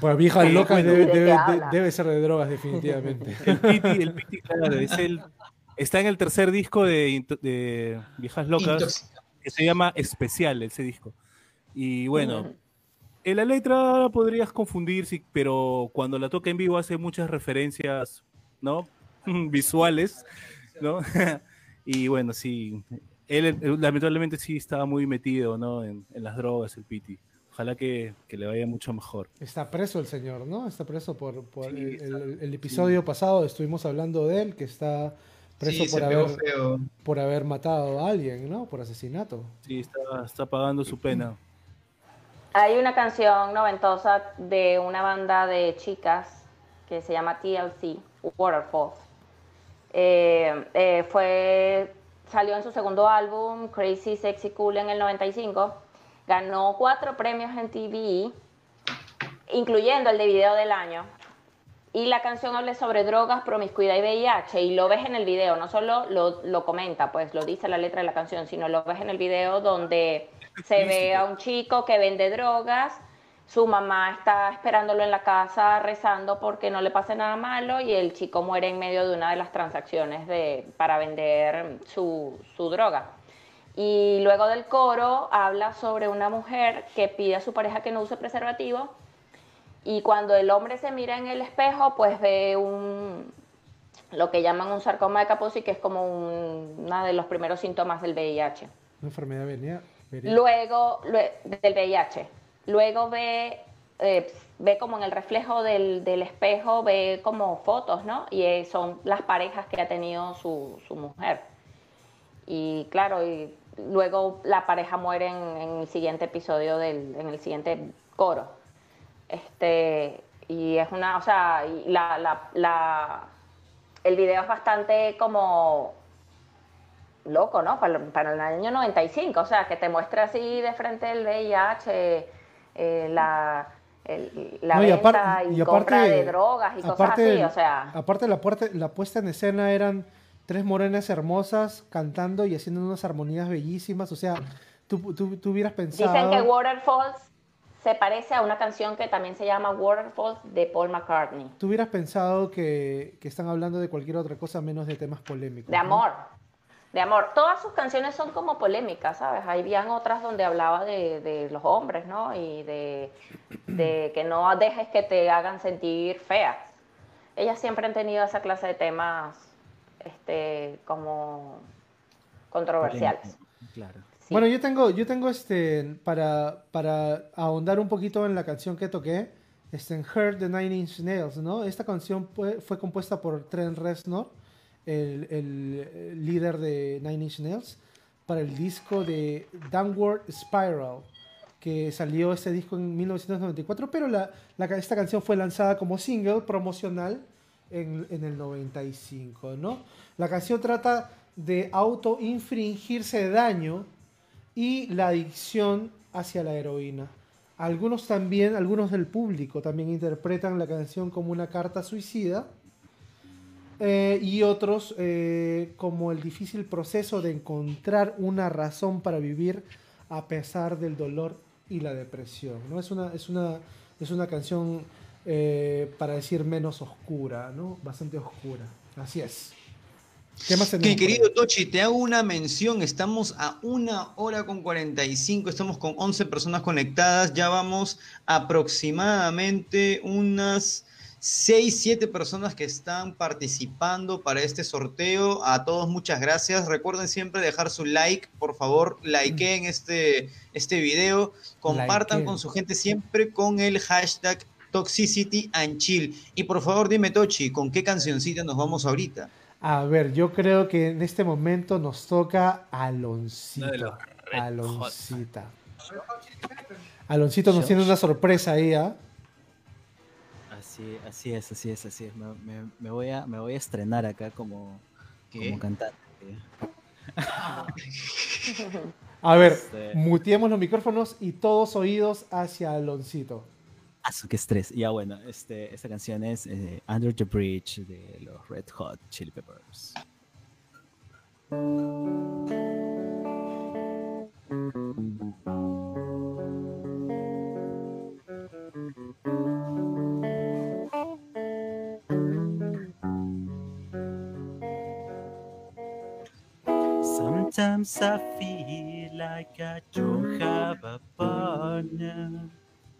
Para viejas Sí, locas debe, ¿De qué debe- de- habla? debe ser de drogas, definitivamente. El Piti, el Piti, claro, es el, está en el tercer disco de, Viejas Locas, que se llama Especial, ese disco. Y bueno, en la letra podrías confundir, sí, pero cuando la toca en vivo hace muchas referencias, ¿no? [LAUGHS] Visuales, ¿no? [LAUGHS] y bueno, sí, él eh, lamentablemente sí estaba muy metido, ¿no? En, en las drogas, el Piti. Ojalá que, que le vaya mucho mejor. Está preso el señor, ¿no? Está preso por, por Sí, el, está- el- el episodio pasado estuvimos hablando de él, que está preso Sí, por, haber, feo. por haber matado a alguien, ¿no? Por asesinato. Sí, está, está pagando su pena. Hay una canción noventosa de una banda de chicas que se llama TLC, Waterfalls. Eh, eh, fue, salió en su segundo álbum, Crazy Sexy Cool, en el 95. Ganó cuatro premios en TV, incluyendo el de video del año. Y la canción habla sobre drogas, promiscuidad y VIH. Y lo ves en el video, no solo lo, lo comenta, pues lo dice la letra de la canción, sino lo ves en el video donde se ve a un chico que vende drogas. Su mamá está esperándolo en la casa rezando porque no le pase nada malo y el chico muere en medio de una de las transacciones de, para vender su, su droga. Y luego del coro habla sobre una mujer que pide a su pareja que no use preservativo y cuando el hombre se mira en el espejo, pues ve un lo que llaman un sarcoma de Kaposi, que es como un- uno de los primeros síntomas del VIH. Una enfermedad venía. venérea. Luego, lue- del VIH. Luego ve, eh, ve como en el reflejo del, del espejo, ve como fotos, ¿no? Y eh, son las parejas que ha tenido su, su mujer. Y claro, y luego la pareja muere en, en el siguiente episodio, del, en el siguiente coro. Este, y es una, o sea, y la, la, la- el video es bastante como loco, ¿no? Para, para el año 95, o sea, que te muestra así de frente el VIH, eh, la, el- la No, y venta y, y compra aparte- de drogas y cosas aparte así, del- o sea. Aparte, la, puerta- la puesta en escena eran tres morenas hermosas cantando y haciendo unas armonías bellísimas. O sea, tú, tú, tú hubieras pensado. Dicen que Waterfalls se parece a una canción que también se llama Waterfalls de Paul McCartney, Tú hubieras pensado que, que están hablando de cualquier otra cosa menos de temas polémicos. de ¿no? amor. De amor. Todas sus canciones son como polémicas, ¿sabes? Habían otras donde hablaba de, de los hombres, ¿no? Y de, de que no dejes que te hagan sentir feas. Ellas siempre han tenido esa clase de temas este, como controversiales. Claro. Bueno, yo tengo, yo tengo este, para, para ahondar un poquito en la canción que toqué, este, en Heard the Nine Inch Nails, ¿no? Esta canción fue, compuesta por Trent Reznor, el, el, líder de Nine Inch Nails, para el disco de Downward Spiral. que salió este disco en 1994, pero la, la- esta canción fue lanzada como single promocional en, en el 95, ¿no? La canción trata de auto-infringirse daño y la adicción hacia la heroína. Algunos también, algunos del público también interpretan la canción como una carta suicida eh, y otros eh, como el difícil proceso de encontrar una razón para vivir a pesar del dolor y la depresión. ¿no? Es, una, es, una, es una canción, eh, para decir menos oscura, ¿no? bastante oscura. Así es. ¿Qué más tenemos ahí? querido Tochi, te hago una mención. Estamos a una hora con 45, estamos con 11 personas conectadas. Ya vamos aproximadamente unas 6, 7 personas que están participando para este sorteo. A todos muchas gracias. Recuerden siempre dejar su like, por favor, likeen este, este video. Compartan con su gente siempre con el hashtag Toxicity and Chill. Y por favor, dime, Tochi, ¿con qué cancioncita nos vamos ahorita? A ver, yo creo que en este momento nos toca Aloncito. Aloncita. Aloncito nos tiene una sorpresa ahí, ¿ah? Así, así es, así es, así es. Me, me- me voy, a, me voy a estrenar acá como, ¿Qué? como cantante. A ver, Este- muteemos los micrófonos y todos oídos hacia Aloncito. Ah, su, qué estrés. Ya bueno, este, esta canción es eh, Under the Bridge de los Red Hot Chili Peppers. Sometimes I feel like I don't have a partner.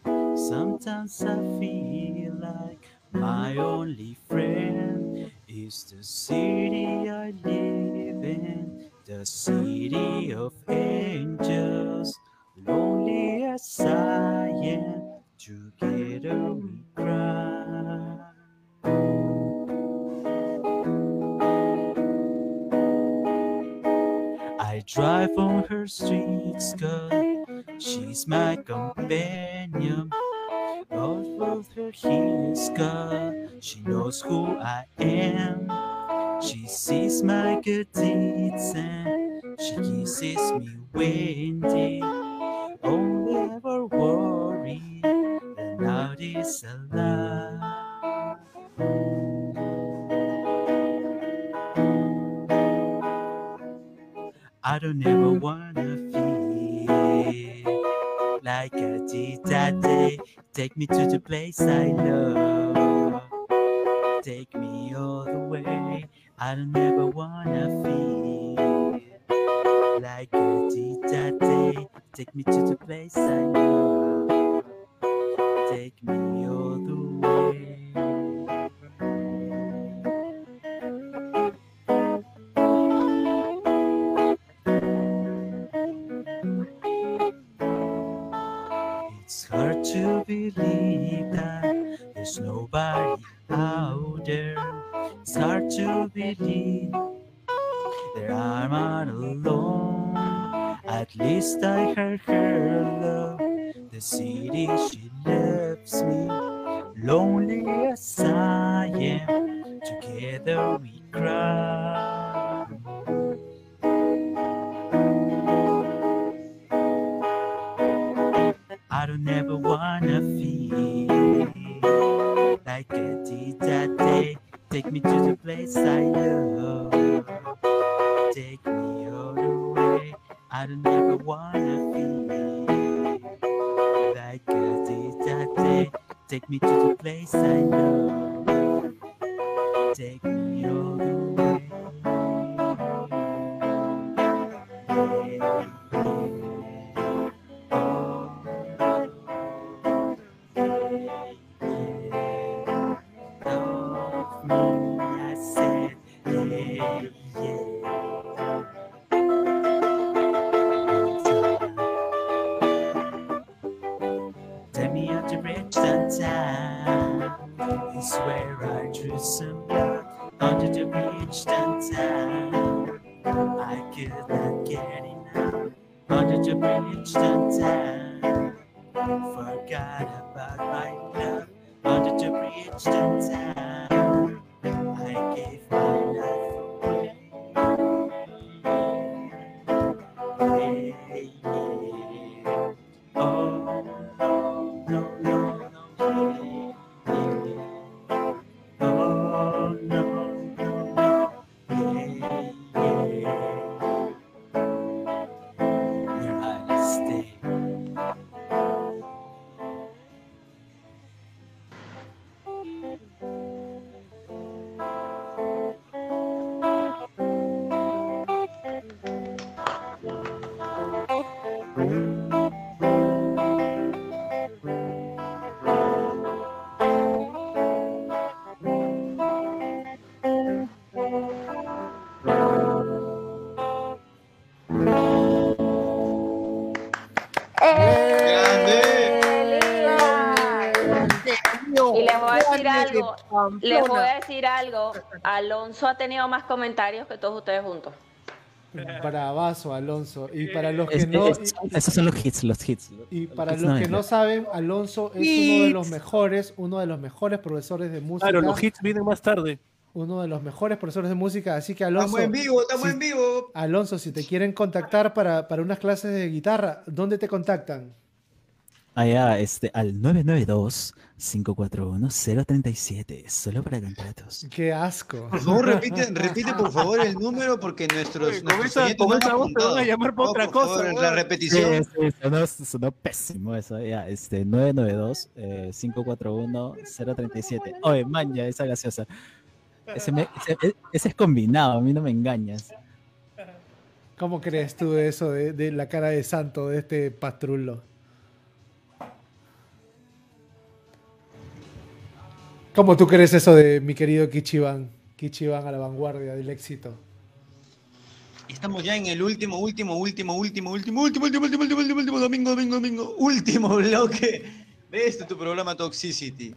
Sometimes I feel like my only friend is the city I live in, the city of angels. Lonely as I am, together we cry. I drive on her streets, cause she's my companion. Off of her heels, cause she knows who I am. She sees my good deeds and she kisses me windy. Only ever worry now is a lie. I don't ever wanna did day. Take me to the place I love. Take me all the way. I don't ever wanna feel like I did day. Take me to the place I love. Les voy a decir algo, Alonso ha tenido más comentarios que todos ustedes juntos. Bravazo, Alonso. Y para los que Es- no, es- esos son los hits, los hits. y para los que no saben, Alonso es uno de los mejores, uno de los mejores profesores de música. Claro, los hits vienen más tarde. Uno de los mejores profesores de música. Así que Estamos Alonso, en vivo, estamos si- en vivo. Alonso, si te quieren contactar para, para unas clases de guitarra, ¿dónde te contactan? Allá, este, al 992-541-037, solo para contratos. Qué asco. Por favor, repite, [LAUGHS] repite por favor el número porque nuestros, Oye, nuestros con esa voz te van a llamar por No, otra por cosa, favor. La Sí, repetición. sí, sonó, sonó pésimo eso, ya, este, 992-541-037. Oye, man, ya, esa gaseosa. Ese, me- ese- e- ese es combinado, a mí no me engañas. ¿Cómo crees tú de eso, de, de la cara de santo de este pastrulo? ¿Cómo tú crees eso de mi querido Kichiban? Kichiban a la vanguardia del éxito. Estamos ya en el último, último, último, último, último, último, último, último, último, último, último, domingo, domingo, domingo, último bloque de este tu programa Toxicity.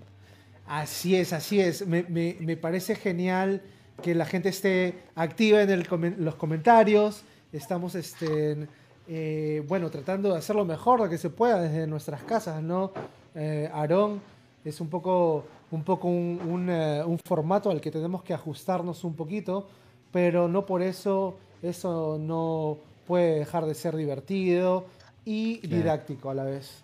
Así es, así es. Me, me- me parece genial que la gente esté activa en el los comentarios. Estamos, este, eh, bueno, tratando de hacer lo mejor que se pueda desde nuestras casas, ¿no? Eh, Aarón, es un poco, un, poco un, un, eh, un formato al que tenemos que ajustarnos un poquito, pero no por eso eso no puede dejar de ser divertido y didáctico a la vez.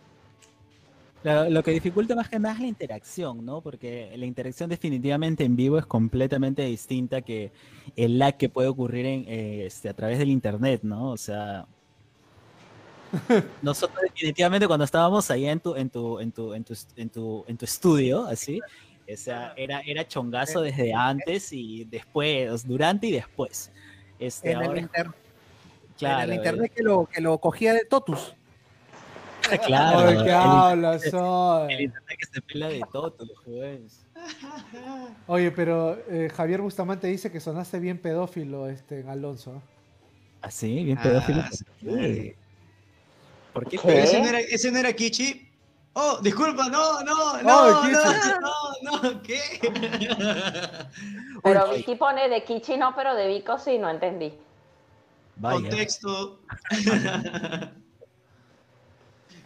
Lo, lo que dificulta más que nada es la interacción, ¿no? Porque la interacción definitivamente en vivo es completamente distinta que el lag que puede ocurrir en, eh, este, a través del internet, ¿no? O sea, [LAUGHS] nosotros definitivamente cuando estábamos ahí en tu, en tu, en tu, en tu, en tu, en tu estudio, así, o sea, era, era chongazo desde antes y después, durante y después. Este, En el, inter- claro, en el internet que lo, que lo cogía de Totus. eh, [LAUGHS] claro, Ay, ¿Qué el- hablas el hoy? internet que se pela de todo, pues. Oye, pero eh, Javier Bustamante dice que sonaste bien pedófilo, este, Alonso. Así, bien Ah, pedófilo. su ¿Por madre. qué? ¿Por qué? Pero ese no era, ese no era Kichi. Oh, disculpa, no, no, Oh, no, no, no, no, ¿qué? Pero. Vicky pone de Kichi no, pero de Vico sí, no entendí. Vaya. Contexto. [LAUGHS]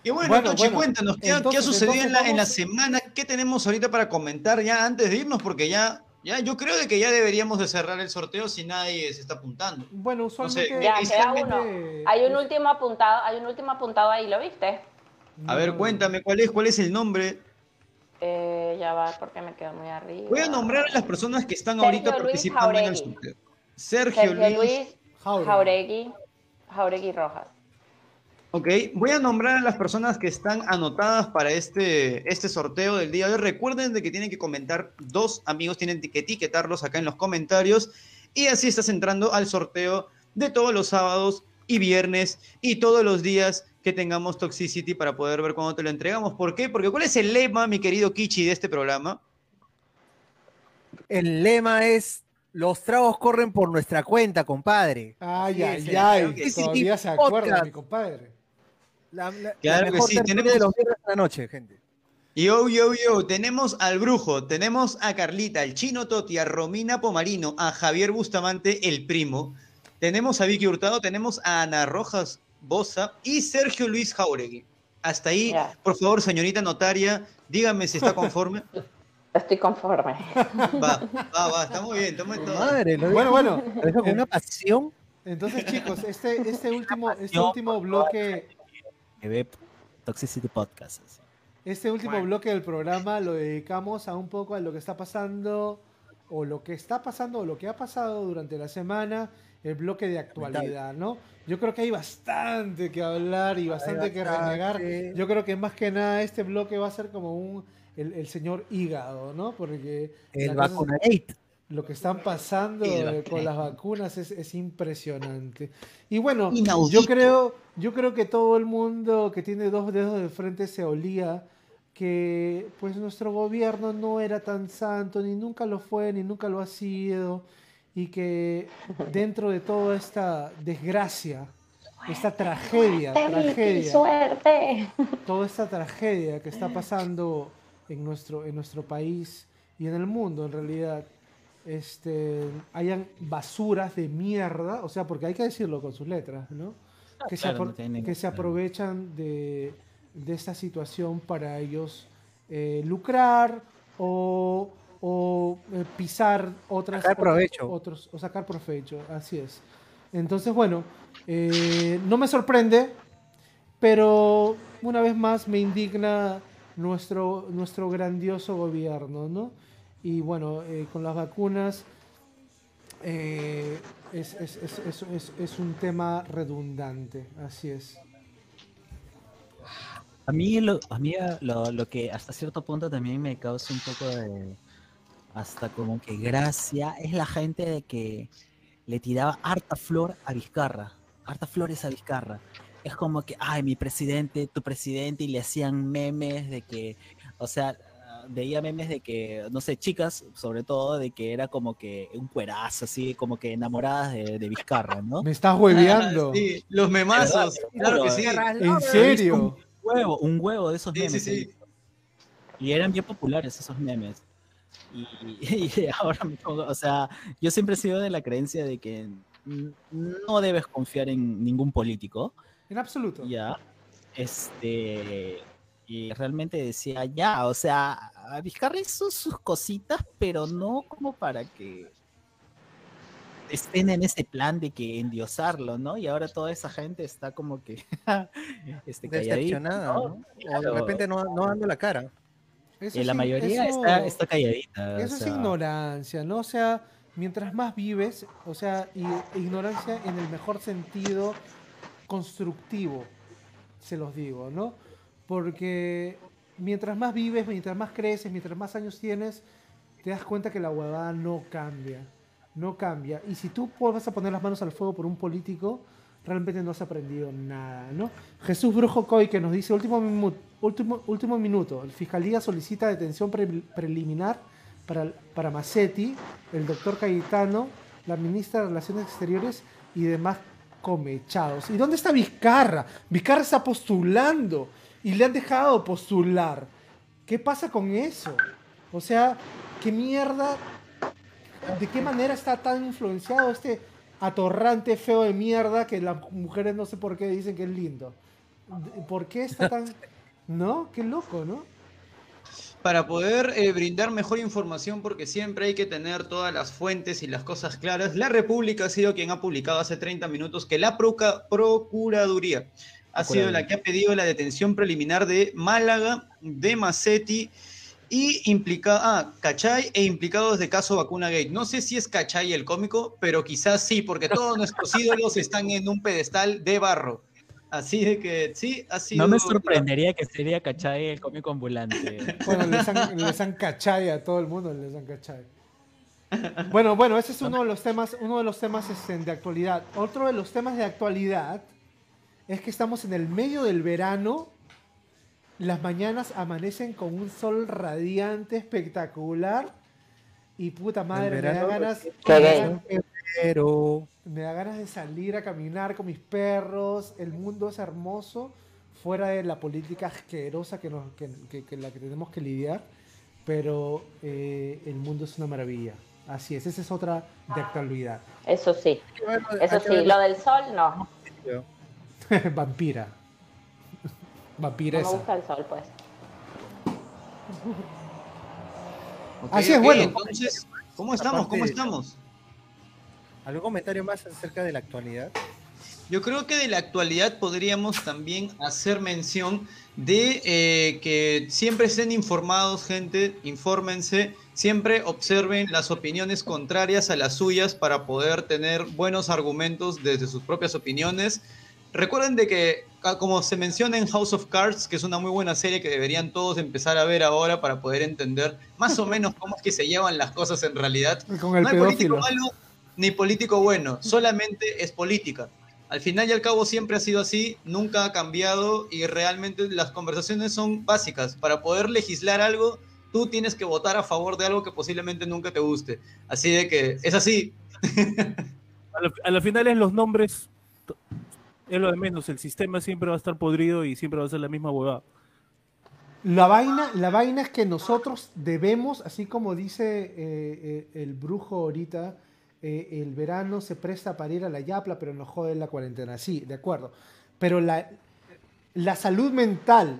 Y bueno, Bueno, Tochi, bueno, cuéntanos, ¿qué, ha- qué ha entonces- sucedido en la, entonces en la semana? ¿Qué tenemos ahorita para comentar ya antes de irnos? Porque ya, ya yo creo de que ya deberíamos de cerrar el sorteo si nadie se está apuntando. Bueno, usualmente... sé, Ya, queda uno. Hay un último apuntado, hay un último apuntado ahí, ¿lo viste? A ver, No. cuéntame, ¿cuál es, cuál es el nombre? Eh, ya va, porque me quedo muy arriba. Voy a nombrar a las personas que están Sergio ahorita Luis participando en el Jauregui. sorteo. Sergio, Sergio Luis. Luis Jauregui. Jauregui, Jauregui Rojas. Ok, voy a nombrar a las personas que están anotadas para este, este sorteo del día de hoy. Recuerden de que tienen que comentar, dos amigos tienen que etiquetarlos acá en los comentarios y así estás entrando al sorteo de todos los sábados y viernes y todos los días que tengamos Toxicity para poder ver cuándo te lo entregamos. ¿Por qué? Porque ¿cuál es el lema, mi querido Kichi, de este programa? El lema es: Los tragos corren por nuestra cuenta, compadre. Ay, ay, ay. Todavía se acuerda, mi compadre. La, la- la Claro que sí, tenemos- de los viernes de la noche, gente. Yo, yo, yo, tenemos al Brujo, tenemos a Carlita, al Chino Toti, a Romina Pomarino, a Javier Bustamante, el primo, tenemos a Vicky Hurtado, tenemos a Ana Rojas Bosa y Sergio Luis Jauregui. Hasta ahí, por favor, señorita notaria, dígame si está [LAUGHS] conforme. Estoy conforme. Va, va, va, está muy bien, está muy todo. Madre, lo Bueno, bueno. con una pasión. Entonces, chicos, este, este último, este último bloque, Que ve Toxicity Podcast. así. este último bloque del programa lo dedicamos a un poco a lo que está pasando, o lo que está pasando, o lo que ha pasado durante la semana, el bloque de actualidad, ¿no? Yo creo que hay bastante que hablar y bastante que renegar. Yo creo que más que nada este bloque va a ser como un el, el señor hígado, ¿no? Porque El la cosa. Lo que están pasando eh, con las vacunas es, es impresionante. Y bueno, Inaudito. yo creo, yo creo que todo el mundo que tiene dos dedos de frente se olía que pues nuestro gobierno no era tan santo, ni nunca lo fue, ni nunca lo ha sido, y que dentro de toda esta desgracia, esta tragedia, ¡Qué tragedia, suerte! toda esta tragedia que está pasando en nuestro, en nuestro país y en el mundo en realidad, este, hayan basuras de mierda, o sea, porque hay que decirlo con sus letras, ¿no? Que, se, claro, apro- no tiene ningún que se aprovechan de, de esta situación para ellos eh, lucrar o, o, eh, pisar otras Sacar provecho. otros o sacar provecho, así es. Entonces, bueno, eh, no me sorprende, pero una vez más me indigna nuestro, nuestro grandioso gobierno, ¿no? Y bueno, eh, con las vacunas eh, es, es- es- es- un tema redundante, así es. A mí, lo, a mí lo, lo que hasta cierto punto también me causa un poco de, hasta como que gracia, es la gente de que le tiraba harta flor a Vizcarra, harta flores a Vizcarra. Es como que, ay, mi presidente, tu presidente, y le hacían memes de que, o sea, veía memes de que, no sé, chicas, sobre todo, de que era como que un cuerazo, así, como que enamoradas de, de Vizcarra, ¿no? Me estás hueveando. Ah, sí, los memazos, claro que sí. ¿En serio? Un huevo, un huevo de esos Sí, sí, memes. sí. visto. Y eran bien populares esos memes. Y, [LAUGHS] y ahora me pongo, o sea, yo siempre he sido de la creencia de que no debes confiar en ningún político, En absoluto. ya. Este, y realmente decía, ya, o sea, a Vizcarra hizo sus cositas, pero no como para que estén en ese plan de que endiosarlo, ¿no? Y ahora toda esa gente está como que [LAUGHS] este, calladita, Decepcionada, ¿no? ¿no? O de repente no, no dando la cara. Eso la sí- mayoría eso- está, está calladita. o Eso es ignorancia, ¿no? O sea, mientras más vives, o sea, y ignorancia en el mejor sentido constructivo, se los digo, ¿no? Porque mientras más vives, mientras más creces, mientras más años tienes, te das cuenta que la huevada no cambia, no cambia. Y si tú vas a poner las manos al fuego por un político, realmente no has aprendido nada, ¿no? Jesús Brujo Coy que nos dice, último, mimu- último, último minuto, Fiscalía solicita detención pre- preliminar para, para Massetti, el doctor Cayetano, la ministra de Relaciones Exteriores y demás comechados. ¿Y dónde está Vizcarra? Vizcarra está postulando y le han dejado postular. ¿Qué pasa con eso? O sea, ¿qué mierda? ¿De qué manera está tan influenciado este atorrante feo de mierda que las mujeres no sé por qué dicen que es lindo? ¿Por qué está tan... [LAUGHS] ¿No? Qué loco, ¿no? Para poder eh, brindar mejor información, porque siempre hay que tener todas las fuentes y las cosas claras, la República ha sido quien ha publicado hace 30 minutos que la Proca- Procuraduría ha sido la que ha pedido la detención preliminar de Málaga, de Macetti y implicado, ah, Cachay e implicados de caso Vacuna Gate. No sé si es Cachay el cómico, pero quizás sí, porque todos nuestros [LAUGHS] ídolos están en un pedestal de barro. Así de que sí, ha sido. No me sorprendería que sería Cachay el cómico ambulante. [LAUGHS] Bueno, les han, les han cachai a todo el mundo, les han cachai. Bueno, bueno, ese es uno de los temas, uno de los temas este, de actualidad. Otro de los temas de actualidad es que estamos en el medio del verano. Las mañanas amanecen con un sol radiante, espectacular. Y puta madre, me da verano, ganas, me da gay. gan- Pero me da ganas de salir a caminar con mis perros. El mundo es hermoso, fuera de la política asquerosa que, nos, que, que- que la que tenemos que lidiar. Pero eh, el mundo es una maravilla. Así es, esa es otra de actualidad. Eso sí, eso sí. verlo Lo del sol, no. [LAUGHS] Vampira. No Vampiresa. me gusta el sol, pues. Así es, bueno. Entonces, ¿cómo estamos? Aparte ¿Cómo estamos? ¿Algún comentario más acerca de la actualidad? Yo creo que de la actualidad podríamos también hacer mención de eh, que siempre estén informados, gente, infórmense, siempre observen las opiniones contrarias a las suyas para poder tener buenos argumentos desde sus propias opiniones. Recuerden de que, como se menciona en House of Cards, que es una muy buena serie que deberían todos empezar a ver ahora para poder entender más o menos cómo es que se llevan las cosas en realidad, Con el no hay político malo ni político bueno, solamente es política. Al final y al cabo siempre ha sido así, nunca ha cambiado y realmente las conversaciones son básicas. Para poder legislar algo, tú tienes que votar a favor de algo que posiblemente nunca te guste. Así de que es así. [LAUGHS] A la, a la final es los nombres, es lo de menos. El sistema siempre va a estar podrido y siempre va a ser la misma huevada. La vaina, la vaina es que nosotros debemos, así como dice eh, eh, el brujo ahorita, eh, el verano se presta para ir a la yapla, pero nos jode la cuarentena. Sí, de acuerdo. Pero la, la salud mental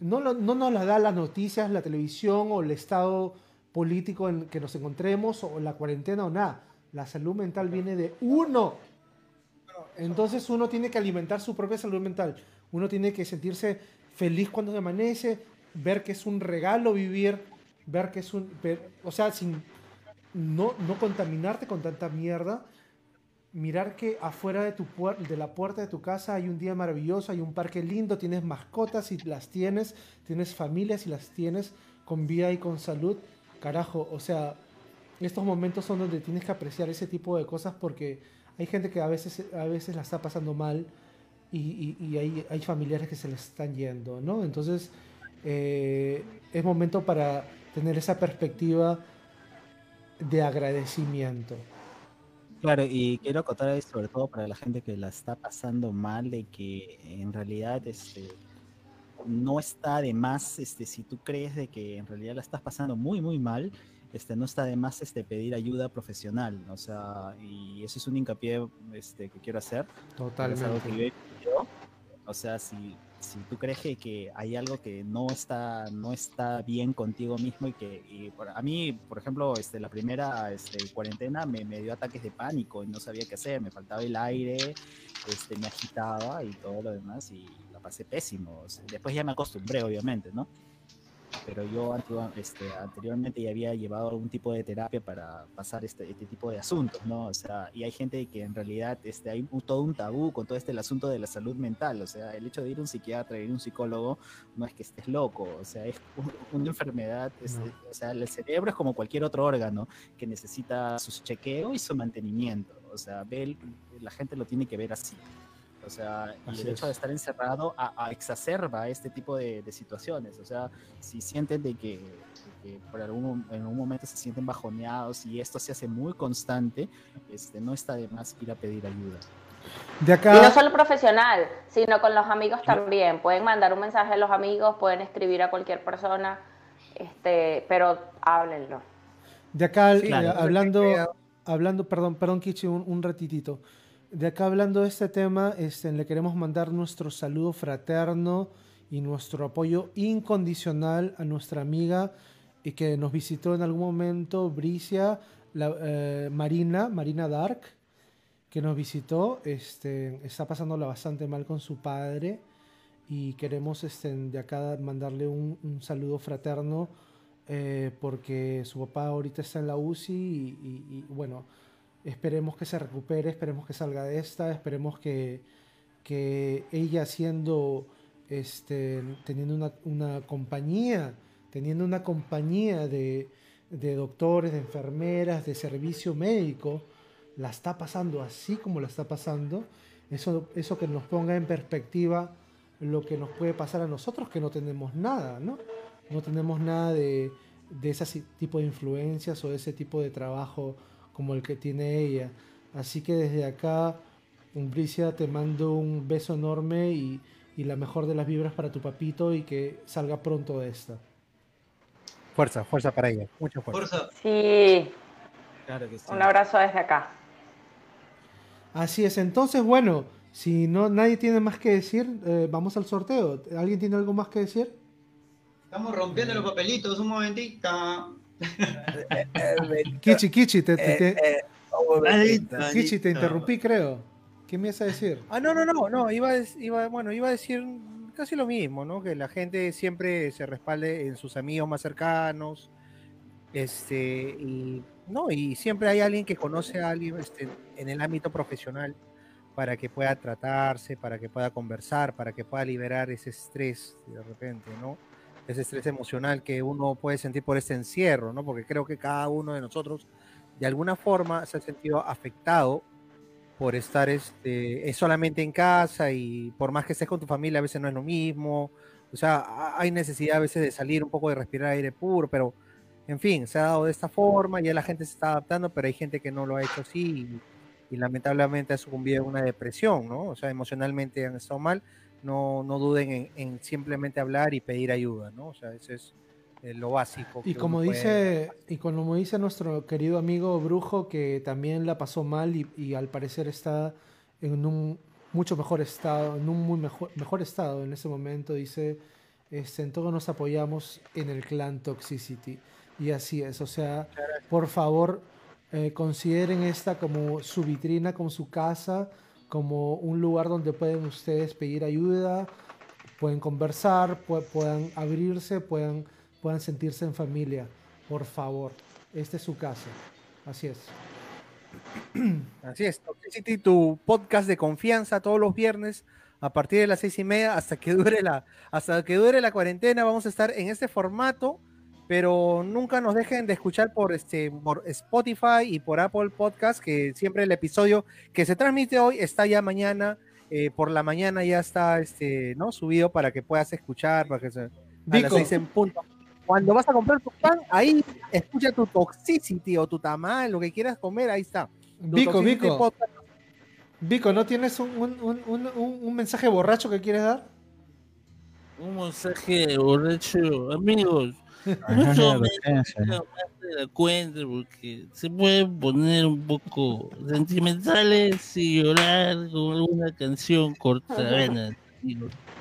no, lo- no nos la da las noticias, la televisión o el estado político en que nos encontremos o la cuarentena o nada. La salud mental viene de uno. Entonces uno tiene que alimentar su propia salud mental. Uno tiene que sentirse feliz cuando se amanece, ver que es un regalo vivir, ver que es un... ver- o sea, sin no, no contaminarte con tanta mierda. Mirar que afuera de, tu puer- de la puerta de tu casa hay un día maravilloso, hay un parque lindo, tienes mascotas si las tienes, tienes familias si las tienes, con vida y con salud. Carajo, o sea, estos momentos son donde tienes que apreciar ese tipo de cosas porque hay gente que a veces, a veces la está pasando mal y, hay, familiares que se les están yendo, ¿no? Entonces, eh, es momento para tener esa perspectiva de agradecimiento. Claro, y quiero acotar sobre todo para la gente que la está pasando mal, de que en realidad este, no está de más, este, si tú crees de que en realidad la estás pasando muy, muy mal, este, no está de más este, pedir ayuda profesional, o sea, y eso es un hincapié este, que quiero hacer. porque es algo que yo he vivido. O sea, si, si tú crees que, que hay algo que no está, no está bien contigo mismo y que y por- a mí, por ejemplo, este, la primera este, cuarentena me, me dio ataques de pánico y no sabía qué hacer, me faltaba el aire, este, me agitaba y todo lo demás y la pasé pésimo. O sea, después ya me acostumbré, obviamente, ¿no? Pero yo este, anteriormente ya había llevado algún tipo de terapia para pasar este, este tipo de asuntos, ¿no? O sea, y hay gente que en realidad este, hay un- todo un tabú con todo este el asunto de la salud mental, o sea, el hecho de ir a un psiquiatra, ir a un psicólogo, no es que estés loco, o sea, es un- una enfermedad, es- No. o sea, el cerebro es como cualquier otro órgano que necesita su chequeo y su mantenimiento, o sea, ve la gente lo tiene que ver así. O sea, y Así el hecho es. de estar encerrado a, a exacerba este tipo de, de situaciones. O sea, si sienten de que, de que por algún, en algún momento se sienten bajoneados y esto se hace muy constante, este, no está de más ir a pedir ayuda. De Y no acá, solo profesional, sino con los amigos también. Pueden mandar un mensaje a los amigos, pueden escribir a cualquier persona, este, pero háblenlo. de acá Sí, eh, claro. hablando, hablando, perdón, perdón, Kichi, un, un ratitito. De acá hablando de este tema, este, le queremos mandar nuestro saludo fraterno y nuestro apoyo incondicional a nuestra amiga y que nos visitó en algún momento, Bricia, eh, Marina, Marina Dark, que nos visitó, este, está pasándola bastante mal con su padre y queremos este, de acá mandarle un, saludo fraterno eh, porque su papá ahorita está en la UCI y, bueno, esperemos que se recupere, esperemos que salga de esta, esperemos que, que ella siendo, este, teniendo una, una compañía, teniendo una compañía de, de doctores, de enfermeras, de servicio médico, la está pasando así como la está pasando, eso, eso que nos ponga en perspectiva lo que nos puede pasar a nosotros que no tenemos nada, ¿no? No tenemos nada de, de ese tipo de influencias o de ese tipo de trabajo como el que tiene ella. Así que desde acá, Umbricia, te mando un beso enorme y, y la mejor de las vibras para tu papito y que salga pronto de esta. Fuerza, fuerza para ella. Mucha fuerza. Fuerza. Sí, Claro que sí. un abrazo desde acá. Así es, entonces bueno, Si no, nadie tiene más que decir, eh, vamos al sorteo. ¿Alguien tiene algo más que decir? Estamos rompiendo los papelitos, un momentito. [LAUGHS] Kichi, Kichi, te, te- te- Eh, oh, Maldito, Kichi, te interrumpí, creo. ¿Qué me ibas a decir? Ah, no, no, no, no, iba a, iba, bueno, iba a decir casi lo mismo, ¿no? Que la gente siempre se respalde en sus amigos más cercanos, este, y, no, y siempre hay alguien que conoce a alguien este, en el ámbito profesional para que pueda tratarse, para que pueda conversar, para que pueda liberar ese estrés de repente, ¿no? Ese estrés emocional que uno puede sentir por este encierro, ¿no? Porque creo que cada uno de nosotros de alguna forma se ha sentido afectado por estar este, eh, solamente en casa y por más que estés con tu familia, a veces no es lo mismo. O sea, ha- hay necesidad a veces de salir un poco de respirar aire puro, pero en fin, se ha dado de esta forma, ya la gente se está adaptando, pero hay gente que no lo ha hecho así y, y lamentablemente ha sucumbido a una depresión, ¿no? O sea, emocionalmente han estado mal. No, no duden en, en simplemente hablar y pedir ayuda, ¿no? O sea, eso es eh, lo básico. Y como puede- dice, y como dice nuestro querido amigo Brujo, que también la pasó mal y, y al parecer está en un mucho mejor estado, en un muy mejor, mejor estado en ese momento, dice, este, en todo nos apoyamos en el clan Toxicity. Y así es, o sea, por favor, eh, consideren esta como su vitrina, como su casa, como un lugar donde pueden ustedes pedir ayuda, pueden conversar, pu- puedan abrirse, puedan, puedan sentirse en familia. Por favor, esta es su casa. Así es. [CLEARS THROAT] Así es, Toxicity, tu podcast de confianza todos los viernes a partir de las seis y media hasta que dure la, hasta que dure la cuarentena. Vamos a estar en este formato, pero nunca nos dejen de escuchar por este por Spotify y por Apple Podcast, que siempre el episodio que se transmite hoy está ya mañana. eh, por la mañana ya está este, ¿no? subido para que puedas escuchar, para que se, a las Vico. seis en punto. Cuando vas a comprar tu pan, ahí escucha tu toxicity o tu tamal, lo que quieras comer, ahí está. Tu Vico, Vico, Podcast. Vico, ¿no tienes un- un- un- un mensaje borracho que quieres dar? Un mensaje borracho, amigos. [LAUGHS] Mucho de la cuenta porque se pueden poner un poco sentimentales y llorar con alguna canción cortavena. [LAUGHS]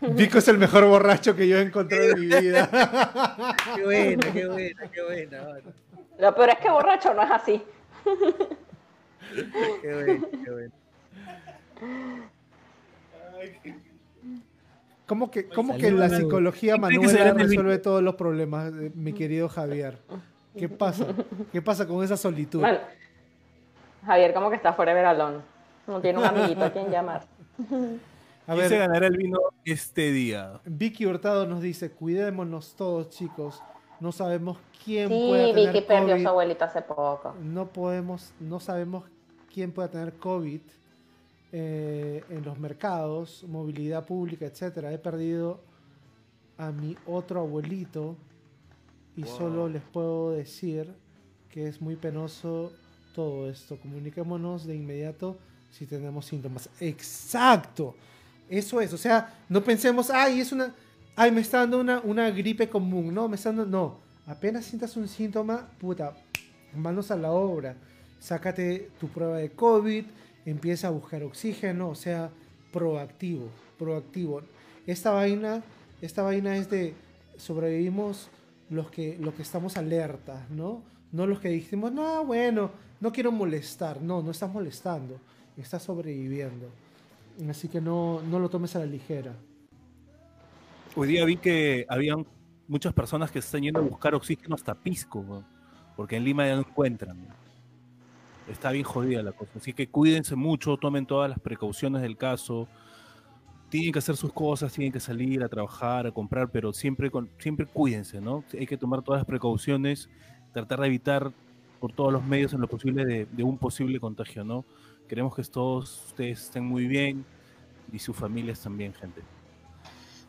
Vico es el mejor borracho que yo he encontrado en mi vida. [LAUGHS] Qué buena, qué buena, qué buena. mano. Lo peor es que borracho no es así. Qué buena, qué buena. ¿Cómo que, cómo que la psicología ¿Quién cree que Manuela será el resuelve todos los problemas, mi querido Javier? ¿Qué pasa? ¿Qué pasa con esa solitud? Bueno, Javier como que está forever alone. No tiene un amiguito a quien llamar. A ¿Quién se ver, ganará el vino este día? Vicky Hurtado nos dice, cuidémonos todos, chicos. No sabemos quién Sí, pueda tener Vicky perdió a su abuelita hace poco. No podemos, no sabemos quién pueda tener COVID eh, en los mercados, movilidad pública, etcétera. He perdido a mi otro abuelito y solo les puedo decir que es muy penoso todo esto. Comuniquémonos de inmediato si tenemos síntomas. Exacto. Eso es. O sea, no pensemos, ay, es una. Ay, me está dando una, una gripe común. No, me está dando. No. Apenas sientas un síntoma, puta, manos a la obra. Sácate tu prueba de COVID, empieza a buscar oxígeno, o sea, proactivo, proactivo. Esta vaina, esta vaina es de sobrevivimos los que, los que estamos alertas, ¿no? No los que dijimos, no, bueno, no quiero molestar. No, no estás molestando, estás sobreviviendo. Así que no, no lo tomes a la ligera. Hoy día vi que habían muchas personas que están yendo a buscar oxígeno hasta Pisco, porque en Lima ya no encuentran. Está bien jodida la cosa. Así que cuídense mucho, tomen todas las precauciones del caso. Tienen que hacer sus cosas, tienen que salir a trabajar, a comprar, pero siempre, con, siempre cuídense, ¿no? Hay que tomar todas las precauciones, tratar de evitar por todos los medios en lo posible de, de un posible contagio, ¿no? Queremos que todos ustedes estén muy bien y sus familias también, gente.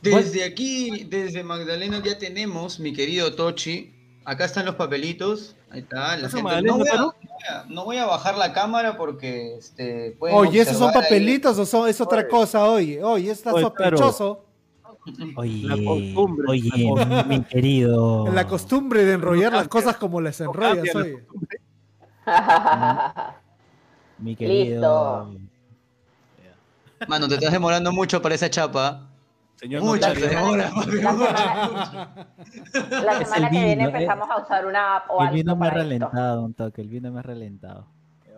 Desde aquí, desde Magdalena, ya tenemos, mi querido Tochi. Acá están los papelitos. Ahí está. La ¿Eso, gente- Magdalena, no, voy a, a- no voy a bajar la cámara porque este, pueden Oye, ¿esos son ahí. papelitos o son, es otra cosa? Oye, oye, está Oye, sospechoso. Oye, La costumbre, oye, la mi querido. La costumbre de enrollar las cosas como las No enrollas, oye. Mi querido. Mano, te estás demorando mucho para esa chapa. Señor demoras, papi, La semana, la Es semana el que viene vino, eh. empezamos a usar una app o El algo vino me ha para esto. ralentado un toque, el vino me ha ralentado.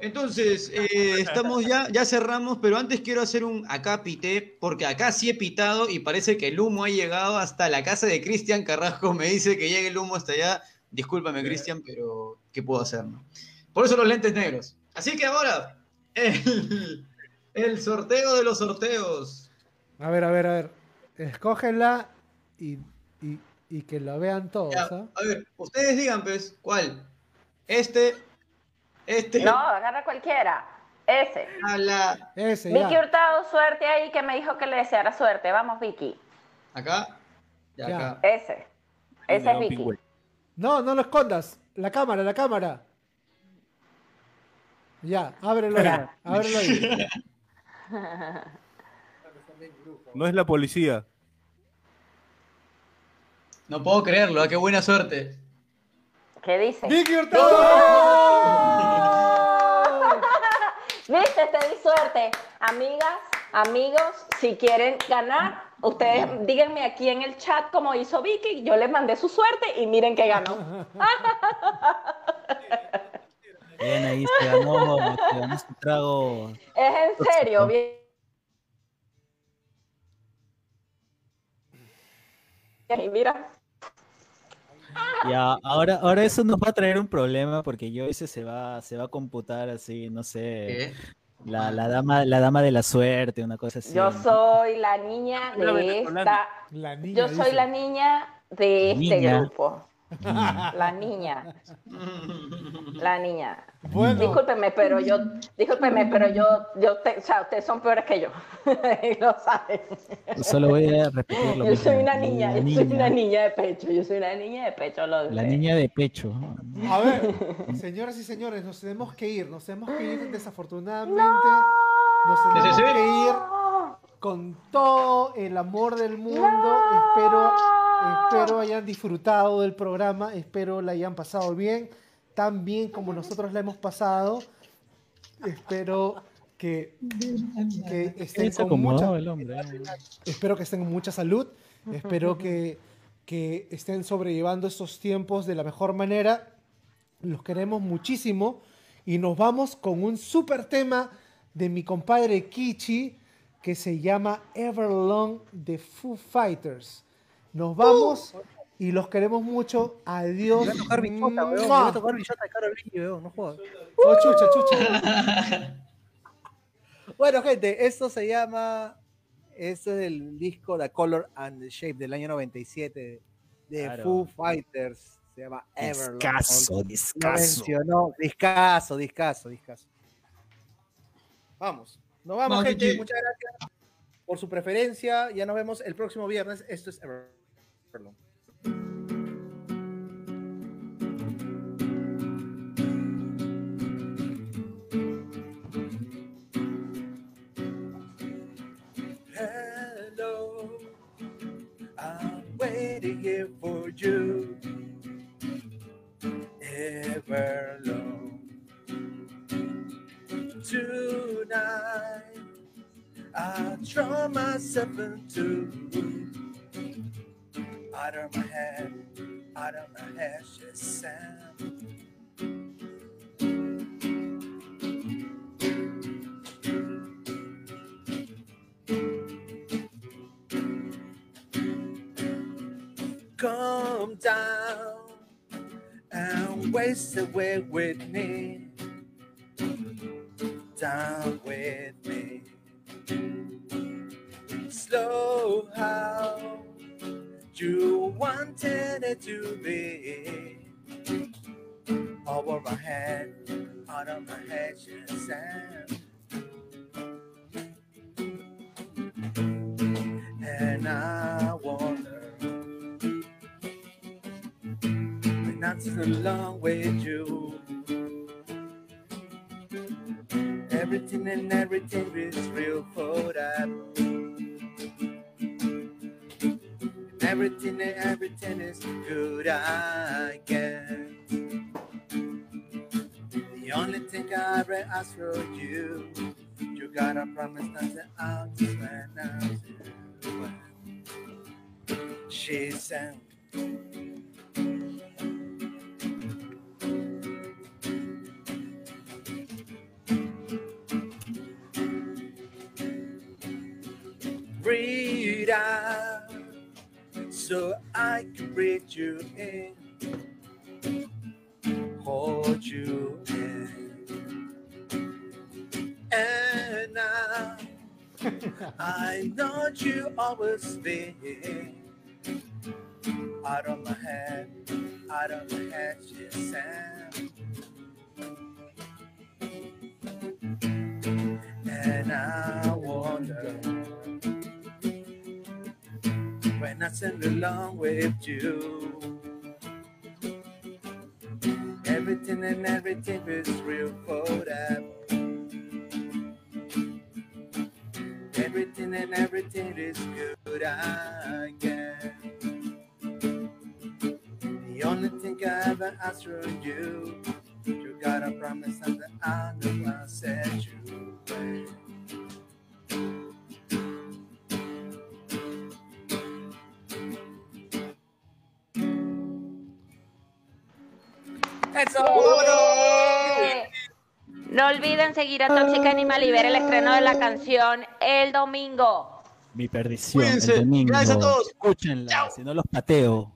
Entonces, eh, estamos ya, ya cerramos, pero antes quiero hacer un acá pité, porque acá sí he pitado y parece que el humo ha llegado hasta la casa de Cristian Carrasco. Me dice que llegue el humo hasta allá. Discúlpame, Cristian, pero ¿qué puedo hacer? no? Por eso los lentes negros. Así que ahora, el, el sorteo de los sorteos. A ver, a ver, a ver. Escógenla y, y, y que la vean todos. Ya, ¿ah? a ver, ustedes digan, pues, ¿cuál? Este, este, No, agarra cualquiera. Ese. a la, Ese, Vicky ya. Hurtado, suerte ahí, que me dijo que le deseara suerte. Vamos, Vicky. acá, ya, Ya. acá. Ese. Ese es Vicky. No, no lo escondas. La cámara, la cámara. Ya, ábrelo ahí. Ya. Ábrelo ahí. [LAUGHS] No es la policía. No puedo creerlo, ¿ah? qué buena suerte. ¿Qué dice? ¡Vicky Hurtado! ¿Viste? [LAUGHS] Te di suerte. Amigas, amigos, si quieren ganar, ustedes díganme aquí en el chat como hizo Vicky. Yo les mandé su suerte y miren que ganó. Bien, ahí se ganó, se ganó su trago. Es en serio. bien. [LAUGHS] Y mira, Ya, ahora, ahora eso nos va a traer un problema porque yo ese se va, se va a computar así, no sé, ¿Qué? la, la dama, la dama de la suerte, una cosa así. yo soy la niña de esta. La niña. Yo soy dice. la niña de este Niña. grupo. Mm. La niña. La niña. Bueno, Discúlpeme, pero yo, discúlpeme, pero yo, yo te- o sea, ustedes son peores que yo. [LAUGHS] y lo saben. Solo voy a repetir lo Yo soy una niña, La yo soy una niña de pecho, yo soy una niña de pecho. Lo La niña de pecho. a ver, [LAUGHS] señoras y señores, nos tenemos que ir. Nos tenemos que ir desafortunadamente. Nos Sí, tenemos sí, sí. que ir con todo el amor del mundo. Espero, espero hayan disfrutado del programa. Espero la hayan pasado bien. Tan bien como nosotros la hemos pasado. Espero que, que estén con mucha, acomodó el hombre. Espero que estén con mucha salud. Espero que, que estén sobrellevando estos tiempos de la mejor manera. Los queremos muchísimo. Y nos vamos con un super tema de mi compadre Kichi que se llama Everlong de Foo Fighters. Nos vamos y los queremos mucho. Adiós. Me va a tocar bichota, weón. Me ¡Mua! va a tocar bichota de weón. No jodas. Oh, chucha, chucha. [LAUGHS] Bueno, gente, esto se llama. Esto es el disco The Color and the Shape del año 97 de Claro. Foo Fighters. Se llama Everlong. Discaso, discaso. mencionó. Discaso, discaso, discaso. Vamos. Nos vamos, Vamos, gente. Muchas gracias por su preferencia. Ya nos vemos el próximo viernes. Esto es Everlong. Hello, I'm waiting here for you. Ever Everlong. Tonight, I draw myself into out of my head, out of my head, just sound. Come down and waste away with me. Down with me. Slow how you wanted it to be. Over my head, out of my head, just sound. And I wonder when I'm so long with you. Everything and everything is real for that. Everything and everything is good I get. The only thing I ever ask for you, You gotta promise that I'll just when I She said. Breathe out so I can breathe you in, hold you in. And now [LAUGHS] I know you always been out of my head, out of my head, yes, and I wonder when I sing along with you. Everything and everything is real for that. Everything and everything is good again. The only thing I ever asked from you, you got a promise that I know I set you free. ¡Eso! No olviden seguir a Tóxica Animal y ver el estreno de la canción el domingo. Mi perdición. Cuídense. El domingo. Gracias a todos. Escúchenla, si no los pateo.